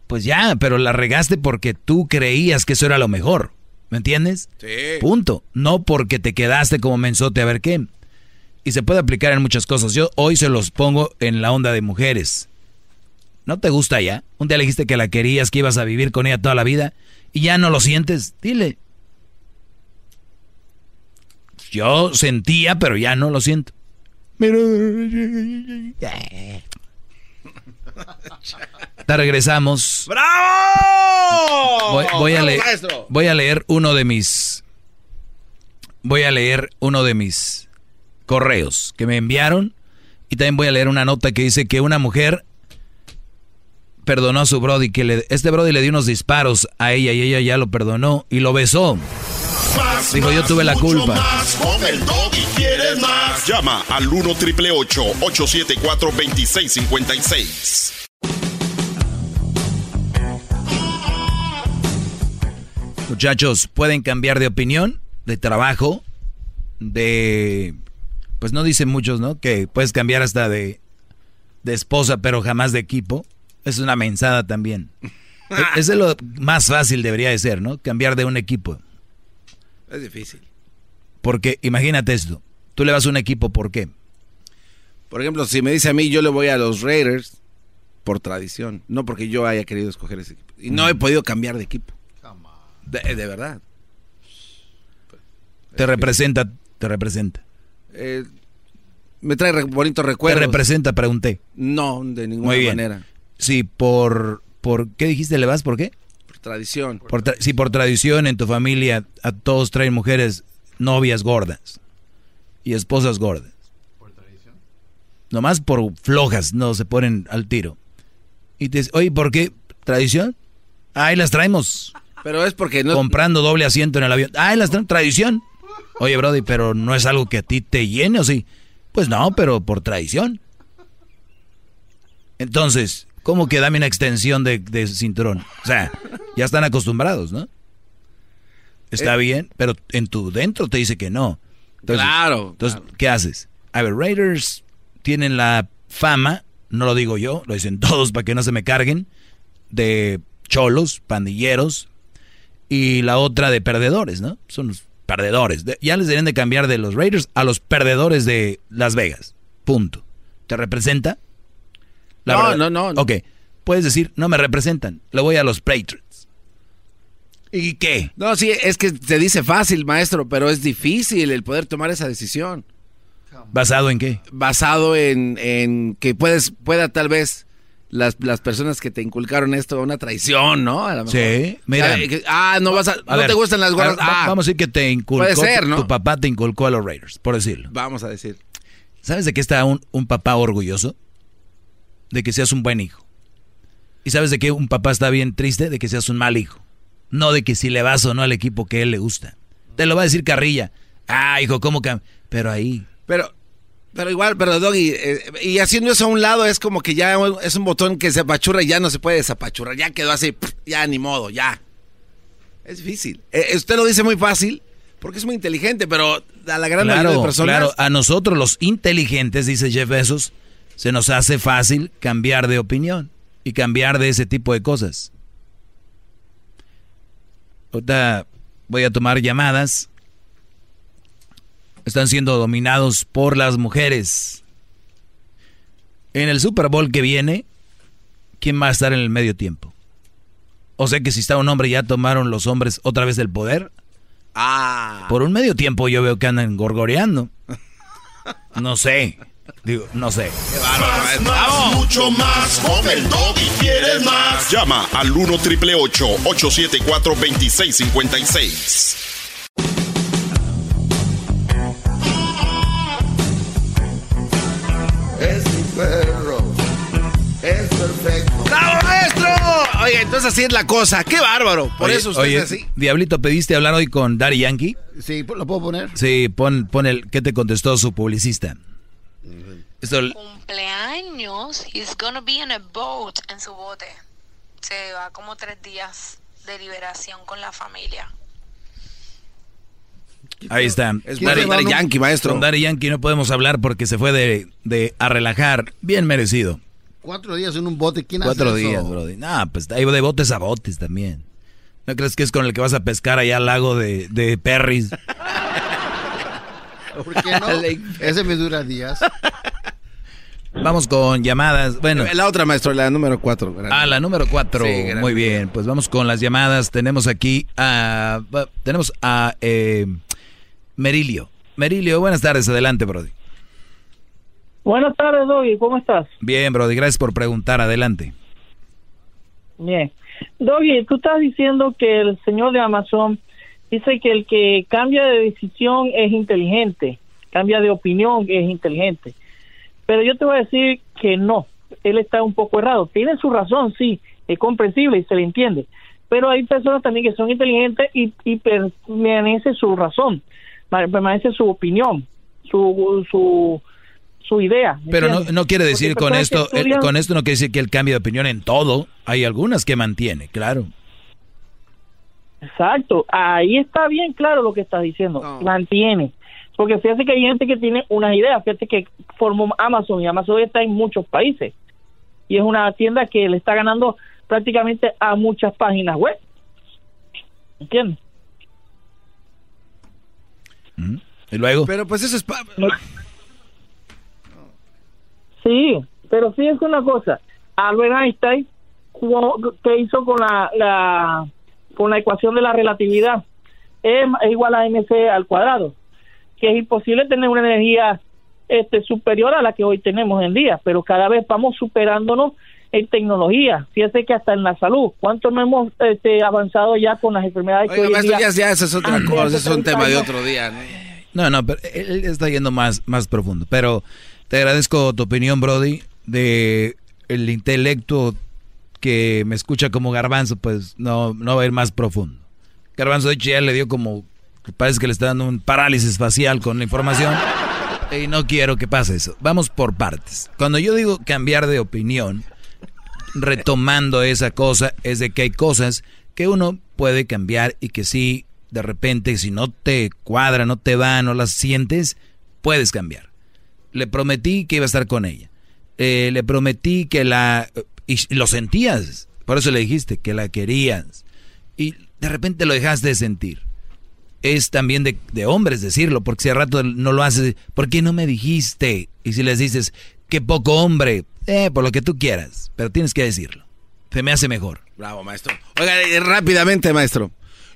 pues ya, pero la regaste porque tú creías que eso era lo mejor. ¿Me entiendes? Sí. Punto. No porque te quedaste como mensote a ver qué. Y se puede aplicar en muchas cosas. Yo hoy se los pongo en la onda de mujeres. ¿No te gusta ya? Un día le dijiste que la querías, que ibas a vivir con ella toda la vida y ya no lo sientes. Dile. Yo sentía, pero ya no lo siento. Te regresamos. ¡Bravo! Voy, voy a ¡Bravo, leer, maestro! voy a leer uno de mis. Voy a leer uno de mis correos que me enviaron. Y también voy a leer una nota que dice que una mujer perdonó a su Brody. Que le, este Brody le dio unos disparos a ella y ella ya lo perdonó y lo besó. Más, Dijo, yo tuve la culpa. Más con el doggy quieres más. Llama al 1 triple 874 2656. Muchachos, pueden cambiar de opinión, de trabajo, de... Pues no dicen muchos, ¿no? Que puedes cambiar hasta de, de esposa, pero jamás de equipo. Es una mensada también. Ese es lo más fácil debería de ser, ¿no? Cambiar de un equipo. Es difícil. Porque imagínate esto. Tú le vas a un equipo, ¿por qué? Por ejemplo, si me dice a mí, yo le voy a los Raiders por tradición, no porque yo haya querido escoger ese equipo. Y no he podido cambiar de equipo. De, de verdad. Te representa, te representa. Eh, me trae re- bonitos Te recuerdos. representa, pregunté. No, de ninguna Muy bien. manera. Sí, por, por... ¿Qué dijiste? ¿Le vas por qué? Tradición. Por tra- sí, por tradición en tu familia a todos traen mujeres novias gordas y esposas gordas. ¿Por tradición? Nomás por flojas no se ponen al tiro. Y te dice, oye, ¿por qué? ¿Tradición? Ahí las traemos. Pero es porque no... Comprando doble asiento en el avión. Ahí las traemos. Tradición. Oye, Brody, pero no es algo que a ti te llene o sí. Pues no, pero por tradición. Entonces, ¿cómo que dame una extensión de, de cinturón? O sea, ya están acostumbrados, ¿no? Está Eh. bien, pero en tu dentro te dice que no. Entonces, Claro, Entonces, ¿qué haces? A ver, Raiders tienen la fama, no lo digo yo, lo dicen todos para que no se me carguen, de cholos, pandilleros, y la otra de perdedores, ¿no? Son los perdedores. De- ya les deberían de cambiar de los Raiders a los perdedores de Las Vegas. Punto. ¿Te representa? No, no, no, no. Ok. Puedes decir, no me representan. Le voy a los Patriots. ¿Y qué? No, sí, es que se dice fácil, maestro, pero es difícil el poder tomar esa decisión. ¿Basado en qué? Basado en, en que puedes, pueda tal vez las, las personas que te inculcaron esto una traición, ¿no? A lo mejor. Sí, mira. Ah, no vas a, A no ver, te gustan las gorras. Ah, Vamos a decir que te inculcó. Puede ser, ¿no? Tu papá te inculcó a los Raiders, por decirlo. Vamos a decir. ¿Sabes de qué está un, un papá orgulloso? De que seas un buen hijo. ¿Y sabes de qué un papá está bien triste? De que seas un mal hijo. No de que si le vas o no al equipo que él le gusta. Te lo va a decir Carrilla. Ah, hijo, ¿cómo que? Pero ahí. Pero, pero igual, pero Doggy, eh, y haciendo eso a un lado es como que ya es un botón que se apachurra y ya no se puede desapachurrar. Ya quedó así, ya ni modo, ya. Es difícil. Eh, usted lo dice muy fácil porque es muy inteligente, pero a la gran mayoría de personas. claro. A nosotros los inteligentes, dice Jeff Bezos, se nos hace fácil cambiar de opinión y cambiar de ese tipo de cosas. Ahorita voy a tomar llamadas. Están siendo dominados por las mujeres. En el Super Bowl que viene, ¿quién va a estar en el medio tiempo? O sea que si está un hombre ya tomaron los hombres otra vez el poder. Ah. Por un medio tiempo yo veo que andan gorgoreando. No sé. Digo, no sé. Más, más, mucho más. Con el y quieres más. Llama al 1 triple 874 2656. Es mi perro. Es perfecto. ¡Bravo, maestro! Oye, entonces así es la cosa. ¡Qué bárbaro! Por Oye, eso usted oye, es así. Diablito, ¿pediste hablar hoy con Daddy Yankee? Sí, ¿lo puedo poner? Sí, pon, pon el... ¿Qué te contestó su publicista? Esto, cumpleaños, he's gonna be in a boat en su bote. Se va como tres días de liberación con la familia. ahí está. Es Daddy- Daddy Yankee, maestro. Con Daddy Yankee no podemos hablar porque se fue de, de a relajar. Bien merecido. Cuatro días en un bote, ¿quién Cuatro hace eso? días, Brody. No, pues ahí de botes a botes también. ¿No crees que es con el que vas a pescar allá al lago de, de Perris? ¿Por qué no? Ese me dura días. Vamos con llamadas. Bueno. La otra, maestro, la número cuatro. Ah, la número cuatro. Sí, gracias. Muy bien, pues vamos con las llamadas. Tenemos aquí a... Tenemos a eh, Merilio. Merilio, buenas tardes. Adelante, Brody. Buenas tardes, Doggy, ¿cómo estás? Bien, Brody, gracias por preguntar. Adelante. Bien. Doggy, tú estás diciendo que el señor de Amazon dice que el que cambia de decisión es inteligente, cambia de opinión es inteligente. Pero yo te voy a decir que no, él está un poco errado. Tiene su razón, sí, es comprensible y se le entiende. Pero hay personas también que son inteligentes y, y permanece su razón, ma- permanece su opinión, su, su, su idea. ¿me Pero no, quiere decir con esto, eh, estudian- con esto no quiere decir que él cambie de opinión en todo. Hay algunas que mantiene, claro. Exacto, ahí está bien claro lo que estás diciendo, mantiene. Porque fíjate que hay gente que tiene unas ideas, fíjate que formó Amazon y Amazon está en muchos países. Y es una tienda que le está ganando prácticamente a muchas páginas web. ¿Entiendes? Y luego. Pero pues eso es... pa- Sí, pero fíjense una cosa, Albert Einstein, jugó- ¿qué hizo con la, la con la ecuación de la relatividad? M es igual a mc al cuadrado, que es imposible tener una energía este superior a la que hoy tenemos en día, pero cada vez vamos superándonos en tecnología. Fíjese que hasta en la salud, ¿cuánto no hemos este, avanzado ya con las enfermedades que hoy en maestro, día- ya, ya, esa es otra cosa, es un 30 tema de otro día. ¿no? No, no, pero él está yendo más, más profundo. Pero te agradezco tu opinión, Brody, de el intelecto que me escucha como garbanzo, pues no, no va a ir más profundo. Garbanzo, de hecho, ya le dio como, parece que le está dando un parálisis facial con la información. Y no quiero que pase eso. Vamos por partes. Cuando yo digo cambiar de opinión, retomando esa cosa, es de que hay cosas que uno puede cambiar y que sí, de repente, si no te cuadra, no te va, no las sientes, puedes cambiar. Le prometí que iba a estar con ella. Eh, le prometí que la... Y lo sentías. Por eso le dijiste que la querías. Y de repente lo dejaste de sentir. Es también de, de hombres decirlo, porque si al rato no lo haces, ¿por qué no me dijiste? Y si les dices, qué poco hombre, eh, por lo que tú quieras, pero tienes que decirlo. Se me hace mejor. Bravo, maestro. Oiga, rápidamente, maestro.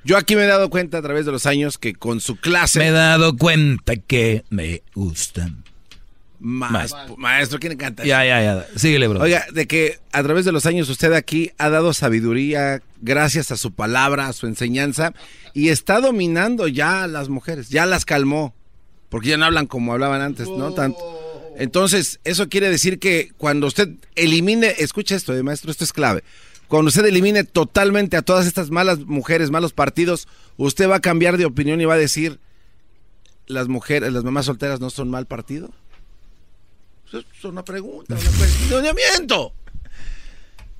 Yo aquí me he dado cuenta a través de los años que con su clase... Me he dado cuenta que me gustan. Maestro, maestro, ¿quién canta? Ya, ya, ya. Síguele, bro. Oiga, de que a través de los años usted aquí ha dado sabiduría gracias a su palabra, a su enseñanza, y está dominando ya a las mujeres, ya las calmó, porque ya no hablan como hablaban antes, ¿no? Tanto. Entonces, eso quiere decir que cuando usted elimine, escucha esto, eh, maestro, esto es clave. Cuando usted elimine totalmente a todas estas malas mujeres, malos partidos, usted va a cambiar de opinión y va a decir, las mujeres, las mamás solteras no son mal partido. Eso es una pregunta, un cuestionamiento.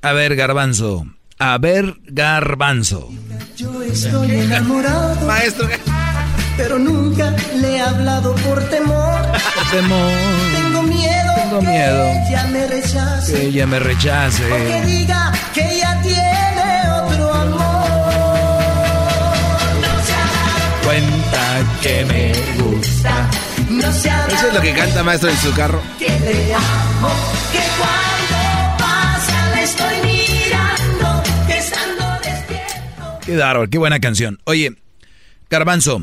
A ver, garbanzo. A ver, garbanzo. Yo estoy enamorado. Maestro. Pero nunca le he hablado por temor. Por temor. Tengo miedo. Tengo que miedo. ella me rechace. Que ella me rechace. O que diga que ella tiene otro amor. No se ha dado Cuenta que me. No Eso es lo que canta maestro en su carro. que le amo, que cuando pasa le estoy mirando, que estando despierto. Qué bárbaro, qué buena canción. Oye, Garbanzo,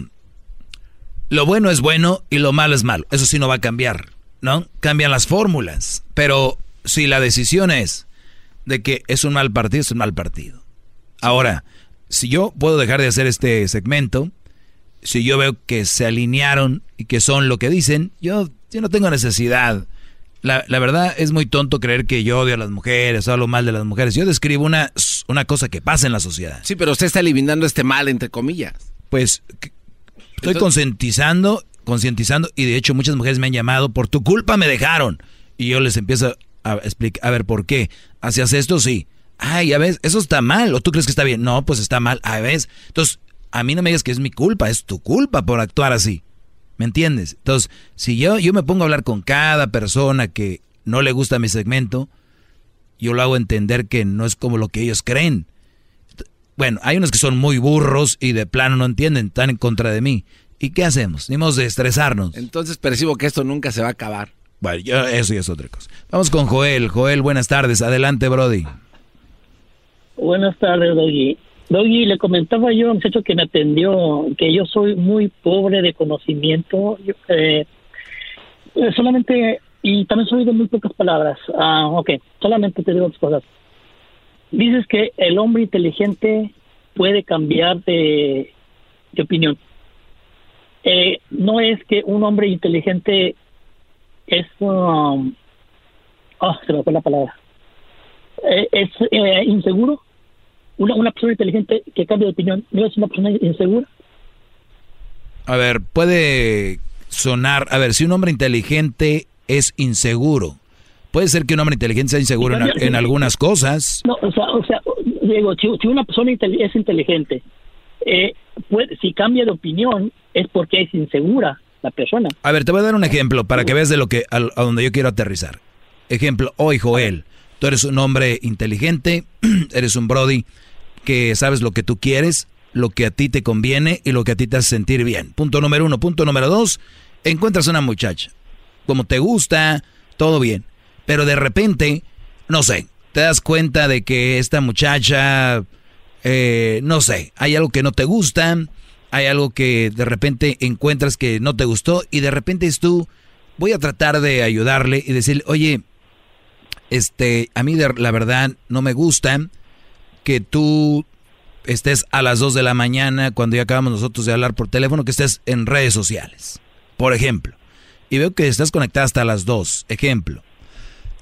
lo bueno es bueno y lo malo es malo. Eso sí no va a cambiar, ¿no? Cambian las fórmulas. Pero si la decisión es de que es un mal partido, es un mal partido. Ahora, si yo puedo dejar de hacer este segmento, si yo veo que se alinearon y que son lo que dicen, yo, yo no tengo necesidad. La, la verdad es muy tonto creer que yo odio a las mujeres, hablo mal de las mujeres. Yo describo una, una cosa que pasa en la sociedad. Sí, pero usted está eliminando este mal, entre comillas. Pues estoy concientizando, concientizando y de hecho muchas mujeres me han llamado, por tu culpa me dejaron. Y yo les empiezo a explicar, a ver, ¿por qué? ¿Hacías esto? Sí. Ay, ya ves, eso está mal. ¿O tú crees que está bien? No, pues está mal. A ves. Entonces, a mí no me digas que es mi culpa, es tu culpa por actuar así. ¿Me entiendes? Entonces, si yo, yo me pongo a hablar con cada persona que no le gusta mi segmento, yo lo hago entender que no es como lo que ellos creen. Bueno, hay unos que son muy burros y de plano no entienden, están en contra de mí. ¿Y qué hacemos? Tenemos de estresarnos. Entonces percibo que esto nunca se va a acabar. Bueno, yo- eso ya es otra cosa. Vamos con Joel. Joel, buenas tardes. Adelante, Brody. Buenas tardes, Doggy. Doggy, le comentaba yo al muchacho que me atendió que yo soy muy pobre de conocimiento. Eh, solamente, y también soy de muy pocas palabras. Ah, ok, solamente te digo dos cosas. Dices que el hombre inteligente puede cambiar de, opinión. Eh, no es que un hombre inteligente es... um, ah, se me fue la palabra. Eh, es inseguro. Una, una persona inteligente que cambia de opinión no es una persona insegura. A ver, puede sonar. A ver, si un hombre inteligente es inseguro, puede ser que un hombre inteligente sea inseguro en, en algunas cosas. No, o sea, o sea digo, si, si una persona es inteligente, eh, puede, si cambia de opinión es porque es insegura la persona. A ver, te voy a dar un ejemplo para que veas de lo que a, a donde yo quiero aterrizar. Ejemplo, hoy Joel, tú eres un hombre inteligente, eres un Brody que sabes lo que tú quieres, lo que a ti te conviene y lo que a ti te hace sentir bien. Punto número uno. Punto número dos, encuentras una muchacha. Como te gusta, todo bien. Pero de repente, no sé, te das cuenta de que esta muchacha, eh, no sé, hay algo que no te gusta, hay algo que de repente encuentras que no te gustó y de repente es tú, voy a tratar de ayudarle y decirle, oye, este, a mí de- la verdad no me gusta que tú estés a las 2 de la mañana cuando ya acabamos nosotros de hablar por teléfono, que estés en redes sociales, por ejemplo. Y veo que estás conectada hasta las 2, ejemplo.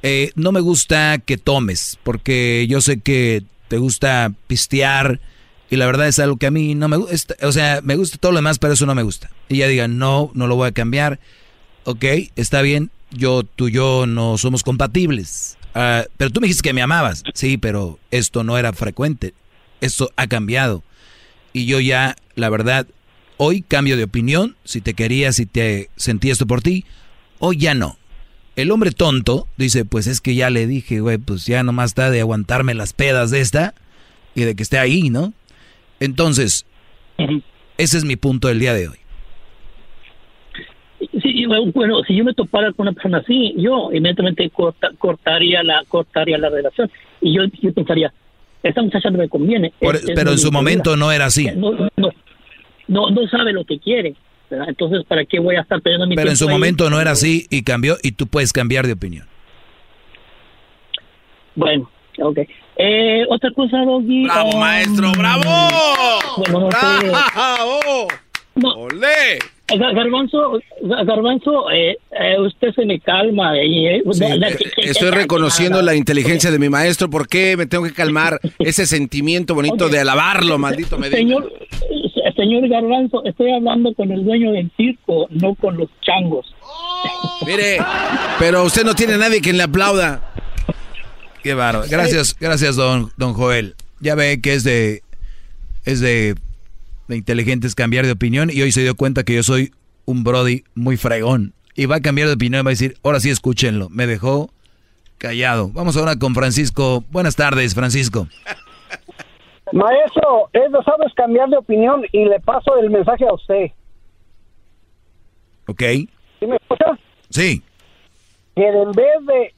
Eh, no me gusta que tomes, porque yo sé que te gusta pistear y la verdad es algo que a mí no me gusta. O sea, me gusta todo lo demás, pero eso no me gusta. Y ella diga, no, no lo voy a cambiar. Ok, está bien, yo, tú y yo no somos compatibles. Ah, pero tú me dijiste que me amabas. Sí, pero esto no era frecuente. Esto ha cambiado. Y yo ya, la verdad, hoy cambio de opinión. Si te quería, si te sentí esto por ti, hoy ya no. El hombre tonto dice, pues es que ya le dije, güey, pues ya nomás está de aguantarme las pedas de esta y de que esté ahí, ¿no? Entonces, ese es mi punto del día de hoy. Sí, bueno, si yo me topara con una persona así, yo inmediatamente corta- cortaría la cortaría la relación y yo, yo pensaría, esta muchacha no me conviene. Por- Es- es pero en su momento no era así. No, no, no, no sabe lo que quiere. ¿verdad? Entonces, ¿para qué voy a estar perdiendo mi Pero en su ahí? momento no era así y cambió y tú puedes cambiar de opinión. Bueno, ok. Eh, otra cosa, Doggy. ¡Bravo, um, maestro! ¡Bravo! Bueno, no. ¡Bravo! No. ¡Olé! Gar- Garbanzo, Gar- Garbanzo, eh, eh, usted se me calma. eh, Sí, la- la- que- que- estoy reconociendo la inteligencia de mi maestro. ¿Por qué me tengo que calmar ese sentimiento bonito de alabarlo, maldito Medina? Señor, señor Garbanzo, estoy hablando con el dueño del circo, no con los changos. Mire, pero usted no tiene nadie quien le aplauda. Qué bárbaro. Gracias, gracias, don, don Joel. Ya ve que es de, es de, de inteligentes cambiar de opinión y hoy se dio cuenta que yo soy un Brody muy fregón. Y va a cambiar de opinión va a decir, ahora sí escúchenlo. Me dejó callado. Vamos ahora con Francisco. Buenas tardes, Francisco. Maestro, es de sabes cambiar de opinión y le paso el mensaje a usted. ¿Ok? ¿Sí me escucha? Sí. Que en vez de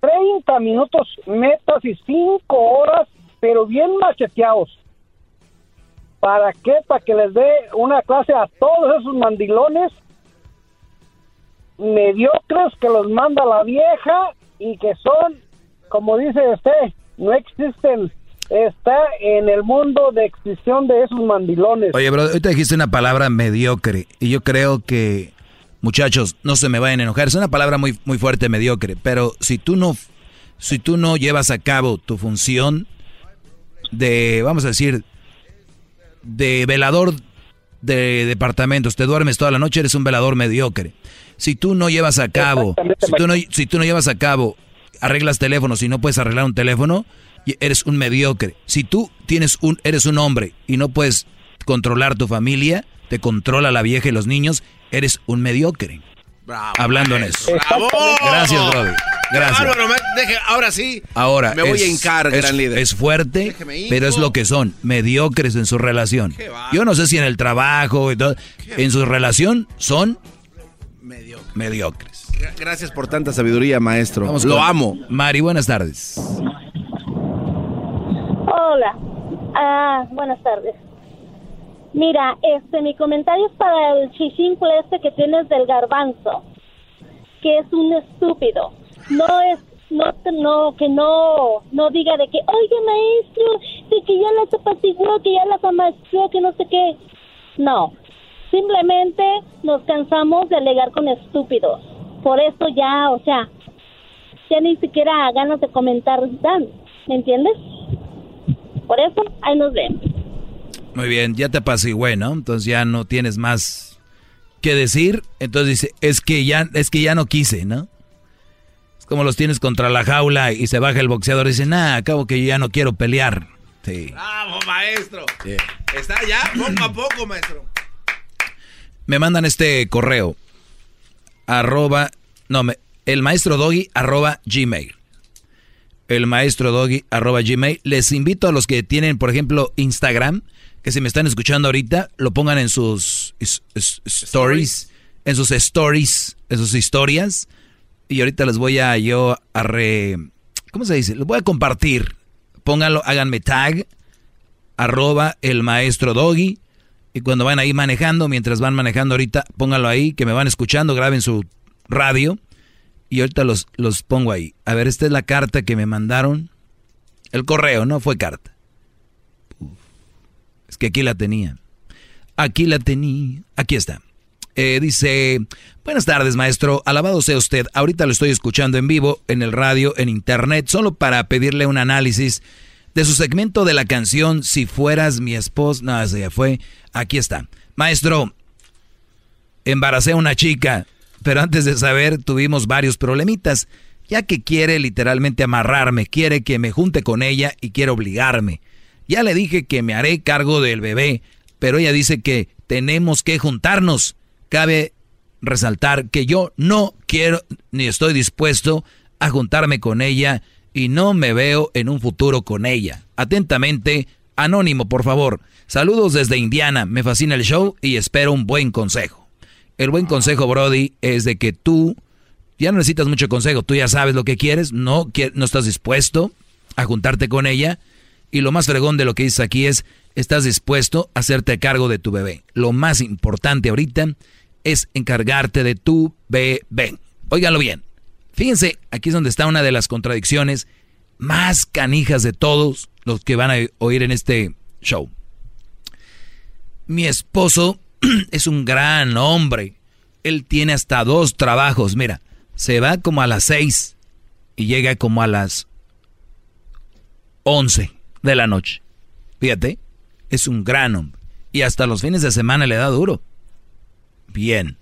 30 minutos metas y 5 horas, pero bien macheteados. ¿Para qué? Para que les dé una clase a todos esos mandilones mediocres que los manda la vieja y que son, como dice usted, no existen. Está en el mundo de extinción de esos mandilones. Oye, bro, ahorita dijiste una palabra mediocre y yo creo que, muchachos, no se me vayan a enojar. Es una palabra muy, muy fuerte, mediocre, pero si tú no, si tú no llevas a cabo tu función de, vamos a decir, de velador de departamentos, te duermes toda la noche, eres un velador mediocre. Si tú no llevas a cabo, si tú no, si tú no llevas a cabo, arreglas teléfonos y no puedes arreglar un teléfono, eres un mediocre. Si tú tienes un, eres un hombre y no puedes controlar tu familia, te controla la vieja y los niños, eres un mediocre. Hablando en eso. ¡Bravo! Gracias, brother. Gracias. Bárbaro, me- deje- ahora sí. Ahora, me voy es- a hincar, es- gran líder. Es fuerte, pero es lo que son, mediocres en su relación. Yo no sé si en el trabajo y todo, en su relación son mediocres. Gra- Gracias por tanta sabiduría, maestro. Vamos Lo con- amo. Mari, buenas tardes. Hola, ah, buenas tardes. Mira, este, mi comentario es para el chichincle este que tienes del garbanzo, que es un estúpido. No es, no, no, que no, no diga de que, oye maestro, de que ya las apaciguó, que ya las amació, que no sé qué. No, simplemente nos cansamos de alegar con estúpidos. Por eso ya, o sea, ya ni siquiera ganas de comentar dan, ¿me entiendes? Por eso, ahí nos vemos. Muy bien, ya te apacigué, ¿no? Entonces ya no tienes más que decir. Entonces dice, es que ya, es que ya no quise, ¿no? Es como los tienes contra la jaula y se baja el boxeador y dice, nah, acabo que yo ya no quiero pelear. Sí. ¡Bravo, maestro! Sí. Está ya, poco a poco, maestro. Me mandan este correo. Arroba, no, me, el maestro doggy arroba gmail. El maestro doggy arroba gmail. Les invito a los que tienen, por ejemplo, Instagram, que si me están escuchando ahorita, lo pongan en sus stories, en sus stories, en sus historias. Y ahorita les voy a yo a re... ¿Cómo se dice? Les voy a compartir. Pónganlo, háganme tag, arroba el maestro doggy. Y cuando van ahí manejando, mientras van manejando ahorita, pónganlo ahí, que me van escuchando, graben su radio. Y ahorita los, los pongo ahí. A ver, esta es la carta que me mandaron. El correo, no fue carta. Es que aquí la tenía. Aquí la tenía. Aquí está. Eh, dice, buenas tardes maestro, alabado sea usted. Ahorita lo estoy escuchando en vivo, en el radio, en internet, solo para pedirle un análisis de su segmento de la canción Si fueras mi esposo. No, ese ya fue. Aquí está. Maestro, embaracé a una chica, pero antes de saber tuvimos varios problemitas, ya que quiere literalmente amarrarme, quiere que me junte con ella y quiere obligarme. Ya le dije que me haré cargo del bebé, pero ella dice que tenemos que juntarnos. Cabe resaltar que yo no quiero ni estoy dispuesto a juntarme con ella y no me veo en un futuro con ella. Atentamente, Anónimo, por favor. Saludos desde Indiana. Me fascina el show y espero un buen consejo. El buen consejo, Brody, es de que tú ya no necesitas mucho consejo. Tú ya sabes lo que quieres, no, no estás dispuesto a juntarte con ella. Y lo más fregón de lo que dices aquí es, estás dispuesto a hacerte cargo de tu bebé. Lo más importante ahorita es encargarte de tu bebé. Óiganlo bien. Fíjense, aquí es donde está una de las contradicciones más canijas de todos los que van a oír en este show. Mi esposo es un gran hombre. Él tiene hasta dos trabajos. Mira, se va como a las seis y llega como a las once de la noche. Fíjate, es un gran hombre. Y hasta los fines de semana le da duro. Bien.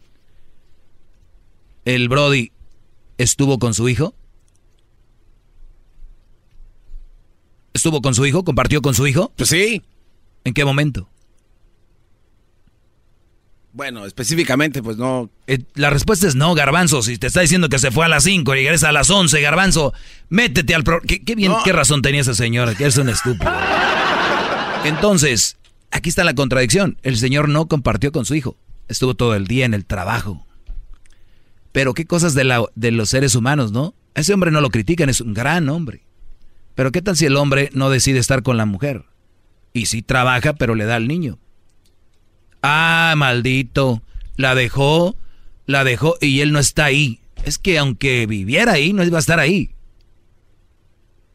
El Brody estuvo con su hijo. ¿Estuvo con su hijo? ¿Compartió con su hijo? Pues sí. ¿En qué momento? Bueno, específicamente, pues no. Eh, la respuesta es no, Garbanzo. Si te está diciendo que se fue a las 5 y regresa a las 11, Garbanzo, métete al pro. ¿Qué, bien, qué razón tenía esa señora? Que es un estúpido. Entonces, aquí está la contradicción. El señor no compartió con su hijo. Estuvo todo el día en el trabajo. Pero qué cosas de, la, de los seres humanos, ¿no? A ese hombre no lo critican, es un gran hombre. Pero ¿qué tal si el hombre no decide estar con la mujer? Y sí trabaja, pero le da al niño. Ah, maldito. La dejó, la dejó y él no está ahí. Es que aunque viviera ahí, no iba a estar ahí.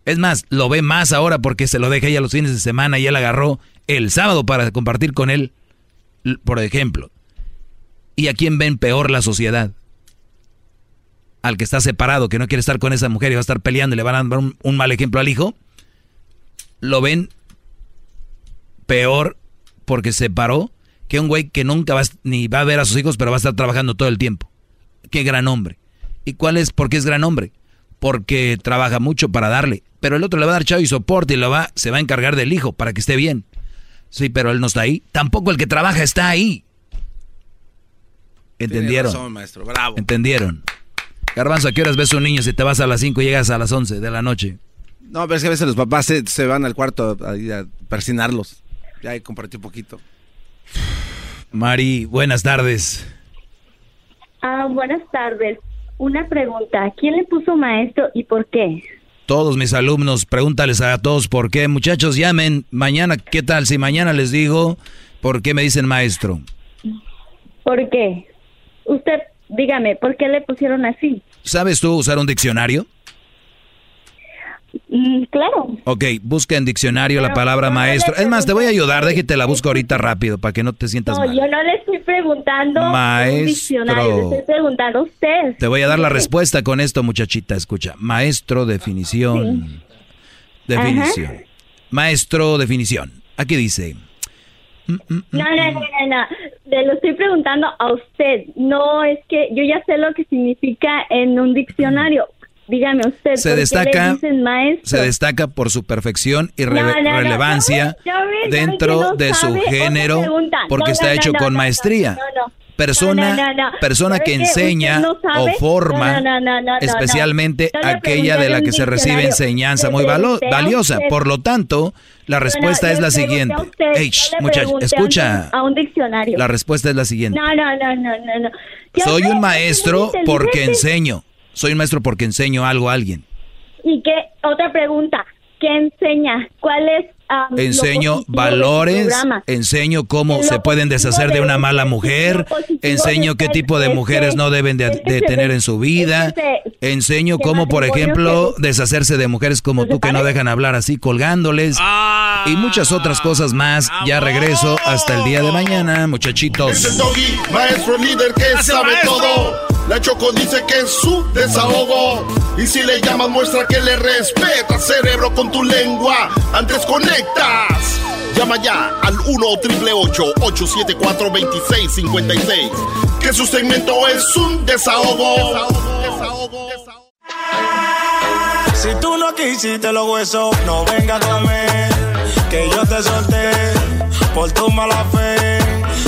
Es más, lo ve más ahora porque se lo deja ella los fines de semana y él agarró el sábado para compartir con él, por ejemplo. ¿Y a quién ven peor la sociedad? al que está separado, que no quiere estar con esa mujer y va a estar peleando y le van a dar un, mal ejemplo al hijo, lo ven peor porque se separó que un güey que nunca va ni va a ver a sus hijos, pero va a estar trabajando todo el tiempo. Qué gran hombre. ¿Y cuál es? ¿Por qué es gran hombre? Porque trabaja mucho para darle. Pero el otro le va a dar chavo y soporte y lo va, se va a encargar del hijo para que esté bien. Sí, pero él no está ahí. Tampoco el que trabaja está ahí. ¿Entendieron? maestro. Bravo. ¿Entendieron? Garbanzo, ¿a qué horas ves a un niño si te vas a las 5 y llegas a las 11 de la noche? No, pero es que a veces los papás se, van al cuarto a, a, persinarlos. Ya compartí un poquito. Mari, buenas tardes. Ah, buenas tardes. Una pregunta. ¿Quién le puso maestro y por qué? Todos mis alumnos, pregúntales a todos por qué. Muchachos, llamen mañana. ¿Qué tal si mañana les digo por qué me dicen maestro? ¿Por qué? Usted Dígame, ¿por qué le pusieron así? ¿Sabes tú usar un diccionario? Mm, claro. Ok, busca en diccionario la palabra maestro. Es más, te voy a ayudar, déjate la busco ahorita rápido para que no te sientas no, mal. yo no le estoy preguntando maestro. un diccionario, le estoy preguntando a usted. Te voy a dar la respuesta con esto, muchachita, escucha. Maestro, definición. Definición. Maestro, definición. Aquí dice, Mm, mm, mm, no, no, no, no, Le lo estoy preguntando a usted. No, es que yo ya sé lo que significa en un diccionario. Dígame usted. Se destaca, se destaca por su perfección y relevancia dentro de su género, porque está hecho con maestría persona, persona que enseña o forma, especialmente aquella de la que se recibe enseñanza muy valiosa. Por lo tanto, la respuesta es la siguiente. muchachos, escucha. A un diccionario. La respuesta es la siguiente. No, no, no, no, no. Soy un maestro porque enseño. Soy un maestro porque enseño algo a alguien. ¿Y qué? Otra pregunta. ¿Qué enseña? ¿Cuál es enseño valores, enseño cómo se pueden deshacer de una mala mujer, enseño qué tipo de mujeres no deben de, tener en su vida, enseño cómo, por ejemplo, deshacerse de mujeres como tú que no dejan hablar así colgándoles y muchas otras cosas más. Ya regreso hasta el día de mañana, muchachitos. maestro líder que sabe todo. La Choco dice que es su desahogo. Y si le llamas, muestra que le respeta, cerebro, con tu lengua. Antes conectas. Llama ya al 1-888-874-2656. Que su segmento es un desahogo. Desahogo, desahogo, Si tú no quisiste los huesos, no vengas a comer. Que yo te solté por tu mala fe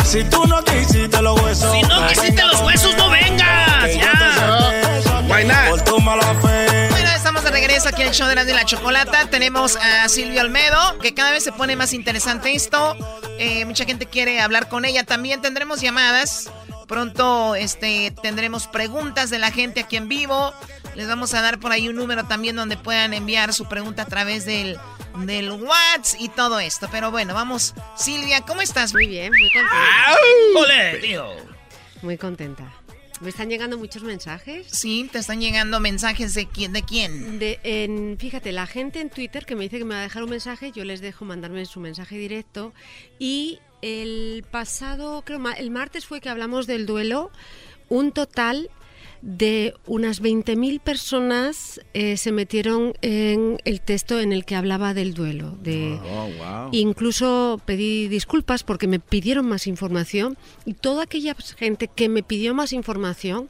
Si tú no quisiste los huesos. Si no quisiste los huesos, no vengas. Ya. Why not? Bueno, estamos de regreso aquí en el show de la de la chocolata. Tenemos a Silvio Almedo, que cada vez se pone más interesante esto. Eh, mucha gente quiere hablar con ella. También tendremos llamadas. Pronto este, tendremos preguntas de la gente aquí en vivo. Les vamos a dar por ahí un número también donde puedan enviar su pregunta a través del, del WhatsApp y todo esto. Pero bueno, vamos. Silvia, ¿cómo estás? Muy bien, muy contenta. ¡Ole, tío! Muy contenta. Me están llegando muchos mensajes. Sí, te están llegando mensajes de quién. ¿De quién? De, en, fíjate, la gente en Twitter que me dice que me va a dejar un mensaje, yo les dejo mandarme su mensaje directo. Y el pasado, creo, el martes fue que hablamos del duelo. Un total de unas 20.000 personas eh, se metieron en el texto en el que hablaba del duelo. De, Oh, wow. Incluso pedí disculpas porque me pidieron más información y toda aquella gente que me pidió más información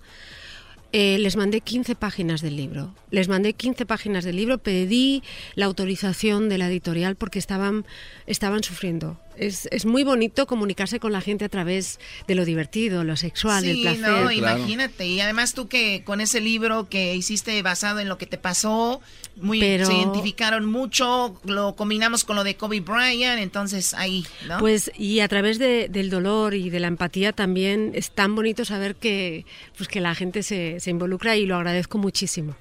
eh, les mandé 15 páginas del libro. Les mandé 15 páginas del libro, pedí la autorización de la editorial porque estaban, estaban sufriendo. Es, es muy bonito comunicarse con la gente a través de lo divertido, lo sexual, el Sí, placer. no, imagínate. Y además tú que con ese libro que hiciste basado en lo que te pasó, muy Pero- se identificaron mucho, lo combinamos con lo de Kobe Bryant, entonces ahí, ¿no? Pues y a través de- del dolor y de la empatía también es tan bonito saber que, pues, que la gente se, se involucra y lo agradezco muchísimo.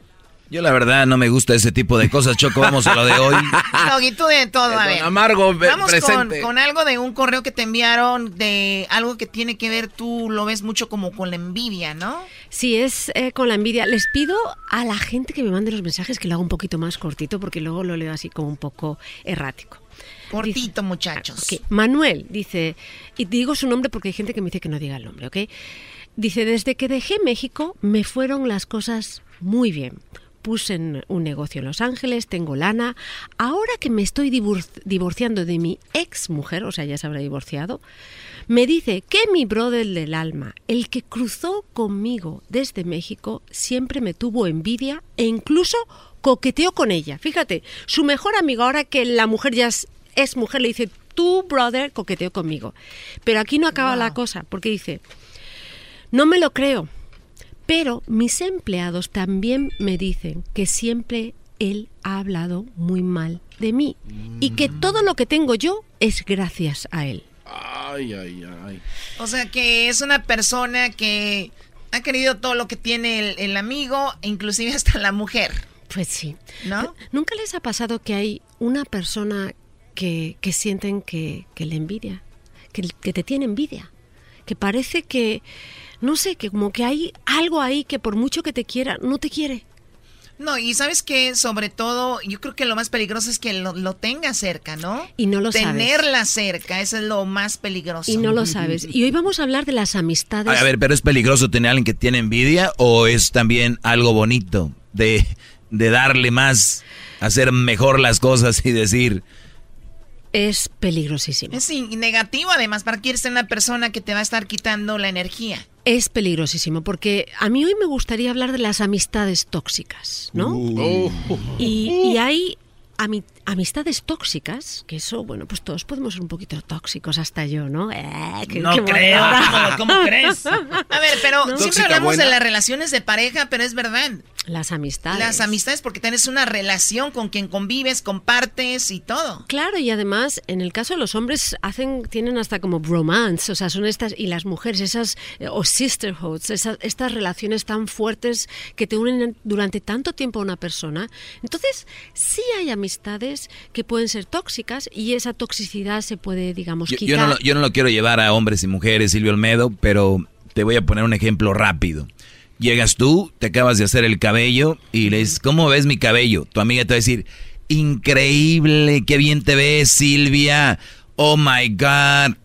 Yo la verdad no me gusta ese tipo de cosas, Choco. Vamos a lo de hoy. Tú de todo, a ver. Amargo, Vamos con, presente. con algo de un correo que te enviaron de algo que tiene que ver, tú lo ves mucho como con la envidia, ¿no? Sí, es eh, con la envidia. Les pido a la gente que me mande los mensajes que lo haga un poquito más cortito porque luego lo leo así como un poco errático. Cortito, muchachos. Manuel dice, y digo su nombre porque hay gente que me dice que no diga el nombre, ¿ok? Dice, desde que dejé México me fueron las cosas muy bien. Puse en un negocio en Los Ángeles, tengo lana. Ahora que me estoy divor- divorciando de mi ex mujer, o sea, ya se habrá divorciado, me dice que mi brother del alma, el que cruzó conmigo desde México, siempre me tuvo envidia e incluso coqueteó con ella. Fíjate, su mejor amigo, ahora que la mujer ya es, es mujer, le dice, tu brother coqueteó conmigo. Pero aquí no acaba la cosa, porque dice, no me lo creo, pero mis empleados también me dicen que siempre él ha hablado muy mal de mí y que todo lo que tengo yo es gracias a él. Ay, ay, ay. O sea que es una persona que ha querido todo lo que tiene el, el amigo, inclusive hasta la mujer. Pues sí. ¿No? ¿Nunca les ha pasado que hay una persona que, que sienten que, que le envidia? Que, que te tiene envidia. Que parece que, no sé, que como que hay algo ahí que por mucho que te quiera, no te quiere. No, y sabes que sobre todo, yo creo que lo más peligroso es que lo, lo tenga cerca, ¿no? Y no lo sabes. Tenerla cerca, eso es lo más peligroso. Y no lo sabes. Y hoy vamos a hablar de las amistades. A ver, pero es peligroso tener a alguien que tiene envidia o es también algo bonito de, de darle más, hacer mejor las cosas y decir, Es peligrosísimo. Es negativo además, para quieres ser una persona que te va a estar quitando la energía. Es peligrosísimo porque a mí hoy me gustaría hablar de las amistades tóxicas, ¿no? Y, y hay amistades tóxicas, que eso, bueno, pues todos podemos ser un poquito tóxicos, hasta yo, ¿no? Eh, No creo. ¿cómo- cómo crees? A ver, pero ¿No? siempre Tóxica hablamos buena. de las relaciones de pareja, pero es verdad. Las amistades. Las amistades porque tienes una relación con quien convives, compartes y todo. Claro, y además, en el caso de los hombres, hacen, tienen hasta como bromance, o sea, son estas, y las mujeres, esas, eh, o sisterhoods, esas, estas relaciones tan fuertes que te unen durante tanto tiempo a una persona. Entonces, sí hay amistades que pueden ser tóxicas y esa toxicidad se puede, digamos, yo, yo quitar. no, lo- yo no lo quiero llevar a hombres y mujeres, Silvio Olmedo, pero te voy a poner un ejemplo rápido. Llegas tú, te acabas de hacer el cabello y le dices, ¿cómo ves mi cabello? Tu amiga te va a decir, increíble, qué bien te ves, Silvia. Oh my God.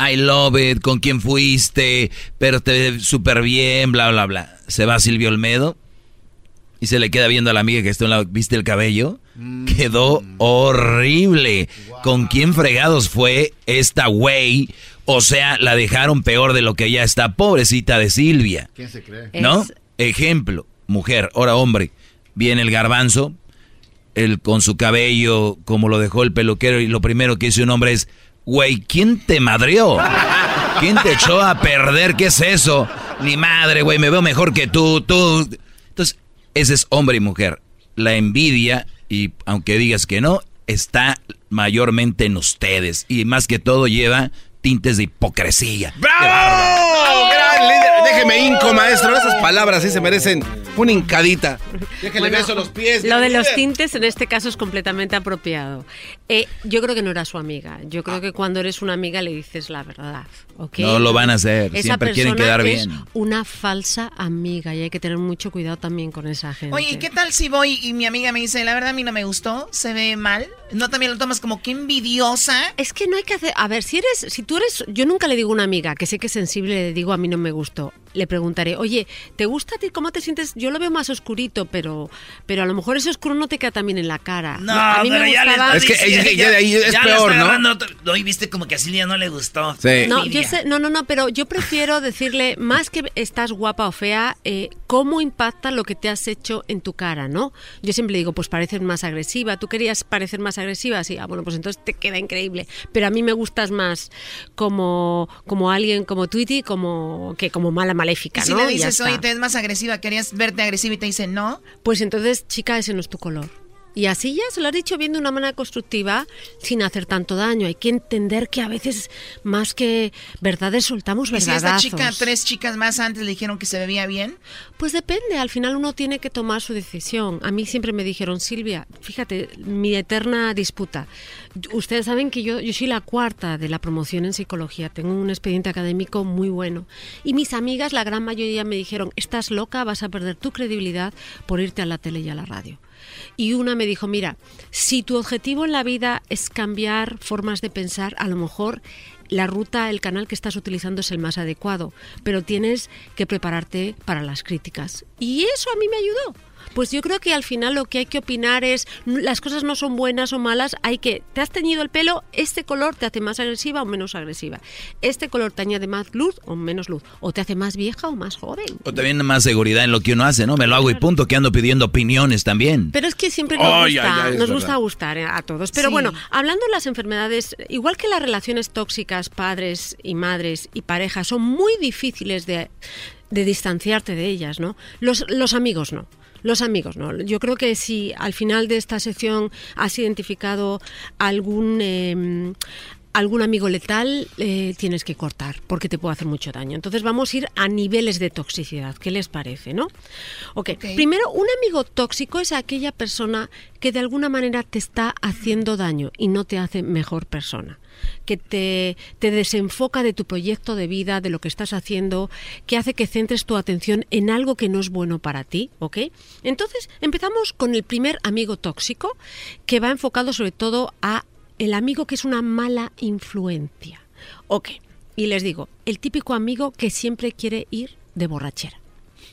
I love it, con quién fuiste, pero te ves súper bien, bla, bla, bla. Se va Silvio Olmedo y se le queda viendo a la amiga que está a un lado, ¿viste el cabello? Quedó horrible. ¿Con quién fregados fue esta güey? O sea, la dejaron peor de lo que ya está, pobrecita de Silvia. ¿Quién se cree? ¿No? Es- Ejemplo, mujer, ahora hombre, viene el garbanzo, él con su cabello como lo dejó el peluquero y lo primero que dice un hombre es, Güey, ¿quién te madreó? ¿Quién te echó a perder? ¿Qué es eso? Ni madre, güey, me veo mejor que tú, tú. Ese es hombre y mujer. La envidia, y aunque digas que no, está mayormente en ustedes. Y más que todo lleva tintes de hipocresía. ¡Bravo! ¡Gran líder! Déjeme hinco, maestro. Esas palabras sí se merecen una hincadita. Déjele Bueno, beso los pies. Lo de los tintes en este caso es completamente apropiado. Eh, yo creo que no era su amiga. Yo creo que cuando eres una amiga le dices la verdad. No lo van a hacer, Esa siempre quieren persona quedar es bien. una falsa amiga y hay que tener mucho cuidado también con esa gente. Oye, ¿y qué tal si voy y mi amiga me dice, la verdad a mí no me gustó, se ve mal? ¿No también lo tomas como que envidiosa? Es que no hay que hacer. A ver, si eres, si tú eres, yo nunca le digo a una amiga que sé que es sensible, le digo a mí no me gustó. Le preguntaré, oye, ¿te gusta a ti? ¿Cómo te sientes? Yo lo veo más oscurito, pero, pero a lo mejor ese oscuro no te queda tan bien en la cara. No, a mí pero me ya le gustaba. está Es que- es que ya de ahí es ya peor, ¿no? agarrando otro- No, y viste como que a Silvia no le gustó. No, yo sé, no, no, no, pero yo prefiero decirle, más que estás guapa o fea, eh, cómo impacta lo que te has hecho en tu cara, ¿no? Yo siempre digo, pues pareces más agresiva. ¿Tú querías parecer más agresiva? Sí, ah, bueno, pues entonces te queda increíble. Pero a mí me gustas más como, como alguien como Tweety como, que como mala maléfica, Y si ¿no? le dices, oye, te ves más agresiva, querías verte agresiva y te dice no. Pues entonces, chica, ese no es tu color. Y así ya se lo has dicho bien de una manera constructiva, sin hacer tanto daño. Hay que entender que a veces, más que verdades, soltamos Y si esta chica, tres chicas más antes le dijeron que se veía bien. Pues depende, al final uno tiene que tomar su decisión. A mí siempre me dijeron, Silvia, fíjate, mi eterna disputa. Ustedes saben que yo, yo soy la cuarta de la promoción en psicología, tengo un expediente académico muy bueno. Y mis amigas, la gran mayoría, me dijeron, estás loca, vas a perder tu credibilidad por irte a la tele y a la radio. Y una me dijo, mira, si tu objetivo en la vida es cambiar formas de pensar, a lo mejor la ruta, el canal que estás utilizando es el más adecuado, pero tienes que prepararte para las críticas. Y eso a mí me ayudó. Pues yo creo que al final lo que hay que opinar es las cosas no son buenas o malas, hay que te has teñido el pelo, este color te hace más agresiva o menos agresiva. Este color te añade más luz o menos luz, o te hace más vieja o más joven. O también más seguridad en lo que uno hace, ¿no? Me lo hago y punto, que ando pidiendo opiniones también. Pero es que siempre nos gusta, nos gusta gustar eh, a todos. Pero Sí. bueno, hablando de las enfermedades, igual que las relaciones tóxicas, padres y madres y parejas, son muy difíciles de, de distanciarte de ellas, ¿no? Los, los amigos no. Los amigos, ¿no? Yo creo que si al final de esta sección has identificado algún eh, algún amigo letal, eh, tienes que cortar, porque te puede hacer mucho daño. Entonces vamos a ir a niveles de toxicidad. ¿Qué les parece, no? ok, primero, un amigo tóxico es aquella persona que de alguna manera te está haciendo daño y no te hace mejor persona que te, te desenfoca de tu proyecto de vida, de lo que estás haciendo, que hace que centres tu atención en algo que no es bueno para ti, ¿ok? Entonces, empezamos con el primer amigo tóxico, que va enfocado sobre todo a el amigo que es una mala influencia. Ok, y les digo, el típico amigo que siempre quiere ir de borrachera.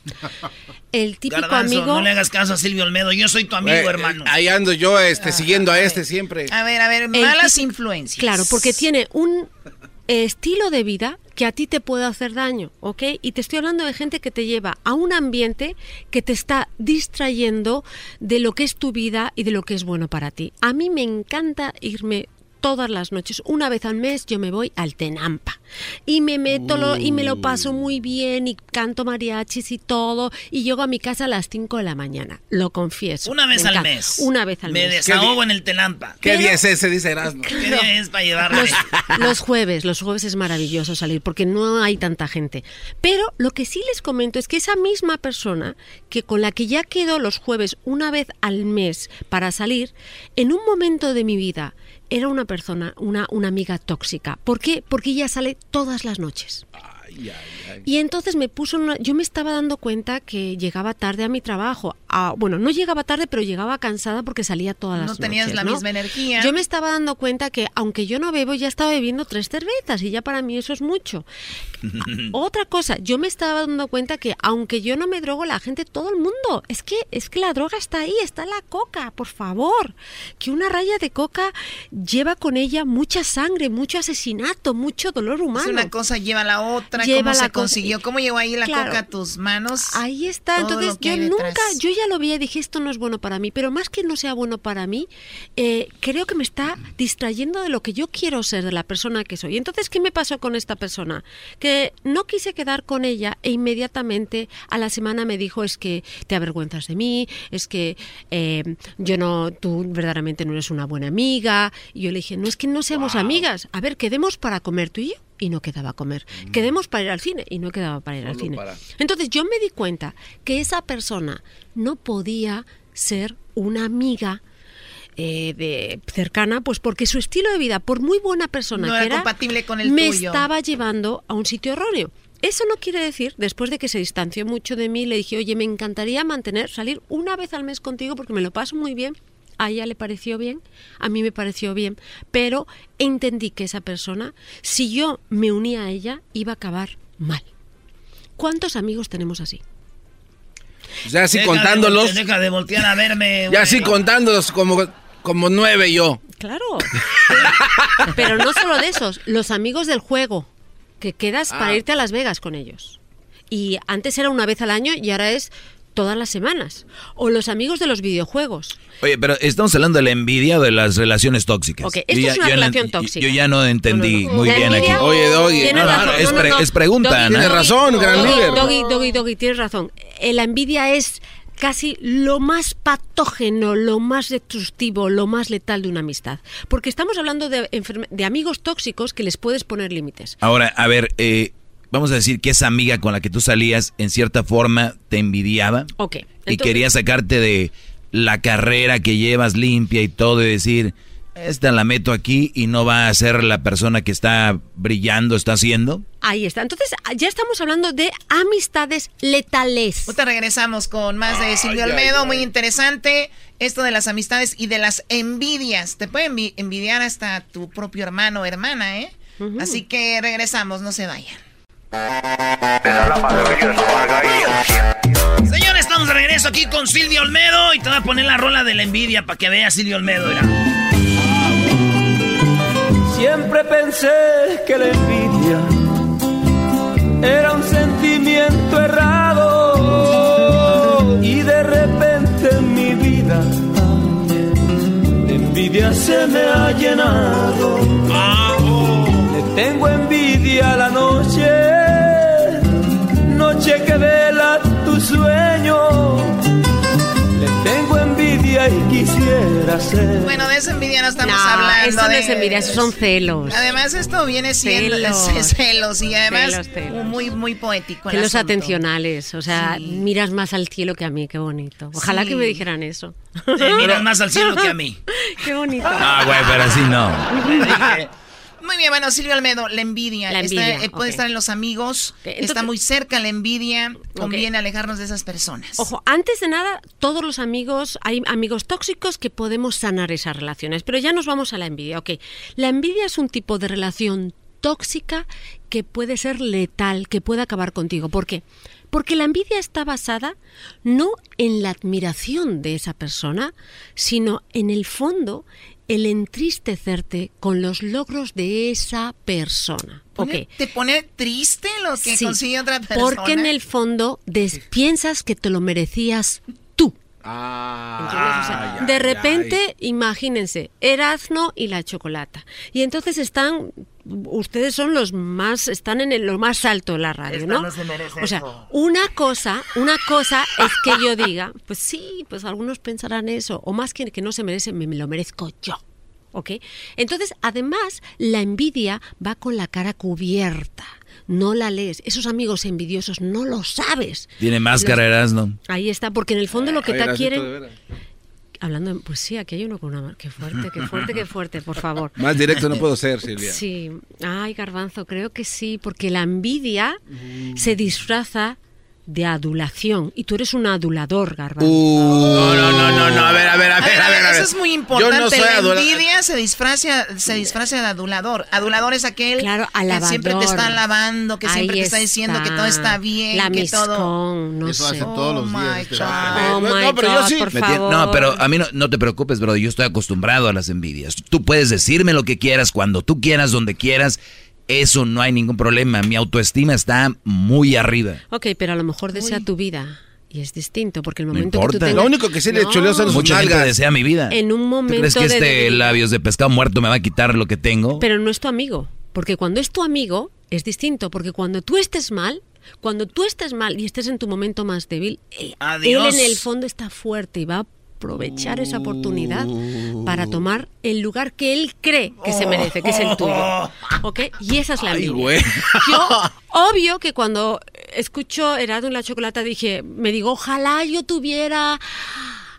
El típico Garbanzo, amigo... no le hagas caso a Silvio Olmedo. Yo soy tu amigo, Eh, hermano. Ahí ando yo este, siguiendo a este siempre. A ver, a ver, malas típico- influencias. Claro, porque tiene un estilo de vida que a ti te puede hacer daño, ¿ok? Y te estoy hablando de gente que te lleva a un ambiente que te está distrayendo de lo que es tu vida y de lo que es bueno para ti. A mí me encanta irme todas las noches, una vez al mes yo me voy al Tenampa y me meto lo- y me lo paso muy bien y canto mariachis y todo y llego a mi casa a las 5 de la mañana, lo confieso. Una vez Me al encanta. mes. Una vez al Me mes. desahogo en el Telampa. ¿Qué día es ese? Dice Erasmo. ¿Qué día es para llevarme? Los, los jueves, los jueves es maravilloso salir porque no hay tanta gente. Pero lo que sí les comento es que esa misma persona que con la que ya quedo los jueves una vez al mes para salir, en un momento de mi vida era una persona, una, una amiga tóxica. ¿Por qué? Porque ella sale todas las noches. Y entonces me puso una, yo me estaba dando cuenta que llegaba tarde a mi trabajo. Ah, bueno, no llegaba tarde, pero llegaba cansada porque salía todas las No noches. tenías la ¿no? misma energía. Yo me estaba dando cuenta que aunque yo no bebo, ya estaba bebiendo tres cervezas y ya para mí eso es mucho. Otra cosa, yo me estaba dando cuenta que aunque yo no me drogo, la gente, todo el mundo, es que es que la droga está ahí, está la coca, por favor. Que una raya de coca lleva con ella mucha sangre, mucho asesinato, mucho dolor humano. Es una cosa lleva a la otra. Lleva cómo la se consiguió, cómo llegó ahí la Claro. coca a tus manos. Ahí está, entonces yo nunca, detrás. yo ya lo vi y dije, esto no es bueno para mí, pero más que no sea bueno para mí, eh, creo que me está distrayendo de lo que yo quiero ser, de la persona que soy. Entonces, ¿qué me pasó con esta persona? Que no quise quedar con ella e inmediatamente a la semana me dijo, es que te avergüenzas de mí, es que eh, yo no, tú verdaderamente no eres una buena amiga. Y yo le dije, no es que no seamos amigas, a ver, quedemos para comer tú y yo. Y no quedaba a comer. Quedemos para ir al cine y no quedaba para ir al cine. para- Entonces yo me di cuenta que esa persona no podía ser una amiga eh, de cercana, pues porque su estilo de vida, por muy buena persona No que era era, compatible con el me tuyo. estaba llevando a un sitio erróneo. Eso no quiere decir, después de que se distanció mucho de mí, le dije, oye, me encantaría mantener, salir una vez al mes contigo porque me lo paso muy bien. A ella le pareció bien, a mí me pareció bien, pero entendí que esa persona, si yo me unía a ella, iba a acabar mal. ¿Cuántos amigos tenemos así? Ya así Deja contándolos. voltear- Deja de voltear a verme. Ya así contándolos como, como nueve yo. Claro. Pero no solo de esos, los amigos del juego, que quedas Ah. para irte a Las Vegas con ellos. Y antes era una vez al año y ahora es todas las semanas. O los amigos de los videojuegos. Oye, pero estamos hablando de la envidia o de las relaciones tóxicas. Ok, esto Yo es una relación tóxica. Yo ya no entendí muy bien aquí. Oye, Doggy. Es, pre- es pregunta. Tienes razón, gran Doggy, líder. Doggy, Doggy, Doggy, tienes razón. Eh, La envidia es casi lo más patógeno, lo más destructivo, lo más letal de una amistad. Porque estamos hablando de, de amigos tóxicos que les puedes poner límites. Ahora, a ver, eh, vamos a decir que esa amiga con la que tú salías, en cierta forma, te envidiaba. Ok. y quería sacarte de la carrera que llevas limpia y todo y decir, esta la meto aquí y no va a ser la persona que está brillando, está haciendo. Ahí está. Entonces, ya estamos hablando de amistades letales. Ahorita regresamos con más de Silvio ay, muy interesante. Esto de las amistades y de las envidias. Te puede envi- envidiar hasta tu propio hermano o hermana, ¿eh? Así que regresamos, no se vayan. Señores, estamos de regreso aquí con Silvio Olmedo y te voy a poner la rola de la envidia para que veas Silvio Olmedo. mira. Siempre pensé que la envidia era un sentimiento errado y de repente en mi vida de envidia se me ha llenado. Le tengo envidia a la noche, noche quisiera ser. Bueno, de esa envidia no estamos No, hablando. eso no de- es envidia, esos son celos. Además, esto viene siendo Celos. celos, y además Celos, celos. muy, muy poético. el Celos asunto. atencionales, o sea, miras más al cielo que a mí, qué bonito. Ojalá Sí. que me dijeran eso. Miras más al cielo que a mí. Qué bonito. Ah, güey, pero así no. Muy bien, bueno, Silvio Almedo, la envidia. La Está- envidia, eh, puede estar en los amigos, entonces- está muy cerca la envidia, conviene alejarnos de esas personas. Ojo, antes de nada, todos los amigos, hay amigos tóxicos que podemos sanar esas relaciones, pero ya nos vamos a la envidia. Ok, la envidia es un tipo de relación tóxica que puede ser letal, que puede acabar contigo. ¿Por qué? Porque la envidia está basada no en la admiración de esa persona, sino en el fondo el entristecerte con los logros de esa persona. Pone- Ok. ¿Te pone triste lo que Sí, consigue otra persona? Porque en el fondo des- piensas que te lo merecías tú. Ah, O sea, ay, de repente, imagínense, Erazno y la chocolata. Y entonces están, ustedes son los más, están en el- lo más alto de la radio, Esta ¿no? no se merece o sea, eso. una cosa, una cosa es que yo diga, pues sí, pues algunos pensarán eso, o más que que no se merece, me, me lo merezco yo. ¿Ok? Entonces, además, la envidia va con la cara cubierta. No la lees. Esos amigos envidiosos no lo sabes. Tiene máscara, Erasno. Ahí está, porque en el fondo lo que Ay, te quieren... Hablando, pues sí, aquí hay uno con una Qué fuerte, qué fuerte, qué fuerte, por favor. Más directo no puedo ser, Silvia. Sí, ay, Garbanzo, creo que sí, porque la envidia se disfraza de adulación y tú eres un adulador, Garbanzo. no, no, no, no, no, a ver, a ver, a A ver, ver, a ver. a ver. Eso es muy importante. Yo no soy la envidia se disfraza, se disfraza de adulador. Adulador es aquel Claro, que siempre te está alabando, que siempre te está diciendo que todo está bien, La que todo. no Eso sé. hace todos los Oh, días. my este God. Oh No, my no, pero yo God, sí. No, pero a mí no, no te preocupes, bro. Yo estoy acostumbrado a las envidias. Tú puedes decirme lo que quieras, cuando tú quieras, donde quieras. Eso no hay ningún problema. Mi autoestima está muy arriba. Ok, pero a lo mejor desea tu vida. Y es distinto, porque el No momento que tú importa. tengas... Lo único que sí le No. chuleo son sus Mucha gente nalgas. desea mi vida. En un ¿Tú momento crees que de este debilidad. labios de pescado muerto me va a quitar lo que tengo? Pero no es tu amigo. Porque cuando es tu amigo, es distinto. Porque cuando tú estés mal, cuando tú estés mal y estés en tu momento más débil, él, Adiós. él en el fondo está fuerte y va a aprovechar esa oportunidad para tomar el lugar que él cree que se merece, que es el tuyo. ¿Ok? Y esa es la Ay. Yo, obvio que cuando escucho Herado en la Chocolata dije, me digo, ojalá yo tuviera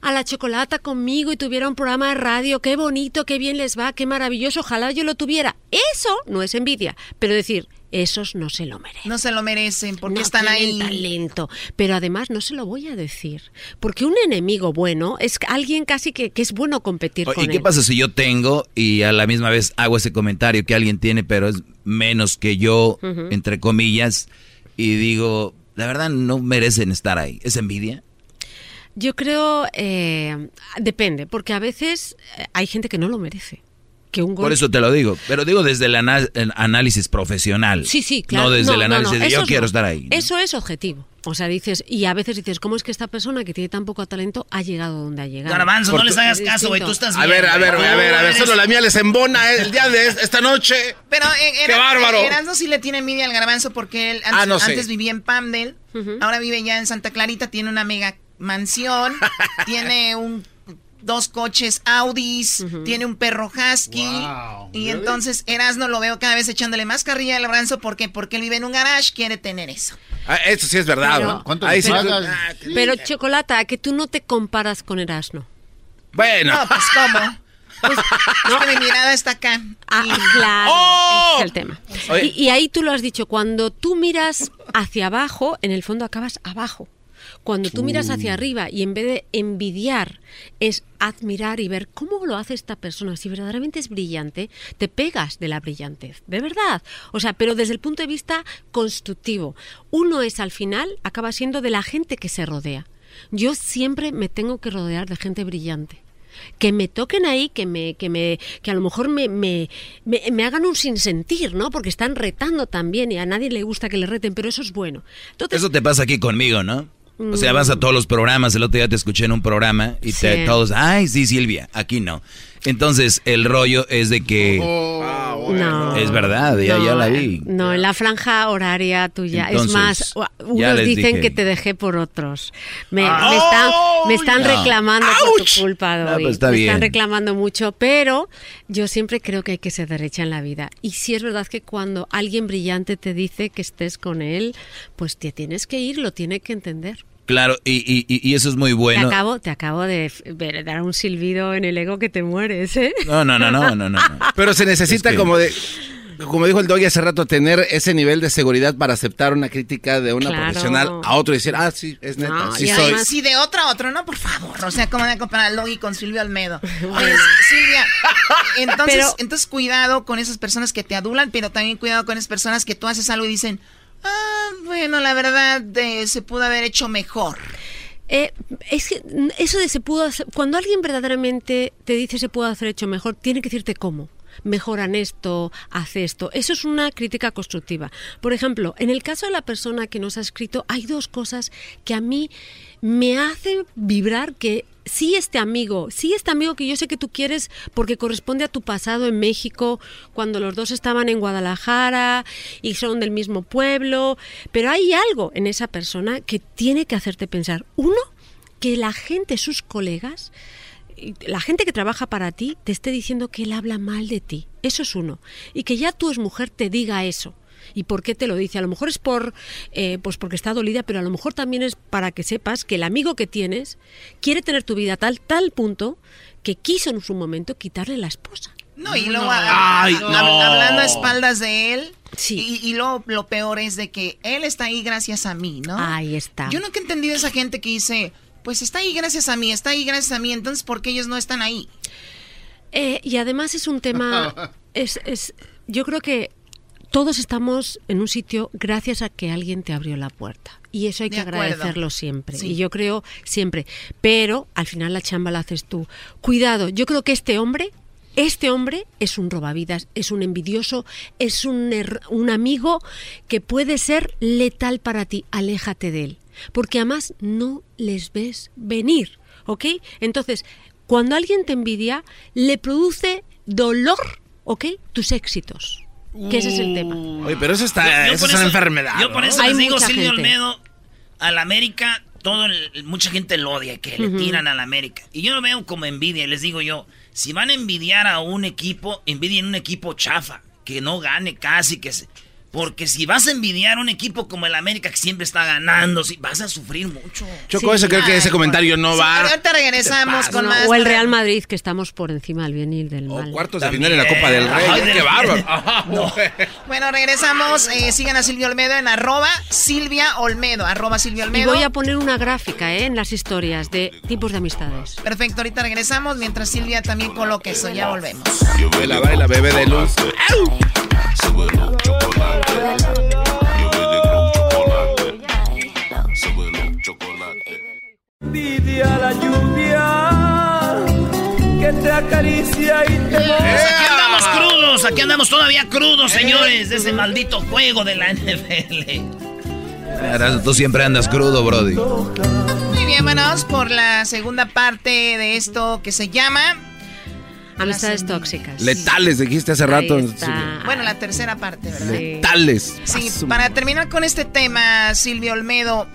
a la Chocolata conmigo y tuviera un programa de radio, qué bonito, qué bien les va, qué maravilloso, ojalá yo lo tuviera. Eso no es envidia, pero decir, esos no se lo merecen. No se lo merecen porque No están ahí. tienen talento. Pero además no se lo voy a decir. Porque un enemigo bueno es alguien casi que, que es bueno competir O- con ¿Y qué él. pasa si yo tengo y a la misma vez hago ese comentario que alguien tiene, pero es menos que yo, entre comillas, y digo, la verdad no merecen estar ahí? ¿Es envidia? Yo creo, eh, depende, porque a veces eh, hay gente que no lo merece. Que un Por eso te lo digo, pero digo desde el, ana- el análisis profesional. Sí, sí, claro. No desde el no, no, análisis de eso yo es quiero no. estar ahí. Eso es objetivo. O sea, dices, y a veces dices, ¿cómo es que esta persona que tiene tan poco talento ha llegado donde ha llegado? Garbanzo, no les hagas caso, güey. Tú estás A bien. ver, a ver, a ver, a ver, solo la mía les embona el día de es- esta noche. Pero eh, ¡Qué bárbaro! Erasmo sí le tiene envidia al garbanzo porque él antes, Ah, no sé. antes vivía en Pamdel, ahora vive ya en Santa Clarita, tiene una mega mansión, tiene un dos coches Audis, tiene un perro husky. y entonces Erasmo lo veo cada vez echándole más carrilla al garbanzo porque porque él vive en un garage, quiere tener eso. Ah, eso sí es verdad. Pero- ¿no? ¿Cuánto Ahí sí- ah, Pero, Chocolata, que tú no te comparas con Erasmo. Bueno. No, pues cómo. Pues, es que mi mirada está acá. Ah, claro, ¡Oh! ese es el tema. Y ahí tú lo has dicho, cuando tú miras hacia abajo, en el fondo acabas abajo. Cuando tú miras hacia arriba y en vez de envidiar es admirar y ver cómo lo hace esta persona, si verdaderamente es brillante, te pegas de la brillantez, de verdad. O sea, pero desde el punto de vista constructivo. Uno es al final, acaba siendo de la gente que se rodea. Yo siempre me tengo que rodear de gente brillante que me toquen ahí, que me, que me, que a lo mejor me, me, me, me hagan un sinsentir, ¿no? Porque están retando también y a nadie le gusta que le reten, pero eso es bueno. Entonces, Eso te pasa aquí conmigo, ¿no? O sea, Mm. vas a todos los programas, el otro día te escuché en un programa y te, todos, ay, sí, Silvia, aquí no. Entonces, el rollo es de que... no. Es verdad, ya, ya la vi. No, en la franja horaria tuya. Entonces, es más, unos les dicen dije. que te dejé por otros. Me, Ah. me están, me están No. reclamando por tu culpa, No, Doggy. pues está me están reclamando mucho, pero yo siempre creo que hay que ser derecha en la vida. Y si es verdad que cuando alguien brillante te dice que estés con él, pues te tienes que ir, lo tiene que entender. Claro, y, y- y- y eso es muy bueno. Te acabo, te acabo de ver- dar un silbido en el ego que te mueres, ¿eh? No, no, no, no, no, no. Pero se necesita Es que- como de, como dijo el Doggy hace rato, tener ese nivel de seguridad para aceptar una crítica de una Claro. profesional a otro y decir, ah, sí, es neta, No, sí y soy. además, sí, de otra a otro, no, por favor. O sea, ¿cómo van a comparar a Logi con Silvio Almedo? Silvia, entonces, Pero- entonces cuidado con esas personas que te adulan, pero también cuidado con esas personas que tú haces algo y dicen, ah, bueno, la verdad, se pudo haber hecho mejor. Eh, es que eso de se pudo hacer, cuando alguien verdaderamente te dice se pudo hacer hecho mejor, tiene que decirte cómo. Mejoran esto, haz esto. Eso es una crítica constructiva. Por ejemplo, en el caso de la persona que nos ha escrito, hay dos cosas que a mí me hacen vibrar que sí este amigo, sí este amigo que yo sé que tú quieres porque corresponde a tu pasado en México, cuando los dos estaban en Guadalajara y son del mismo pueblo, pero hay algo en esa persona que tiene que hacerte pensar. Uno, que la gente, sus colegas, la gente que trabaja para ti te esté diciendo que él habla mal de ti. Eso es uno. Y que ya tú es mujer te diga eso. ¿Y por qué te lo dice? A lo mejor es por, eh, pues porque está dolida, pero a lo mejor también es para que sepas que el amigo que tienes quiere tener tu vida a tal, tal punto que quiso en su momento quitarle la esposa. No, y luego No. a- Ay, no. hablando a espaldas de él. Y, y lo, lo peor es de que él está ahí gracias a mí, ¿no? Ahí está. Yo nunca he entendido a esa gente que dice, pues está ahí gracias a mí, está ahí gracias a mí, entonces ¿por qué ellos no están ahí? Eh, y además es un tema, es, es, yo creo que todos estamos en un sitio gracias a que alguien te abrió la puerta. Y eso hay que agradecerlo siempre. Sí. Y yo creo siempre. Pero al final la chamba la haces tú. Cuidado, yo creo que este hombre Este hombre es un robavidas, es un envidioso, es un, er- un amigo que puede ser letal para ti. Aléjate de él. Porque además no les ves venir. ¿Ok? Entonces, cuando alguien te envidia, le produce dolor, ¿ok? Tus éxitos. Que ese es el tema. Oye, pero eso está, Yo- yo eso es una enfermedad. Yo por eso les digo, mucha Silvio gente. Olmedo, al América, todo el- mucha gente lo odia, que le tiran al América. Y yo lo veo como envidia, y les digo yo, si van a envidiar a un equipo, envidien un equipo chafa, que no gane casi, que se... Porque si vas a envidiar un equipo como el América, que siempre está ganando, sí, vas a sufrir mucho. Choco, eso creo que ese comentario no Sí, va. ahorita regresamos con más. o el Real Madrid, que estamos por encima del bien y del mal. Cuartos de final en la Copa del Rey. Ay, ¡Qué bárbaro! Bueno, regresamos. Eh, sigan a Silvia Olmedo en arroba Silvia Olmedo. Arroba Silvia Y voy a poner una gráfica ¿eh? en las historias de tipos de amistades. Perfecto, ahorita regresamos mientras Silvia también coloque eso. Ya volvemos. Baila, baila, bebé de luz. Envidia la lluvia que te acaricia y te Pues aquí andamos crudos, aquí andamos todavía crudos, señores, de ese maldito juego de la NFL. Ahora, Tú siempre andas crudo, Brody. Muy bien, vamos por la segunda parte de esto que se llama. Amistades tóxicas. Letales, dijiste hace rato. Bueno, la tercera parte, ¿verdad? Letales. Sí, Paso. para terminar con este tema, Silvia Olmedo,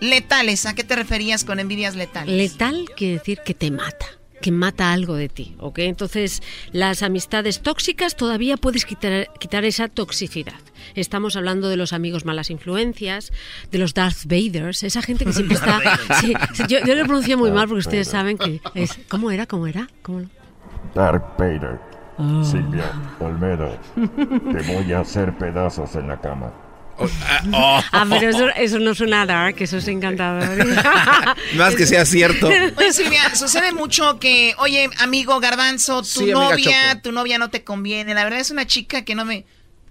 letales, ¿a qué te referías con envidias letales? Letal quiere decir que te mata, que mata algo de ti, ¿ok? Entonces, las amistades tóxicas todavía puedes quitar, quitar esa toxicidad. Estamos hablando de los amigos malas influencias, de los Darth Vaders, esa gente que siempre está... Sí, sí, yo, yo lo pronuncio muy mal porque ustedes saben que es... ¿Cómo era? ¿Cómo era? ¿Cómo lo- Dark Vader. Ah. Silvia Olmedo. Te voy a hacer pedazos en la cama. Ah, pero eso, eso no suena dark, eso es encantador. Más que sea cierto. Oye, Silvia, sucede mucho que, oye, amigo Garbanzo, tu Sí, novia, Choco. tu novia no te conviene. La verdad es una chica que no me...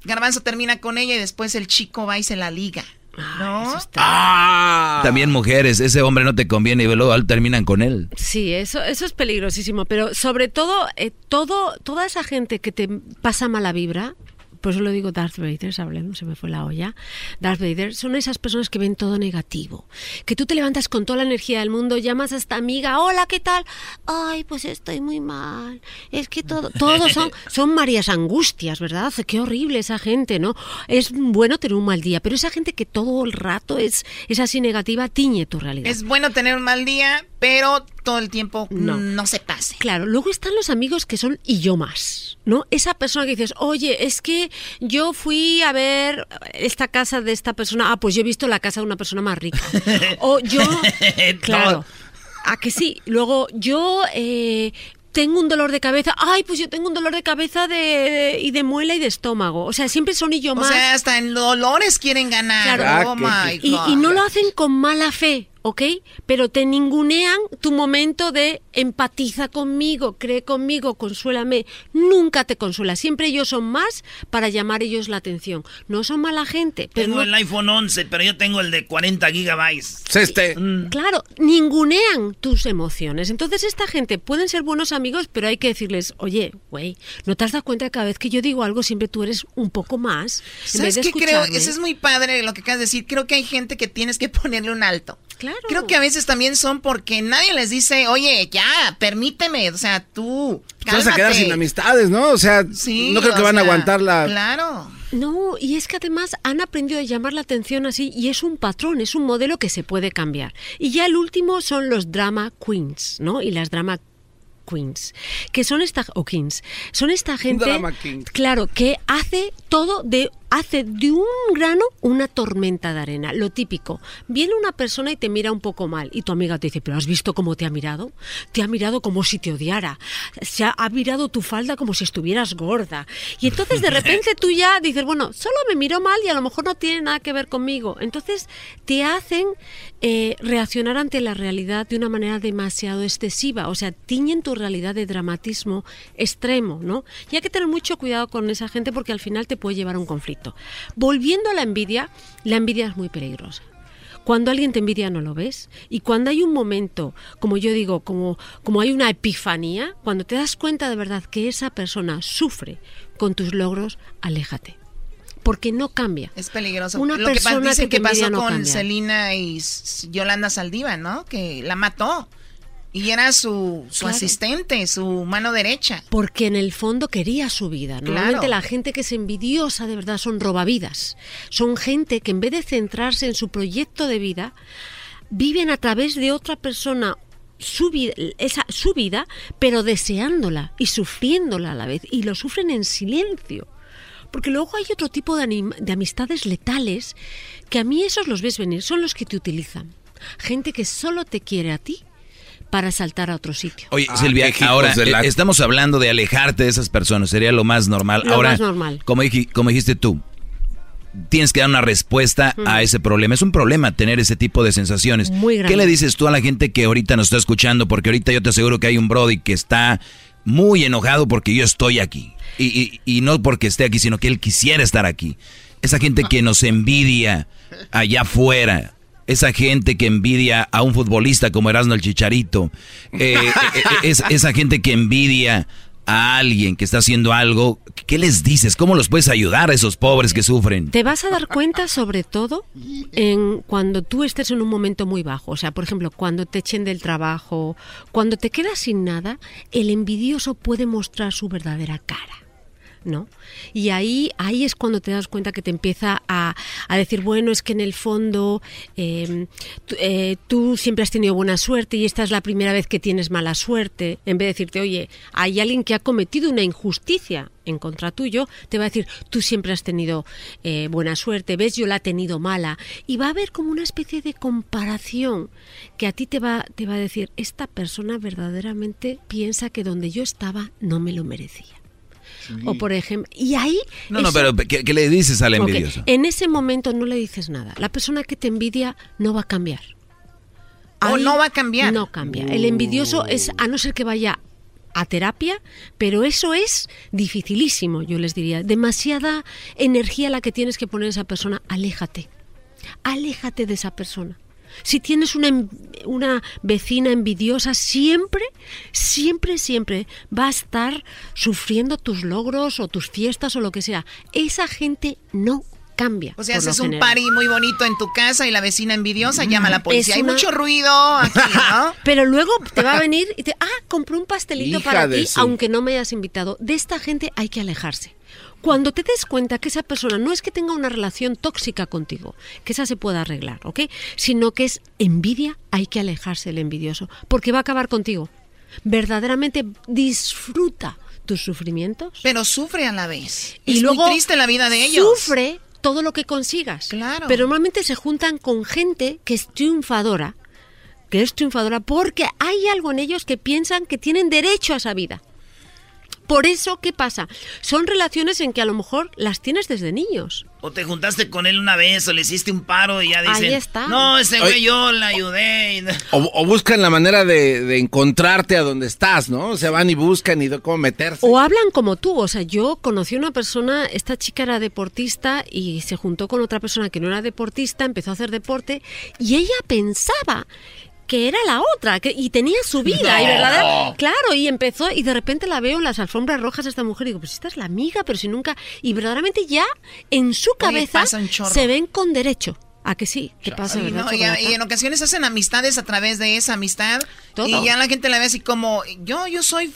Garbanzo termina con ella y después el chico va y se la liga. ¿No? Ah. También mujeres, ese hombre no te conviene y luego terminan con él. Sí, eso, eso es peligrosísimo, pero sobre todo, eh, todo, toda esa gente que te pasa mala vibra, por eso lo digo Darth Vader, hablemos, se me fue la olla. Darth Vader son esas personas que ven todo negativo. Que tú te levantas con toda la energía del mundo, llamas a esta amiga, hola, ¿qué tal? Ay, pues estoy muy mal. Es que todo, todos son, son Marías Angustias, ¿verdad? Qué horrible esa gente, ¿no? Es bueno tener un mal día, pero esa gente que todo el rato es, es así negativa, tiñe tu realidad. Es bueno tener un mal día, pero todo el tiempo No. no, se pase. Claro, luego están los amigos que son y yo más, ¿no? Esa persona que dices, oye, es que yo fui a ver esta casa de esta persona, ah, pues yo he visto la casa de una persona más rica. o yo, claro, a que sí. Luego yo eh, tengo un dolor de cabeza, ay, pues yo tengo un dolor de cabeza de, de- y de muela y de estómago. O sea, siempre son y yo O más. sea, hasta en dolores quieren ganar. Claro. Oh my y, God. y no lo hacen con mala fe, ¿ok? Pero te ningunean tu momento de empatiza conmigo, cree conmigo, consuélame. Nunca te consuela. Siempre ellos son más para llamar ellos la atención. No son mala gente, pero Tengo no- el iPhone 11, pero yo tengo el de 40 gigabytes. Este. Claro, ningunean tus emociones. Entonces esta gente pueden ser buenos amigos, pero hay que decirles, oye, güey, ¿no te has dado cuenta que cada vez que yo digo algo siempre tú eres un poco más? En vez ¿Sabes de qué creo? escucharme? Eso es muy padre lo que acabas de decir. Creo que hay gente que tienes que ponerle un alto. Claro. Creo que a veces también son porque nadie les dice, oye, ya, permíteme. O sea, tú. Te vas a quedar sin amistades, ¿no? O sea, Sí, no creo que van a aguantar la. Claro. No, y es que además han aprendido a llamar la atención así y es un patrón, es un modelo que se puede cambiar. Y ya el último son los drama queens, ¿no? Y las drama queens, que son esta o kings, son esta gente, Drama king. claro, que hace todo de hace de un grano una tormenta de arena, lo típico. Viene una persona y te mira un poco mal y tu amiga te dice, "¿Pero has visto cómo te ha mirado? Te ha mirado como si te odiara. Se ha, ha mirado tu falda como si estuvieras gorda." Y entonces de repente tú ya dices, "Bueno, solo me miró mal y a lo mejor no tiene nada que ver conmigo." Entonces te hacen eh, reaccionar ante la realidad de una manera demasiado excesiva, o sea, tiñen tu realidad de dramatismo extremo, ¿no? Y hay que tener mucho cuidado con esa gente porque al final te puede llevar a un conflicto. Volviendo a la envidia, la envidia es muy peligrosa. Cuando alguien te envidia no lo ves. Y cuando hay un momento, como yo digo, como, como hay una epifanía, cuando te das cuenta de verdad que esa persona sufre con tus logros, aléjate. Porque no cambia. Es peligroso. Una Lo que persona dicen que que, pasó no con. Selena y Yolanda Saldiva, ¿no? Que la mató. Y era su, su Claro. asistente, su mano derecha. Porque en el fondo quería su vida. Normalmente Claro. la gente que es envidiosa de verdad son robavidas. Son gente que en vez de centrarse en su proyecto de vida, viven a través de otra persona su vida, esa, su vida, pero deseándola y sufriéndola a la vez. Y lo sufren en silencio. Porque luego hay otro tipo de, anim- de amistades letales que a mí esos los ves venir, son los que te utilizan. Gente que solo te quiere a ti para saltar a otro sitio. Oye, Ah, Silvia, ahora la- eh, estamos hablando de alejarte de esas personas, sería lo más normal. Lo ahora, más normal. Como, dij- como dijiste tú, tienes que dar una respuesta a ese problema. Es un problema tener ese tipo de sensaciones. Muy grande. ¿Qué le dices tú a la gente que ahorita nos está escuchando? Porque ahorita yo te aseguro que hay un Brody que está muy enojado porque yo estoy aquí. Y, y- y no porque esté aquí, sino que él quisiera estar aquí. Esa gente que nos envidia allá afuera. Esa gente que envidia a un futbolista como Erasmo el Chicharito. Eh, eh, eh, es, esa gente que envidia a alguien que está haciendo algo. ¿Qué les dices? ¿Cómo los puedes ayudar a esos pobres que sufren? Te vas a dar cuenta sobre todo en cuando tú estés en un momento muy bajo, o sea, por ejemplo, cuando te echen del trabajo, cuando te quedas sin nada, el envidioso puede mostrar su verdadera cara. ¿No? Y ahí, ahí es cuando te das cuenta que te empieza a, a decir, bueno, es que en el fondo tú, eh, tú siempre has tenido buena suerte y esta es la primera vez que tienes mala suerte. En vez de decirte, oye, hay alguien que ha cometido una injusticia en contra tuyo, te va a decir, tú siempre has tenido eh, buena suerte, ves, yo la he tenido mala. Y va a haber como una especie de comparación que a ti te va, te va a decir, esta persona verdaderamente piensa que donde yo estaba no me lo merecía. O por ejemplo, y ahí... No, no, pero ¿qué, qué le dices al envidioso? En ese momento no le dices nada. La persona que te envidia no va a cambiar. O no va a cambiar. No cambia. El envidioso es, a no ser que vaya a terapia, pero eso es dificilísimo, yo les diría. Demasiada energía la que tienes que poner a esa persona. Aléjate. Aléjate de esa persona. Si tienes una, una vecina envidiosa, siempre, siempre, siempre va a estar sufriendo tus logros o tus fiestas o lo que sea. Esa gente no cambia. O sea, haces un general. party muy bonito en tu casa y la vecina envidiosa llama a la policía. Es Hay mucho ruido aquí, ¿no? Pero luego te va a venir y te, ah, compré un pastelito Hija para ti, su- aunque no me hayas invitado. De esta gente hay que alejarse. Cuando te des cuenta que esa persona no es que tenga una relación tóxica contigo, que esa se pueda arreglar, ¿ok? Sino que es envidia, hay que alejarse del envidioso, porque va a acabar contigo. Verdaderamente disfruta tus sufrimientos. Pero sufre a la vez. Y es luego muy triste la vida de ellos. Sufre todo lo que consigas. Claro. Pero normalmente se juntan con gente que es triunfadora, que es triunfadora porque hay algo en ellos que piensan que tienen derecho a esa vida. Por eso, ¿qué pasa? Son relaciones en que a lo mejor las tienes desde niños. O te juntaste con él una vez o le hiciste un paro y ya dicen, Ahí está. no, ese güey yo le ayudé. y- O, o buscan la manera de, de encontrarte a donde estás, ¿no? O sea, van y buscan y de cómo meterse. O hablan como tú, o sea, yo conocí a una persona, esta chica era deportista y se juntó con otra persona que no era deportista, empezó a hacer deporte y ella pensaba que era la otra que, y tenía su vida y verdad claro y empezó y de repente la veo en las alfombras rojas esta mujer y digo pues esta es la amiga pero si nunca y verdaderamente ya en su cabeza se ven con derecho a que sí que pasa ¿verdad, no, y, y en ocasiones hacen amistades a través de esa amistad. Todo. Y ya la gente la ve así como, yo, yo soy,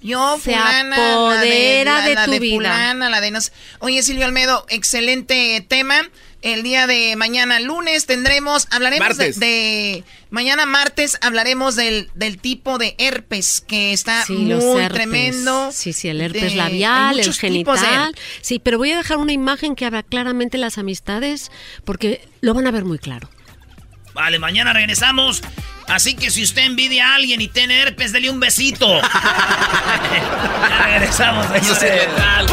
yo, Se fulana, apodera la de, de la, de vida. fulana, la de no sé. Oye, Silvio Almedo, excelente tema. El día de mañana, lunes, tendremos, hablaremos de, mañana martes hablaremos del, del tipo de herpes que está Sí, muy tremendo. Sí, sí, el herpes De- labial, el de genital. Sí, pero voy a dejar una imagen que haga claramente las amistades porque lo van a ver muy claro. Vale, mañana regresamos. Así que si usted envidia a alguien y tiene herpes, dele un besito. ya regresamos. Eso es letal.